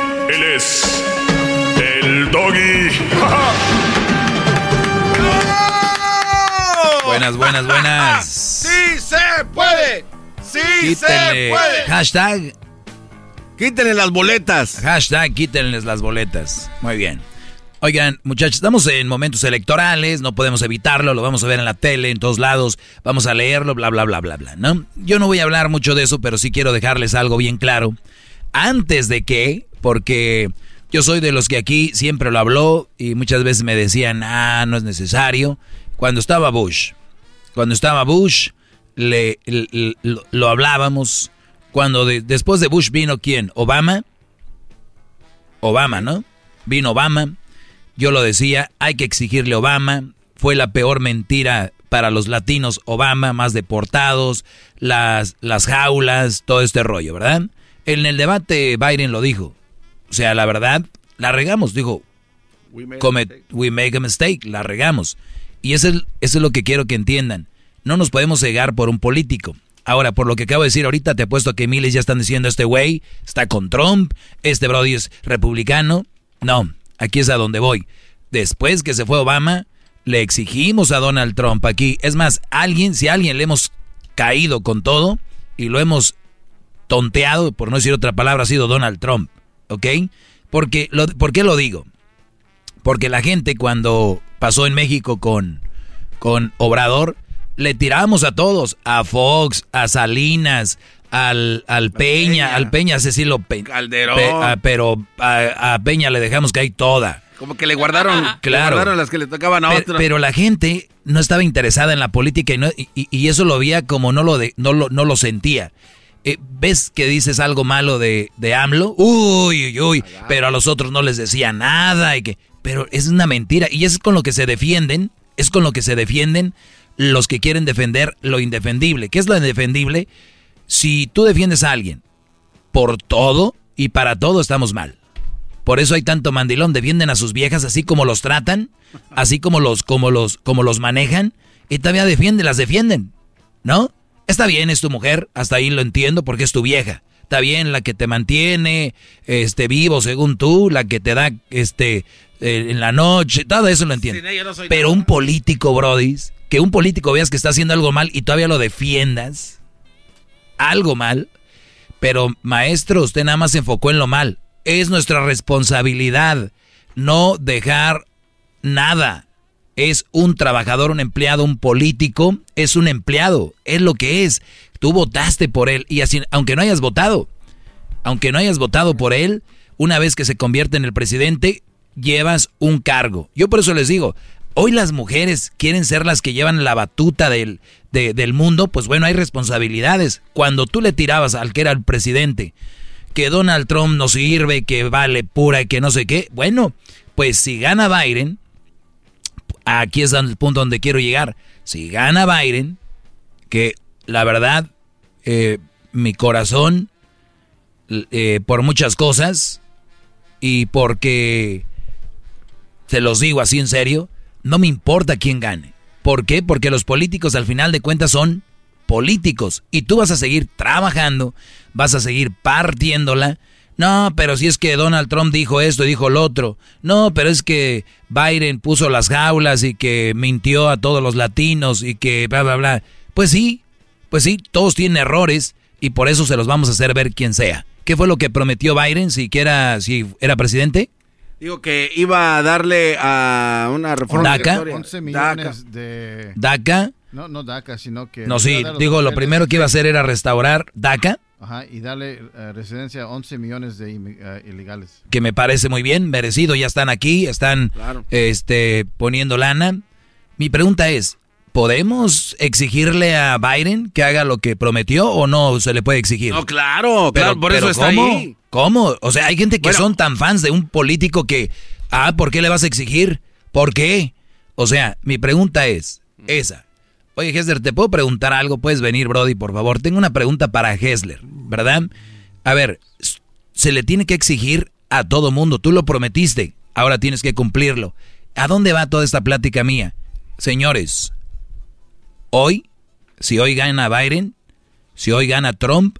Él es el doggy. Buenas, buenas, buenas. ¡Sí se puede! ¡Sí se puede! Hashtag. Quítenle las boletas. Hashtag quítenles las boletas. Muy bien. Oigan, muchachos, estamos en momentos electorales, no podemos evitarlo, lo vamos a ver en la tele, en todos lados, vamos a leerlo, bla, bla, bla, bla, bla, ¿no? Yo no voy a hablar mucho de eso, pero sí quiero dejarles algo bien claro. Antes de que, porque yo soy de los que aquí siempre lo habló y muchas veces me decían, ah, no es necesario. Cuando estaba Bush, cuando estaba Bush, le, lo hablábamos. Cuando de- después de Bush vino quién? Obama. Obama, ¿no? Vino Obama. Yo lo decía, hay que exigirle a Obama. Fue la peor mentira para los latinos Obama, más deportados, las, las jaulas, todo este rollo, ¿verdad? En el debate Biden lo dijo. O sea, la verdad, la regamos. Dijo, comet- we make a mistake, la regamos. Y eso es, eso es lo que quiero que entiendan. No nos podemos cegar por un político. Ahora, por lo que acabo de decir ahorita, te apuesto que miles ya están diciendo, este güey está con Trump, este Brody es republicano. No, aquí es a donde voy. Después que se fue Obama, le exigimos a Donald Trump aquí. Es más, alguien, si a alguien le hemos caído con todo y lo hemos tonteado, por no decir otra palabra, ha sido Donald Trump. ¿Ok? Porque, lo, ¿Por qué lo digo? Porque la gente cuando pasó en México con, con Obrador, le tirábamos a todos, a Fox, a Salinas, al, al Peña, al Peña Cecilio Peña. Calderón. ah, pero a, a Peña le dejamos que hay toda. Como que le guardaron, le Claro. guardaron las que le tocaban a Pe- otro. Pero, la gente no estaba interesada en la política y, no- y- y eso lo veía como no lo, de, no lo, no lo sentía. Eh, ¿Ves que dices algo malo de, de AMLO? Uy, uy, uy, pero a los otros no les decía nada. Y que, pero es una mentira. Y es con lo que se defienden, es con lo que se defienden los que quieren defender lo indefendible. ¿Qué es lo indefendible? Si tú defiendes a alguien por todo y para todo estamos mal. Por eso hay tanto mandilón, defienden a sus viejas así como los tratan, así como los, como los, como los manejan, y todavía defienden, las defienden, ¿no? Está bien, es tu mujer, hasta ahí lo entiendo porque es tu vieja. Está bien la que te mantiene este vivo según tú, la que te da este eh, en la noche, todo eso lo entiendo. No Pero un político, brodis, que un político veas que está haciendo algo mal y todavía lo defiendas, algo mal, pero maestro, usted nada más se enfocó en lo mal. Es nuestra responsabilidad no dejar nada. Es un trabajador, un empleado, un político, es un empleado, es lo que es. Tú votaste por él y así, aunque no hayas votado, aunque no hayas votado por él, una vez que se convierte en el presidente, llevas un cargo. Yo por eso les digo, hoy las mujeres quieren ser las que llevan la batuta del, de- del mundo, pues bueno, hay responsabilidades. Cuando tú le tirabas al que era el presidente, que Donald Trump no sirve, que vale pura y que no sé qué, bueno, pues si gana Biden, aquí es el punto donde quiero llegar, si gana Biden, que la verdad, eh, mi corazón, eh, por muchas cosas, y porque, se los digo así en serio, no me importa quién gane. ¿Por qué? Porque los políticos al final de cuentas son políticos y tú vas a seguir trabajando, vas a seguir partiéndola. No, pero si es que Donald Trump dijo esto y dijo lo otro. No, pero es que Biden puso las jaulas y que mintió a todos los latinos y que bla, bla, bla. Pues sí, pues sí, todos tienen errores y por eso se los vamos a hacer ver quien sea. ¿Qué fue lo que prometió Biden si, que era, si era presidente? Digo que iba a darle a una reforma DACA. migratoria. 11 millones de... DACA. No, no DACA, sino que... No, sí, digo, lo primero que iba a hacer era restaurar DACA, Ajá, y darle eh, residencia a 11 millones de eh, ilegales. que me parece muy bien, merecido, ya están aquí, están Claro. este, poniendo lana. Mi pregunta es, ¿podemos exigirle a Biden que haga lo que prometió o no se le puede exigir? No, claro, claro, por eso está ¿cómo? ahí. ¿Cómo? O sea, hay gente que Bueno. son tan fans de un político que, ah, ¿por qué le vas a exigir? ¿Por qué? O sea, mi pregunta es esa. Oye, Hessler, ¿te puedo preguntar algo? Puedes venir, Brody, por favor. Tengo una pregunta para Hessler, ¿verdad? A ver, se le tiene que exigir a todo mundo. Tú lo prometiste, ahora tienes que cumplirlo. ¿A dónde va toda esta plática mía? Señores, hoy, si hoy gana Biden, si hoy gana Trump,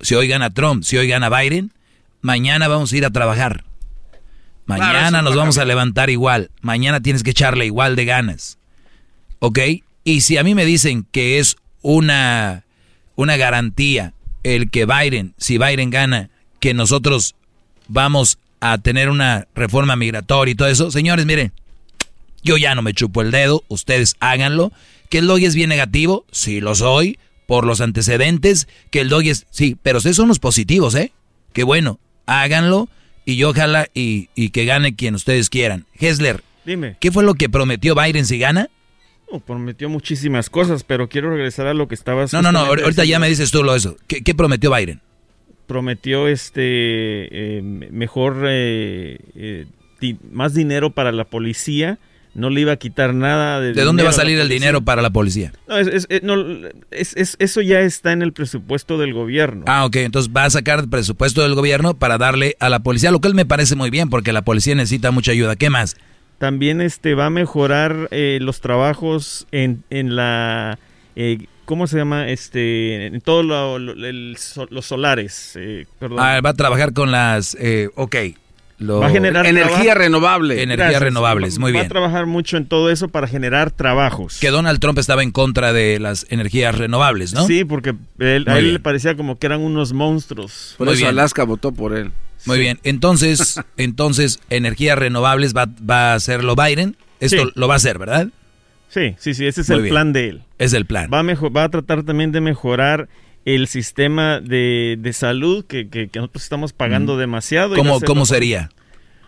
si hoy gana Trump, si hoy gana Biden, mañana vamos a ir a trabajar. Mañana nos no vamos a levantar igual. Mañana tienes que echarle igual de ganas. ¿Ok? Y si a mí me dicen que es una, una garantía el que Biden, si Biden gana, que nosotros vamos a tener una reforma migratoria y todo eso, señores, miren, yo ya no me chupo el dedo, ustedes háganlo. ¿Que el doggy es bien negativo? Sí, lo soy, por los antecedentes. Que el doggy es... Sí, pero ustedes son los positivos, ¿eh? Que bueno, háganlo y yo ojalá y, y que gane quien ustedes quieran. Hessler, Dime. ¿qué fue lo que prometió Biden si gana? Prometió muchísimas cosas, pero quiero regresar a lo que estabas. No, no, no, ahorita ya me dices tú lo eso. ¿Qué, qué prometió Biden? Prometió este eh, mejor, eh, eh, di- más dinero para la policía. No le iba a quitar nada de. ¿De dónde va a salir el dinero para la policía? No, es- no, es- es- eso ya está en el presupuesto del gobierno. Ah, ok, entonces va a sacar presupuesto del gobierno para darle a la policía, lo cual me parece muy bien porque la policía necesita mucha ayuda. ¿Qué más? También este va a mejorar eh, los trabajos en, en la eh, ¿cómo se llama? Este en todos los solares, eh. Ah, va a trabajar con las... Eh, ok. Lo- Va a generar Energía trabajo. renovable. Energías Gracias. renovables, muy Va bien. a trabajar mucho en todo eso para generar trabajos. Que Donald Trump estaba en contra de las energías renovables, ¿no? Sí, porque él- a él bien. le parecía como que eran unos monstruos. Por Muy eso bien. Alaska votó por él. Muy bien. Entonces, entonces energías renovables va, va a hacerlo Biden. Esto Sí. lo va a hacer, ¿verdad? Sí, sí, sí, ese es Muy el bien. plan de él. Es el plan. Va a, va a tratar también de mejorar el sistema de, de salud que, que- que nosotros estamos pagando Mm. demasiado. ¿Cómo, cómo sería?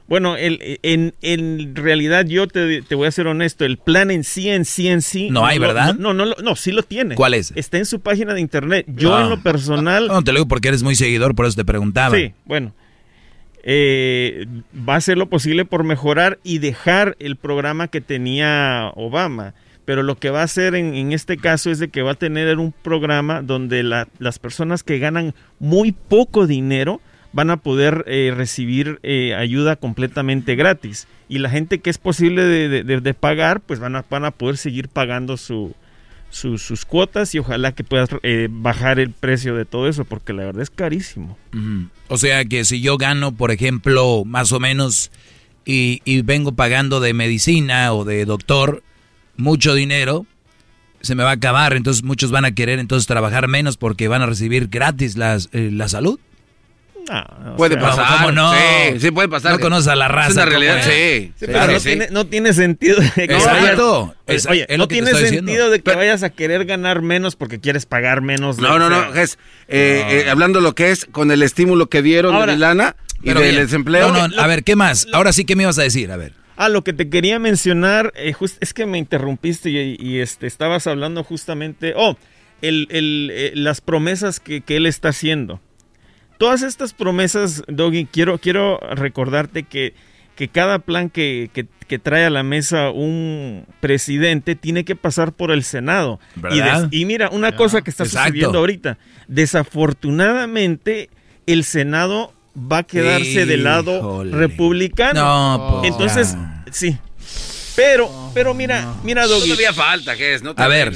Bueno, el, en, en realidad yo te, te voy a ser honesto, el plan en sí, en sí, en sí... No hay, ¿verdad? No, no, no, no, sí lo tiene. ¿Cuál es? Está en su página de internet. Yo Ah. en lo personal... No, te lo digo porque eres muy seguidor, por eso te preguntaba. Sí, bueno. Eh, va a hacer lo posible por mejorar y dejar el programa que tenía Obama. Pero lo que va a hacer en, en este caso es de que va a tener un programa donde la- las personas que ganan muy poco dinero van a poder eh, recibir eh, ayuda completamente gratis. Y la gente que es posible de, de- pagar, pues van a, van a poder seguir pagando su, su- sus cuotas y ojalá que puedas eh, bajar el precio de todo eso, porque la verdad es carísimo. O sea que si yo gano, por ejemplo, más o menos, y, y vengo pagando de medicina o de doctor mucho dinero, se me va a acabar. Entonces muchos van a querer entonces trabajar menos porque van a recibir gratis las, eh, la salud. Puede o sea, pasar. ¿cómo no? Sí, sí puede pasar. No conoces a la raza. Es una ¿cómo realidad, es? sí. Sí, no, sí. tiene, no tiene sentido de que Exacto. Oye, Es- oye, es no lo que te tiene estoy sentido diciendo. de que vayas a querer ganar menos porque quieres pagar menos. de- No, no, no, Ges, eh, eh, hablando lo que es con el estímulo que dieron Ahora- de lana y del bien. desempleo. No, no, a ver, ¿qué más? Ahora sí, ¿qué me ibas a decir? A ver. Ah, lo que te quería mencionar, eh, just- es que me interrumpiste y, y, este, estabas hablando justamente, oh, el, el, eh, las promesas que, que él está haciendo. Todas estas promesas, Doggy, quiero, quiero recordarte que, que cada plan que, que- que trae a la mesa un presidente tiene que pasar por el Senado. Y mira, una cosa que está Exacto. sucediendo ahorita, desafortunadamente el Senado va a quedarse del lado Híjole. republicano. No, pues, Entonces, sí. Pero, pero mira, mira, Doggy. Todavía falta, Ges. No te A ver,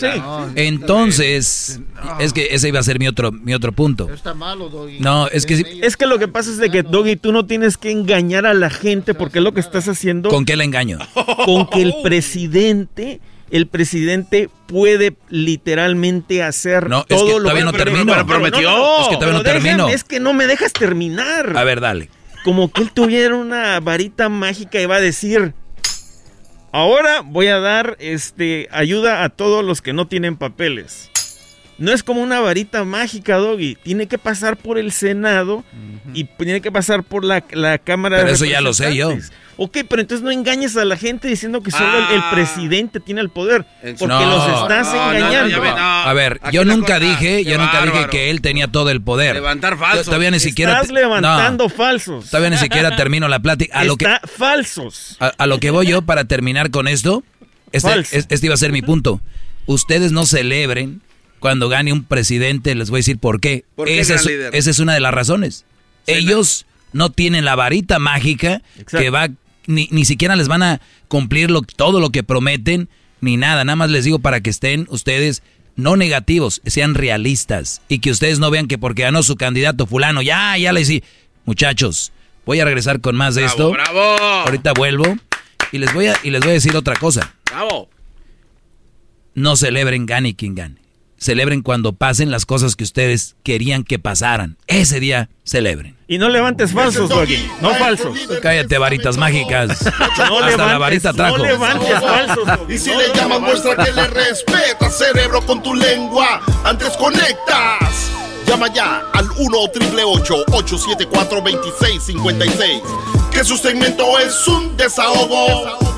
entonces, es que ese iba a ser mi otro, mi otro punto. Está malo, Doggy. No, es que sí- Es que lo que pasa es de que, Doggy, tú no tienes que engañar a la gente porque es lo que estás haciendo ¿con qué le engaño? con que el presidente, el presidente puede literalmente hacer No, es todo que lo todavía no termino. pero Prometió. no, Es que todavía no termino. Es que no me dejas terminar. A ver, dale. Como que él tuviera una varita mágica y va a decir, ahora voy a dar este ayuda a todos los que no tienen papeles. No es como una varita mágica, Doggy. Tiene que pasar por el Senado y tiene que pasar por la, la Cámara Pero de eso ya lo sé yo. Ok, pero entonces no engañes a la gente diciendo que solo el- el, Ah. presidente tiene el poder. Porque No. los estás No, no, no, engañando. ya ve, no. A ver, yo nunca cosa- dije, qué yo nunca dije que él tenía todo el poder. Levantar falsos. Todavía ni siquiera. Estás levantando no, falsos. todavía ni siquiera termino la plática. A lo que, Está falsos. a, a lo que voy yo para terminar con esto, este, este iba a ser mi punto. Ustedes no celebren cuando gane un presidente, les voy a decir por qué. ¿Por qué, esa, es, líder? esa es una de las razones. Ellos no tienen la varita mágica Exacto. que va, ni, ni siquiera les van a cumplir lo- todo lo que prometen, ni nada. Nada más les digo para que estén ustedes no negativos, sean realistas. Y que ustedes no vean que porque ganó su candidato fulano, ya, ya les di. Muchachos, voy a regresar con más de Bravo, esto. bravo. Ahorita vuelvo y les voy a y les voy a decir otra cosa. Bravo. No celebren gane quien gane. Celebren cuando pasen las cosas que ustedes querían que pasaran. Ese día celebren. Y no levantes falsos, Doggy. No falsos. Cállate, varitas mágicas. No Hasta levantes, la varita trajo. No levantes falsos. Doggy. Y si No le llaman, muestra que le respeta, cerebro, con tu lengua. Antes conectas. Llama ya al 1-888-874-2656. Que su segmento es un desahogo.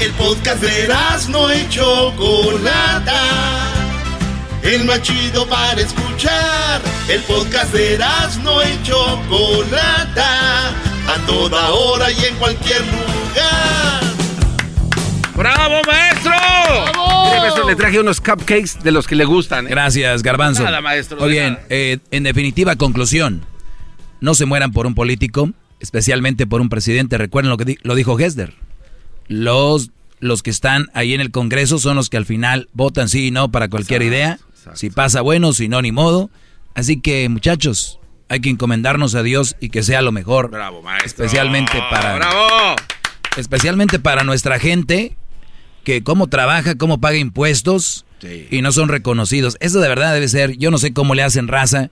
El podcast de no y Chocolata. El más chido para escuchar. El podcast de no y Chocolata. A toda hora y en cualquier lugar. ¡Bravo, maestro! Mire, maestro, le traje unos cupcakes de los que le gustan. ¿eh? Gracias, Garbanzo. Nada, maestro, Muy bien, eh, en definitiva, conclusión. No se mueran por un político, especialmente por un presidente. Recuerden lo que di- lo dijo Hesder. Los los que están ahí en el Congreso son los que al final votan sí y no para cualquier idea. Si pasa bueno, si no, ni modo. Así que, muchachos, hay que encomendarnos a Dios y que sea lo mejor. Bravo, maestro. Especialmente para. ¡Bravo! Especialmente para nuestra gente que cómo trabaja, cómo paga impuestos y no son reconocidos. Eso de verdad debe ser. Yo no sé cómo le hacen raza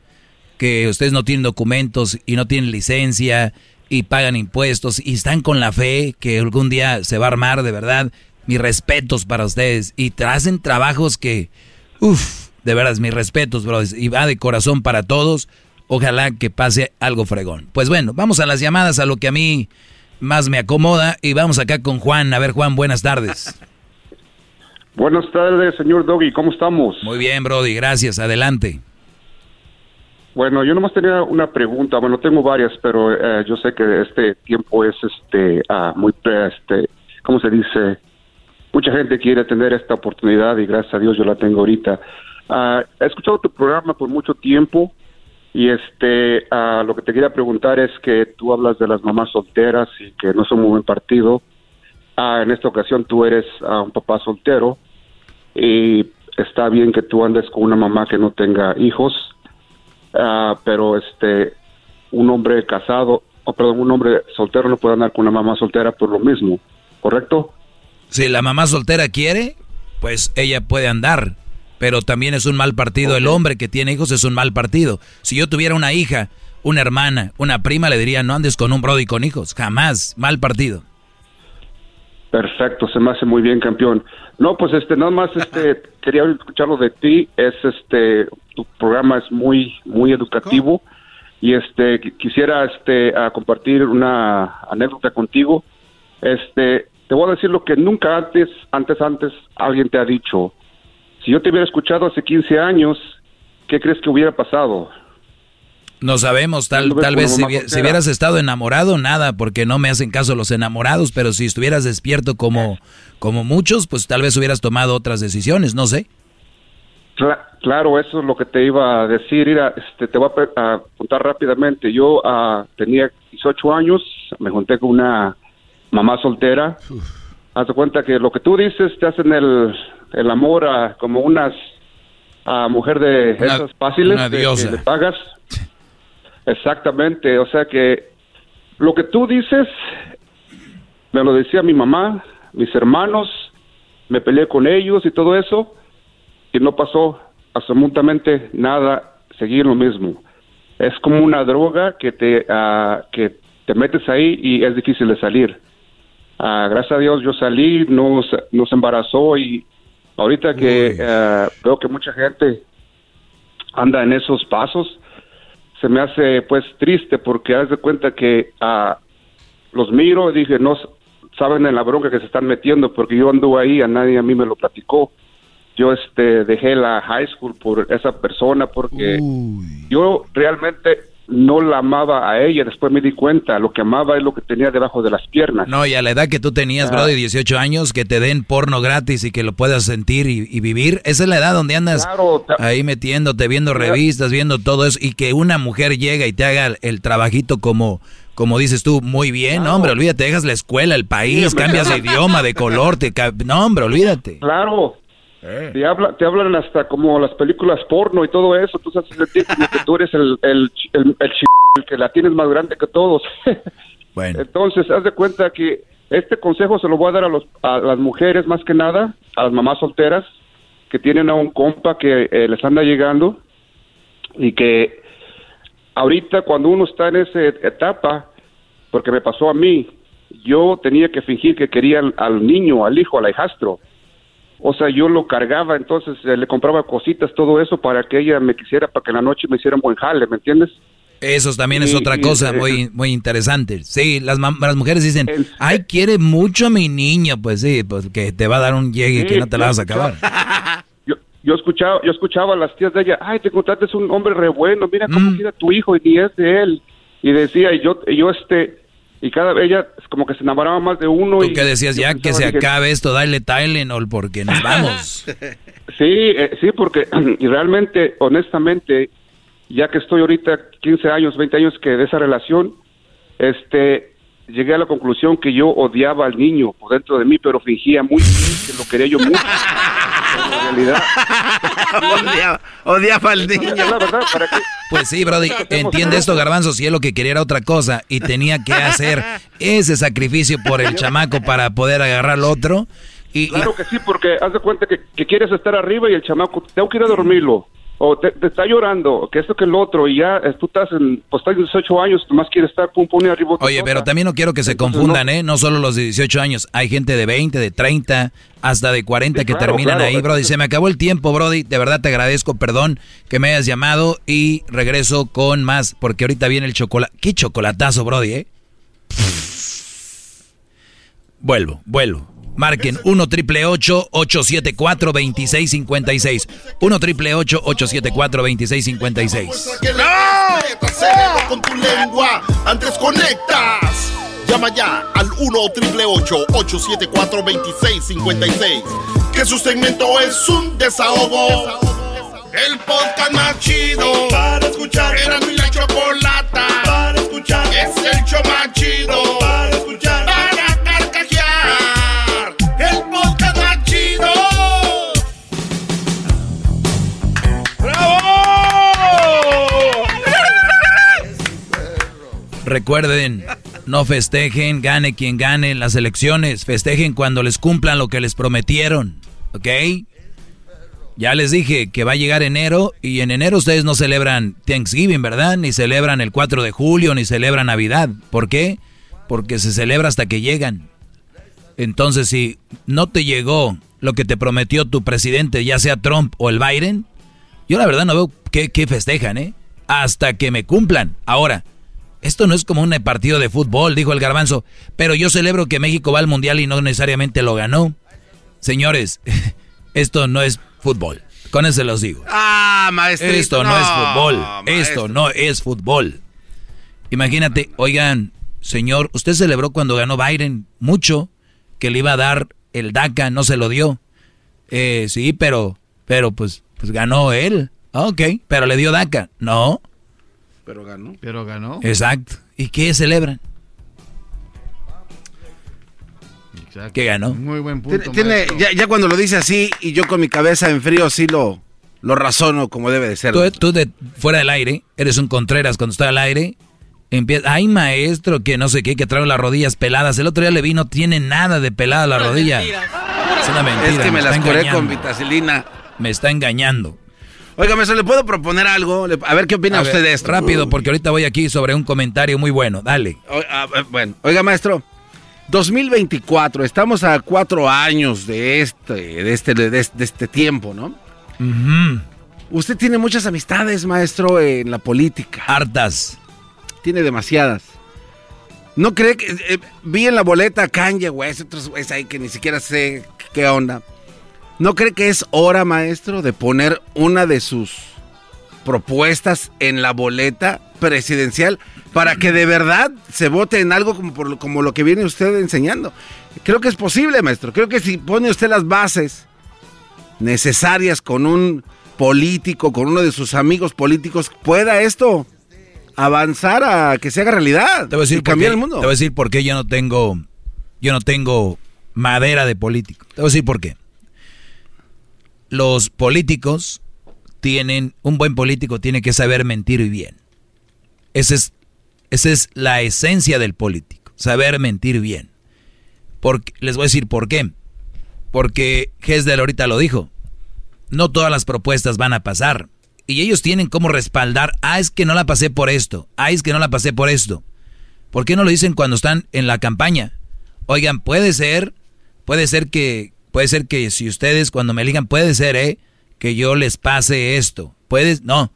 que ustedes no tienen documentos y no tienen licencia y pagan impuestos y están con la fe que algún día se va a armar de verdad. Mis respetos para ustedes y hacen trabajos que, uff, de verdad, mis respetos, brothers. Y va de corazón para todos. Ojalá que pase algo fregón. Pues bueno, vamos a las llamadas, a lo que a mí más me acomoda. Y vamos acá con Juan. A ver, Juan, buenas tardes. Buenas tardes, señor Doggy. ¿Cómo estamos? Muy bien, Brody. Gracias. Adelante. Bueno, yo nomás tenía una pregunta. Bueno, tengo varias, pero eh, yo sé que este tiempo es este ah, muy, este, ¿cómo se dice? Mucha gente quiere tener esta oportunidad y gracias a Dios yo la tengo ahorita. Ah, he escuchado tu programa por mucho tiempo y este ah, lo que te quería preguntar es que tú hablas de las mamás solteras y que no son muy buen partido. Ah, en esta ocasión tú eres un papá soltero y está bien que tú andes con una mamá que no tenga hijos, pero este un hombre casado, o perdón, un hombre soltero no puede andar con una mamá soltera por lo mismo, ¿correcto? Si la mamá soltera quiere, pues ella puede andar pero también es un mal partido. El hombre que tiene hijos es un mal partido. Si yo tuviera una hija, una hermana, una prima, le diría, no andes con un brody con hijos. Jamás. Mal partido. Perfecto, se me hace muy bien, campeón. No, pues este, nada más este, quería escucharlo de ti. Es este, tu programa es muy, muy educativo y este, quisiera este, a compartir una anécdota contigo. Este, te voy a decir lo que nunca antes, antes, antes alguien te ha dicho. Si yo te hubiera escuchado hace 15 años, ¿qué crees que hubiera pasado? No sabemos, tal, tal vez si, hubieras estado enamorado, nada, porque no me hacen caso los enamorados, pero si estuvieras despierto como, como muchos, pues tal vez hubieras tomado otras decisiones, no sé. Claro, eso es lo que te iba a decir. Mira, este, te voy a, contar rápidamente. Yo uh, tenía 18 años, me junté con una mamá soltera. Haz de cuenta que lo que tú dices te hacen el, el amor a como unas a mujer de esas fáciles que le pagas. Exactamente, o sea que lo que tú dices me lo decía mi mamá, mis hermanos, me peleé con ellos y todo eso y no pasó absolutamente nada, seguir lo mismo. Es como una droga que te ah, que te metes ahí y es difícil de salir. Ah, gracias a Dios yo salí, nos, nos embarazó y Ahorita que eh, veo que mucha gente anda en esos pasos, se me hace pues triste porque haz de cuenta que uh, los miro y dije, no saben en la bronca que se están metiendo porque yo ando ahí, a nadie a mí me lo platicó. Yo este dejé la high school por esa persona porque yo realmente no la amaba a ella, después me di cuenta, lo que amaba es lo que tenía debajo de las piernas. No, y a la edad que tú tenías, bro, de 18 años, que te den porno gratis y que lo puedas sentir y, vivir, esa es la edad donde andas ahí metiéndote, viendo revistas, viendo todo eso, y que una mujer llega y te haga el trabajito como... Como dices tú, muy bien, hombre, olvídate, dejas la escuela, el país, cambias de idioma, de color, te no, hombre, olvídate. Claro, eh. Te, habla, te hablan hasta como las películas porno y todo eso. Tú sabes sentir como que tú eres el, el, el, el, que la tienes más grande que todos. bueno. Entonces, haz de cuenta que este consejo se lo voy a dar a, los, a las mujeres más que nada, a las mamás solteras que tienen a un compa que eh, les anda llegando y que ahorita cuando uno está en esa etapa, porque me pasó a mí, yo tenía que fingir que quería al, al niño, al hijo, al hijastro o sea, yo lo cargaba, entonces eh, le compraba cositas, todo eso para que ella me quisiera, para que en la noche me hiciera un buen jale, ¿me entiendes? Eso también es otra cosa muy muy interesante. Sí, las, las mujeres dicen, ay, quiere mucho a mi niño. Pues sí, pues que te va a dar un llegue que no te la vas a acabar. Yo, yo, escuchaba yo escuchaba a las tías de ella, ay, te contaste un hombre re bueno, mira cómo mm. tu hijo y ni es de él. Y decía, y yo, yo este, y cada vez ella como que se enamoraba más de uno. ¿Tú y que decías ya que se acabe esto, dale Tylenol porque nos vamos? sí, eh, sí, porque y realmente, honestamente, ya que estoy ahorita 15 años, 20 años que de esa relación, este, llegué a la conclusión que yo odiaba al niño por dentro de mí, pero fingía muy bien que lo quería yo mucho. En realidad, odiaba, odiaba al niño. la verdad, ¿para qué? Pues sí, Brody, entiende esto, Garbanzo, si él lo que quería era otra cosa y tenía que hacer ese sacrificio por el chamaco para poder agarrar al otro. Y, y- Claro que sí, porque haz de cuenta que, que quieres estar arriba y el chamaco, tengo que ir a dormirlo. O te, te está llorando, que esto que el otro, y ya eh, tú estás en, pues estás en 18 años, nomás quieres estar pum pum y arriba. Oye, pero también no quiero que se confundan, ¿eh? No solo los de 18 años. Hay gente de 20, de 30, hasta de 40 Sí, que claro, terminan claro. ahí, Brody. Se me acabó el tiempo, Brody. De verdad te agradezco, perdón que me hayas llamado y regreso con más, porque ahorita viene el chocolate. ¿Qué chocolatazo, Brody, eh? Vuelvo, vuelvo. Marquen 1 triple 874 2656. 1 triple 874 2656. Que le cerebro con tu lengua. Antes conectas. Llama ya al 1 triple 874 2656. Que su segmento es un desahogo. El podcast más chido para escuchar. Era mi la chocolata para escuchar. Es el show más chido para escuchar. Recuerden, no festejen, gane quien gane en las elecciones. Festejen cuando les cumplan lo que les prometieron. ¿Ok? Ya les dije que va a llegar enero y en enero ustedes no celebran Thanksgiving, ¿verdad? Ni celebran el 4 de julio, ni celebran Navidad. ¿Por qué? Porque se celebra hasta que llegan. Entonces, si no te llegó lo que te prometió tu presidente, ya sea Trump o el Biden, yo la verdad no veo qué, qué festejan, ¿eh? Hasta que me cumplan. Ahora, esto no es como un partido de fútbol, dijo el garbanzo, pero yo celebro que México va al Mundial y no necesariamente lo ganó. Señores, esto no es fútbol. Con eso se los digo. Ah, maestro. Esto no, es fútbol. Esto no es fútbol. Imagínate, oigan, señor, usted celebró cuando ganó Biden mucho que le iba a dar el DACA, no se lo dio. Eh, sí, pero, pero pues, pues ganó él. Ah, Ok, pero le dio DACA. No, Pero ganó. Pero ganó. exacto. ¿Y qué celebran? Exacto. ¿Qué ganó? Muy buen punto. tiene- ya, ya cuando lo dice así y yo con mi cabeza en frío sí lo, lo razono como debe de ser. Tú, tú de fuera del aire, eres un Contreras cuando está al aire. Empieza, ay maestro, que no sé qué, que trae las rodillas peladas. El otro día le vi, no tiene nada de pelada la rodilla. Es una mentira. es que me está las curé engañando. con vitacilina. Me está engañando. Oiga, maestro, ¿le puedo proponer algo? A ver qué opina A usted ver, de esto. Rápido, porque ahorita voy aquí sobre un comentario muy bueno. Dale. O- a ver, bueno, oiga, maestro. 2024, estamos a cuatro años de este, de este, de este, de este tiempo, ¿no? Usted tiene muchas amistades, maestro, en la política. Hartas. Tiene demasiadas. ¿No cree que eh, vi en la boleta a Kanye West, otros güeyes ahí que ni siquiera sé qué onda? ¿No cree que es hora, maestro, de poner una de sus propuestas en la boleta presidencial para que de verdad se vote en algo como, por lo, como lo que viene usted enseñando? Creo que es posible, maestro. Creo que si pone usted las bases necesarias con un político, con uno de sus amigos políticos, pueda esto avanzar a que se haga realidad Te voy a decir y cambiar qué- el mundo. Te voy a decir por qué yo no tengo, yo no tengo madera de político. Te voy a decir por qué. Los políticos tienen, un buen político tiene que saber mentir bien. Esa es, esa es la esencia del político, saber mentir bien. Porque, les voy a decir por qué. Porque Hesdel ahorita lo dijo. No todas las propuestas van a pasar. Y ellos tienen como respaldar, ah, es que no la pasé por esto, ah, es que no la pasé por esto. ¿Por qué no lo dicen cuando están en la campaña? Oigan, puede ser, puede ser que, puede ser que si ustedes cuando me elijan, puede ser, eh, que yo les pase esto. Puedes, no.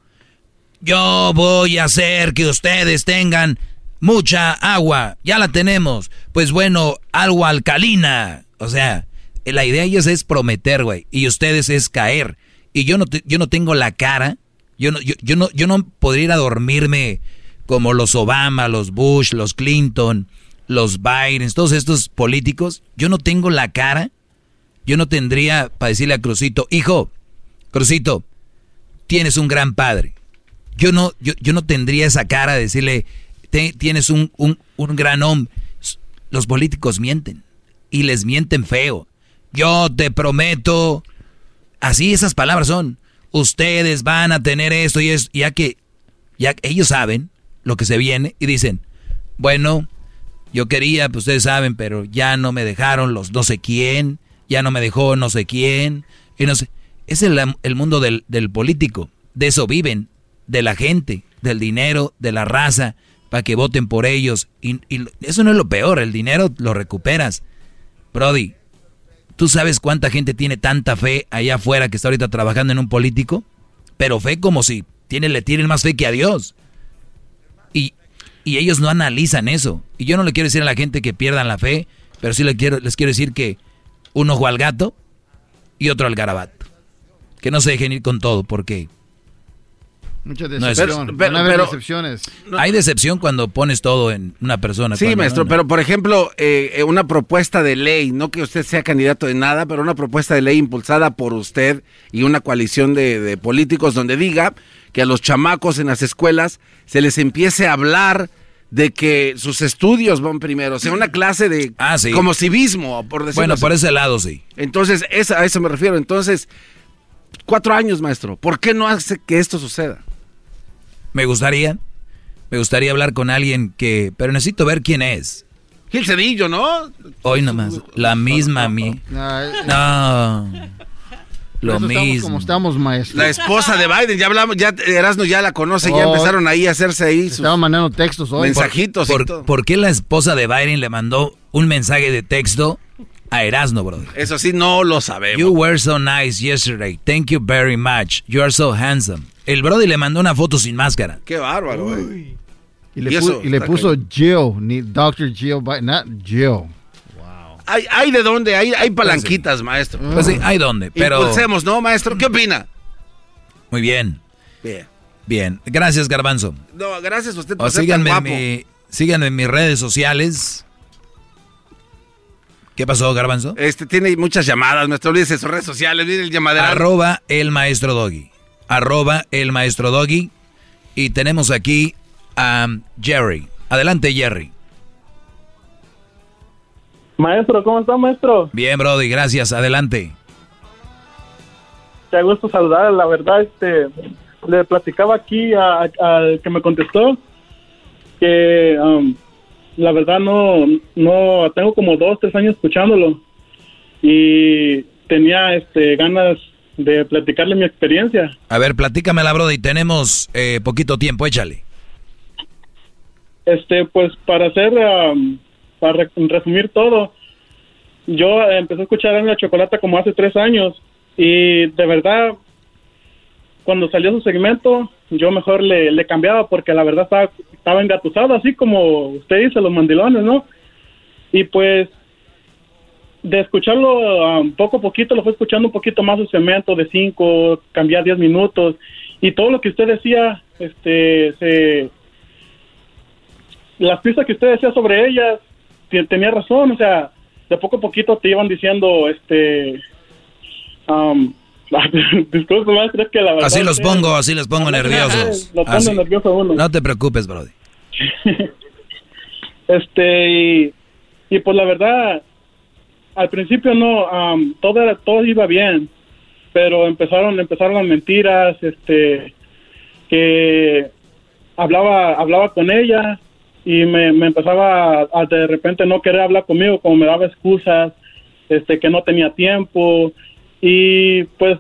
Yo voy a hacer que ustedes tengan mucha agua. Ya la tenemos. Pues bueno, algo alcalina. O sea, la idea es prometer, güey. Y ustedes es caer. Y yo no, yo no tengo la cara. Yo no, yo, yo no, yo no podría ir a dormirme como los Obama, los Bush, los Clinton, los Biden, todos estos políticos. Yo no tengo la cara. Yo no tendría para decirle a Crucito, hijo, Crucito, tienes un gran padre. Yo no, yo, yo no tendría esa cara de decirle, "Te- tienes un, un, un gran hombre. los políticos mienten. Y les mienten feo. Yo te prometo. Así esas palabras son. Ustedes van a tener esto y es ya que ya ellos saben lo que se viene y dicen, bueno, yo quería, pues ustedes saben, pero ya no me dejaron los no sé quién, ya no me dejó no sé quién, y. Es el, el mundo del, del político, de eso viven, de la gente, del dinero, de la raza, para que voten por ellos. Y, y, eso no es lo peor, el dinero lo recuperas. Brody, ¿tú sabes cuánta gente tiene tanta fe allá afuera que está ahorita trabajando en un político? Pero fe como si tiene, le tienen más fe que a Dios. Y, y ellos no analizan eso. Y yo no le quiero decir a la gente que pierdan la fe, pero sí les quiero, les quiero decir que un ojo al gato y otro al garabato. Que no se dejen ir con todo, porque... Mucha decepción. No pero, pero, decepciones. Hay decepción cuando pones todo en una persona. Sí, maestro, no, pero por ejemplo, eh, una propuesta de ley, no que usted sea candidato de nada, pero una propuesta de ley impulsada por usted y una coalición de, de políticos donde diga que a los chamacos en las escuelas se les empiece a hablar de que sus estudios van primero, o sea, una clase de ah, sí. como civismo, por decirlo Bueno, así. por ese lado sí. Entonces, esa, a eso me refiero. Entonces, cuatro años, maestro. ¿Por qué no hace que esto suceda? Me gustaría, me gustaría hablar con alguien que, pero necesito ver quién es. Gil Cedillo, ¿no? Hoy nomás, la misma a mí. No. Lo mismo. Estamos como estamos, maestro. La esposa de Biden, ya hablamos, ya Erasmo ya la conoce, ya Oh. empezaron ahí a hacerse ahí sus Estaba mandando textos hoy. mensajitos y ¿Por, todo. por qué la esposa de Biden le mandó un mensaje de texto a Erasmo, brother? Eso sí, no lo sabemos. You were so nice yesterday. Thank you very much. You are so handsome. El brother le mandó una foto sin máscara. Qué bárbaro, güey. Y le, Y pu- y le puso Jill, ni Dr. Jill, not Jill. Hay, hay de dónde, hay, hay palanquitas, maestro. Pues sí, hay donde, pero... Impulsemos, ¿no, maestro? ¿Qué opina? Muy bien, Bien. bien. Gracias, Garbanzo. No, gracias a usted por O ser tan síganme, en mi, síganme en mis redes sociales. ¿Qué pasó, Garbanzo? Este tiene muchas llamadas, maestro. Olvídese sus redes sociales, mire el llamadero. Arroba el maestro Doggy. Arroba el maestro Doggy. Y tenemos aquí a Jerry. Adelante, Jerry. Maestro, ¿cómo está, maestro? Bien, Brody, gracias. Adelante. Te gusto saludar, la verdad, este, le platicaba aquí al que me contestó que um, la verdad no, no, tengo como dos, tres años escuchándolo y tenía este ganas de platicarle mi experiencia. A ver, platícamela, Brody. Tenemos eh, poquito tiempo, échale. Este, pues para hacer, um, para re- resumir todo, yo empecé a escuchar en la chocolata como hace tres años y de verdad, cuando salió su segmento, yo mejor le, le cambiaba porque la verdad estaba, estaba engatusado, así como usted dice, los mandilones, ¿no? Y pues de escucharlo um, poco a poquito, lo fue escuchando un poquito más su segmento de cinco, cambiar diez minutos y todo lo que usted decía, este, se, las pistas que usted decía sobre ellas, tenía razón, o sea, de poco a poquito te iban diciendo, este, um, disculpe, maestro, es que la verdad... Así los pongo, así los pongo nerviosos. Lo pone Así. nervioso uno. No te preocupes, Brody. Este, y, y pues la verdad, al principio no, am, todo, era- todo iba bien, pero empezaron, empezaron las mentiras, este, que hablaba, hablaba con ella y me, me empezaba a, a de repente no querer hablar conmigo, como me daba excusas, este, que no tenía tiempo y pues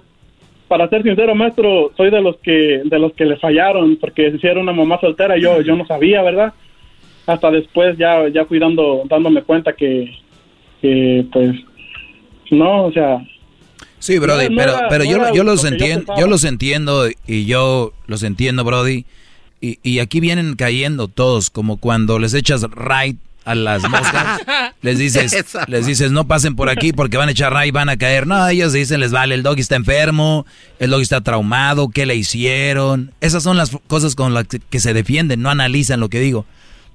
para ser sincero, maestro, soy de los que de los que le fallaron porque si era una mamá soltera, yo yo no sabía, ¿verdad? Hasta después ya ya fui dando dándome cuenta que que pues no, o sea, Sí, Brody, No, no pero, era- pero no yo, yo lo los yo entiendo, yo los entiendo y yo los entiendo, Brody. Y, y aquí vienen cayendo todos, como cuando les echas right a las moscas, les dices, les dices no pasen por aquí porque van a echar right, van a caer. No, ellos dicen les vale, el doggy está enfermo, el doggy está traumado, ¿qué le hicieron? Esas son las cosas con las que, se defienden, no analizan lo que digo.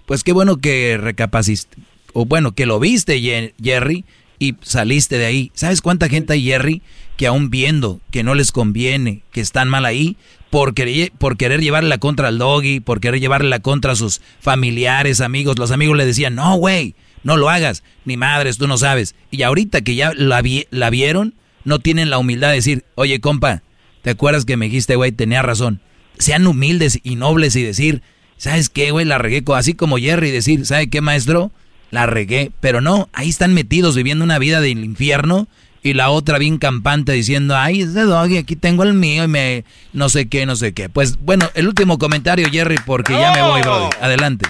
Pues qué bueno que recapaciste, o bueno, que lo viste, Jerry, y saliste de ahí. ¿Sabes cuánta gente hay, Jerry, que aún viendo que no les conviene, que están mal ahí, por querer, por querer llevarle la contra al doggy, por querer llevarle la contra sus familiares, amigos? Los amigos le decían, no, güey, no lo hagas. Ni madres, tú no sabes. Y ahorita que ya la, la vieron, no tienen la humildad de decir, oye, compa, ¿te acuerdas que me dijiste, güey, tenía razón? Sean humildes y nobles y decir, ¿sabes qué, güey? La regué, así como Jerry, decir, ¿sabe qué, maestro? La regué. Pero no, ahí están metidos viviendo una vida del infierno y la otra bien campante diciendo, ay, ese doggy, aquí tengo el mío y me no sé qué, no sé qué. Pues bueno, el último comentario, Jerry, porque ya me voy, Brody. Adelante.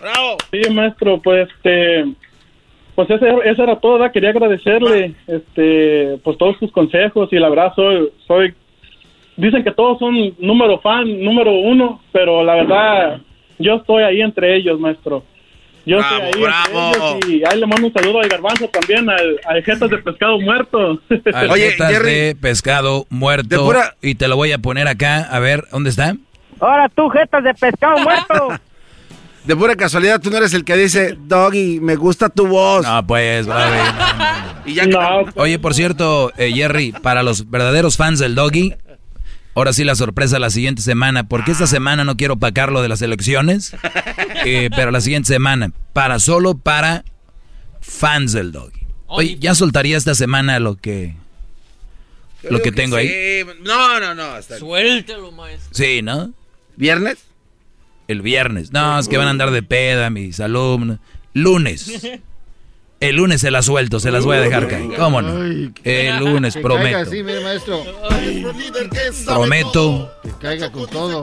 Bravo. Sí, maestro, pues este pues eso, era todo, quería agradecerle este pues todos sus consejos y la verdad soy soy dicen que todos son número fan, número uno, pero la verdad yo estoy ahí entre ellos, maestro. Yo estoy ahí bravo. y ahí le mando un saludo a Garbanzo también, a, Jetas de Pescado Muerto. Oye, de Pescado Muerto. Y te lo voy a poner acá, a ver, ¿dónde está? Ahora tú, Jetas de Pescado Muerto. De pura casualidad, tú no eres el que dice, Doggy, me gusta tu voz. No, pues, y ya Oye, por cierto, eh, Jerry, para los verdaderos fans del Doggy, Ahora sí la sorpresa la siguiente semana, porque esta semana no quiero pacarlo de las elecciones, eh, pero la siguiente semana, para solo para fans del doggy. Oye, ya soltaría esta semana lo que lo que, tengo ahí. No, no, no. Suéltelo, maestro. Sí, ¿no? ¿Viernes? El viernes. No, es que van a andar de peda mis alumnos. Lunes. El lunes se las suelto, se las voy a dejar caer. ¿Cómo no? El lunes, prometo. Así, mire, maestro. Prometo. Que caiga con todo.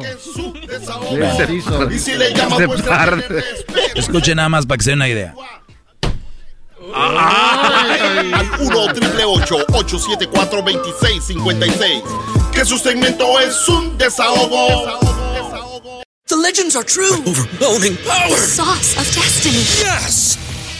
Escuchen nada más para que se den una idea. Al 1 triple 874 2656 Que su segmento es un desahogo. The legends are true. overwhelming power. The sauce of destiny. Yes.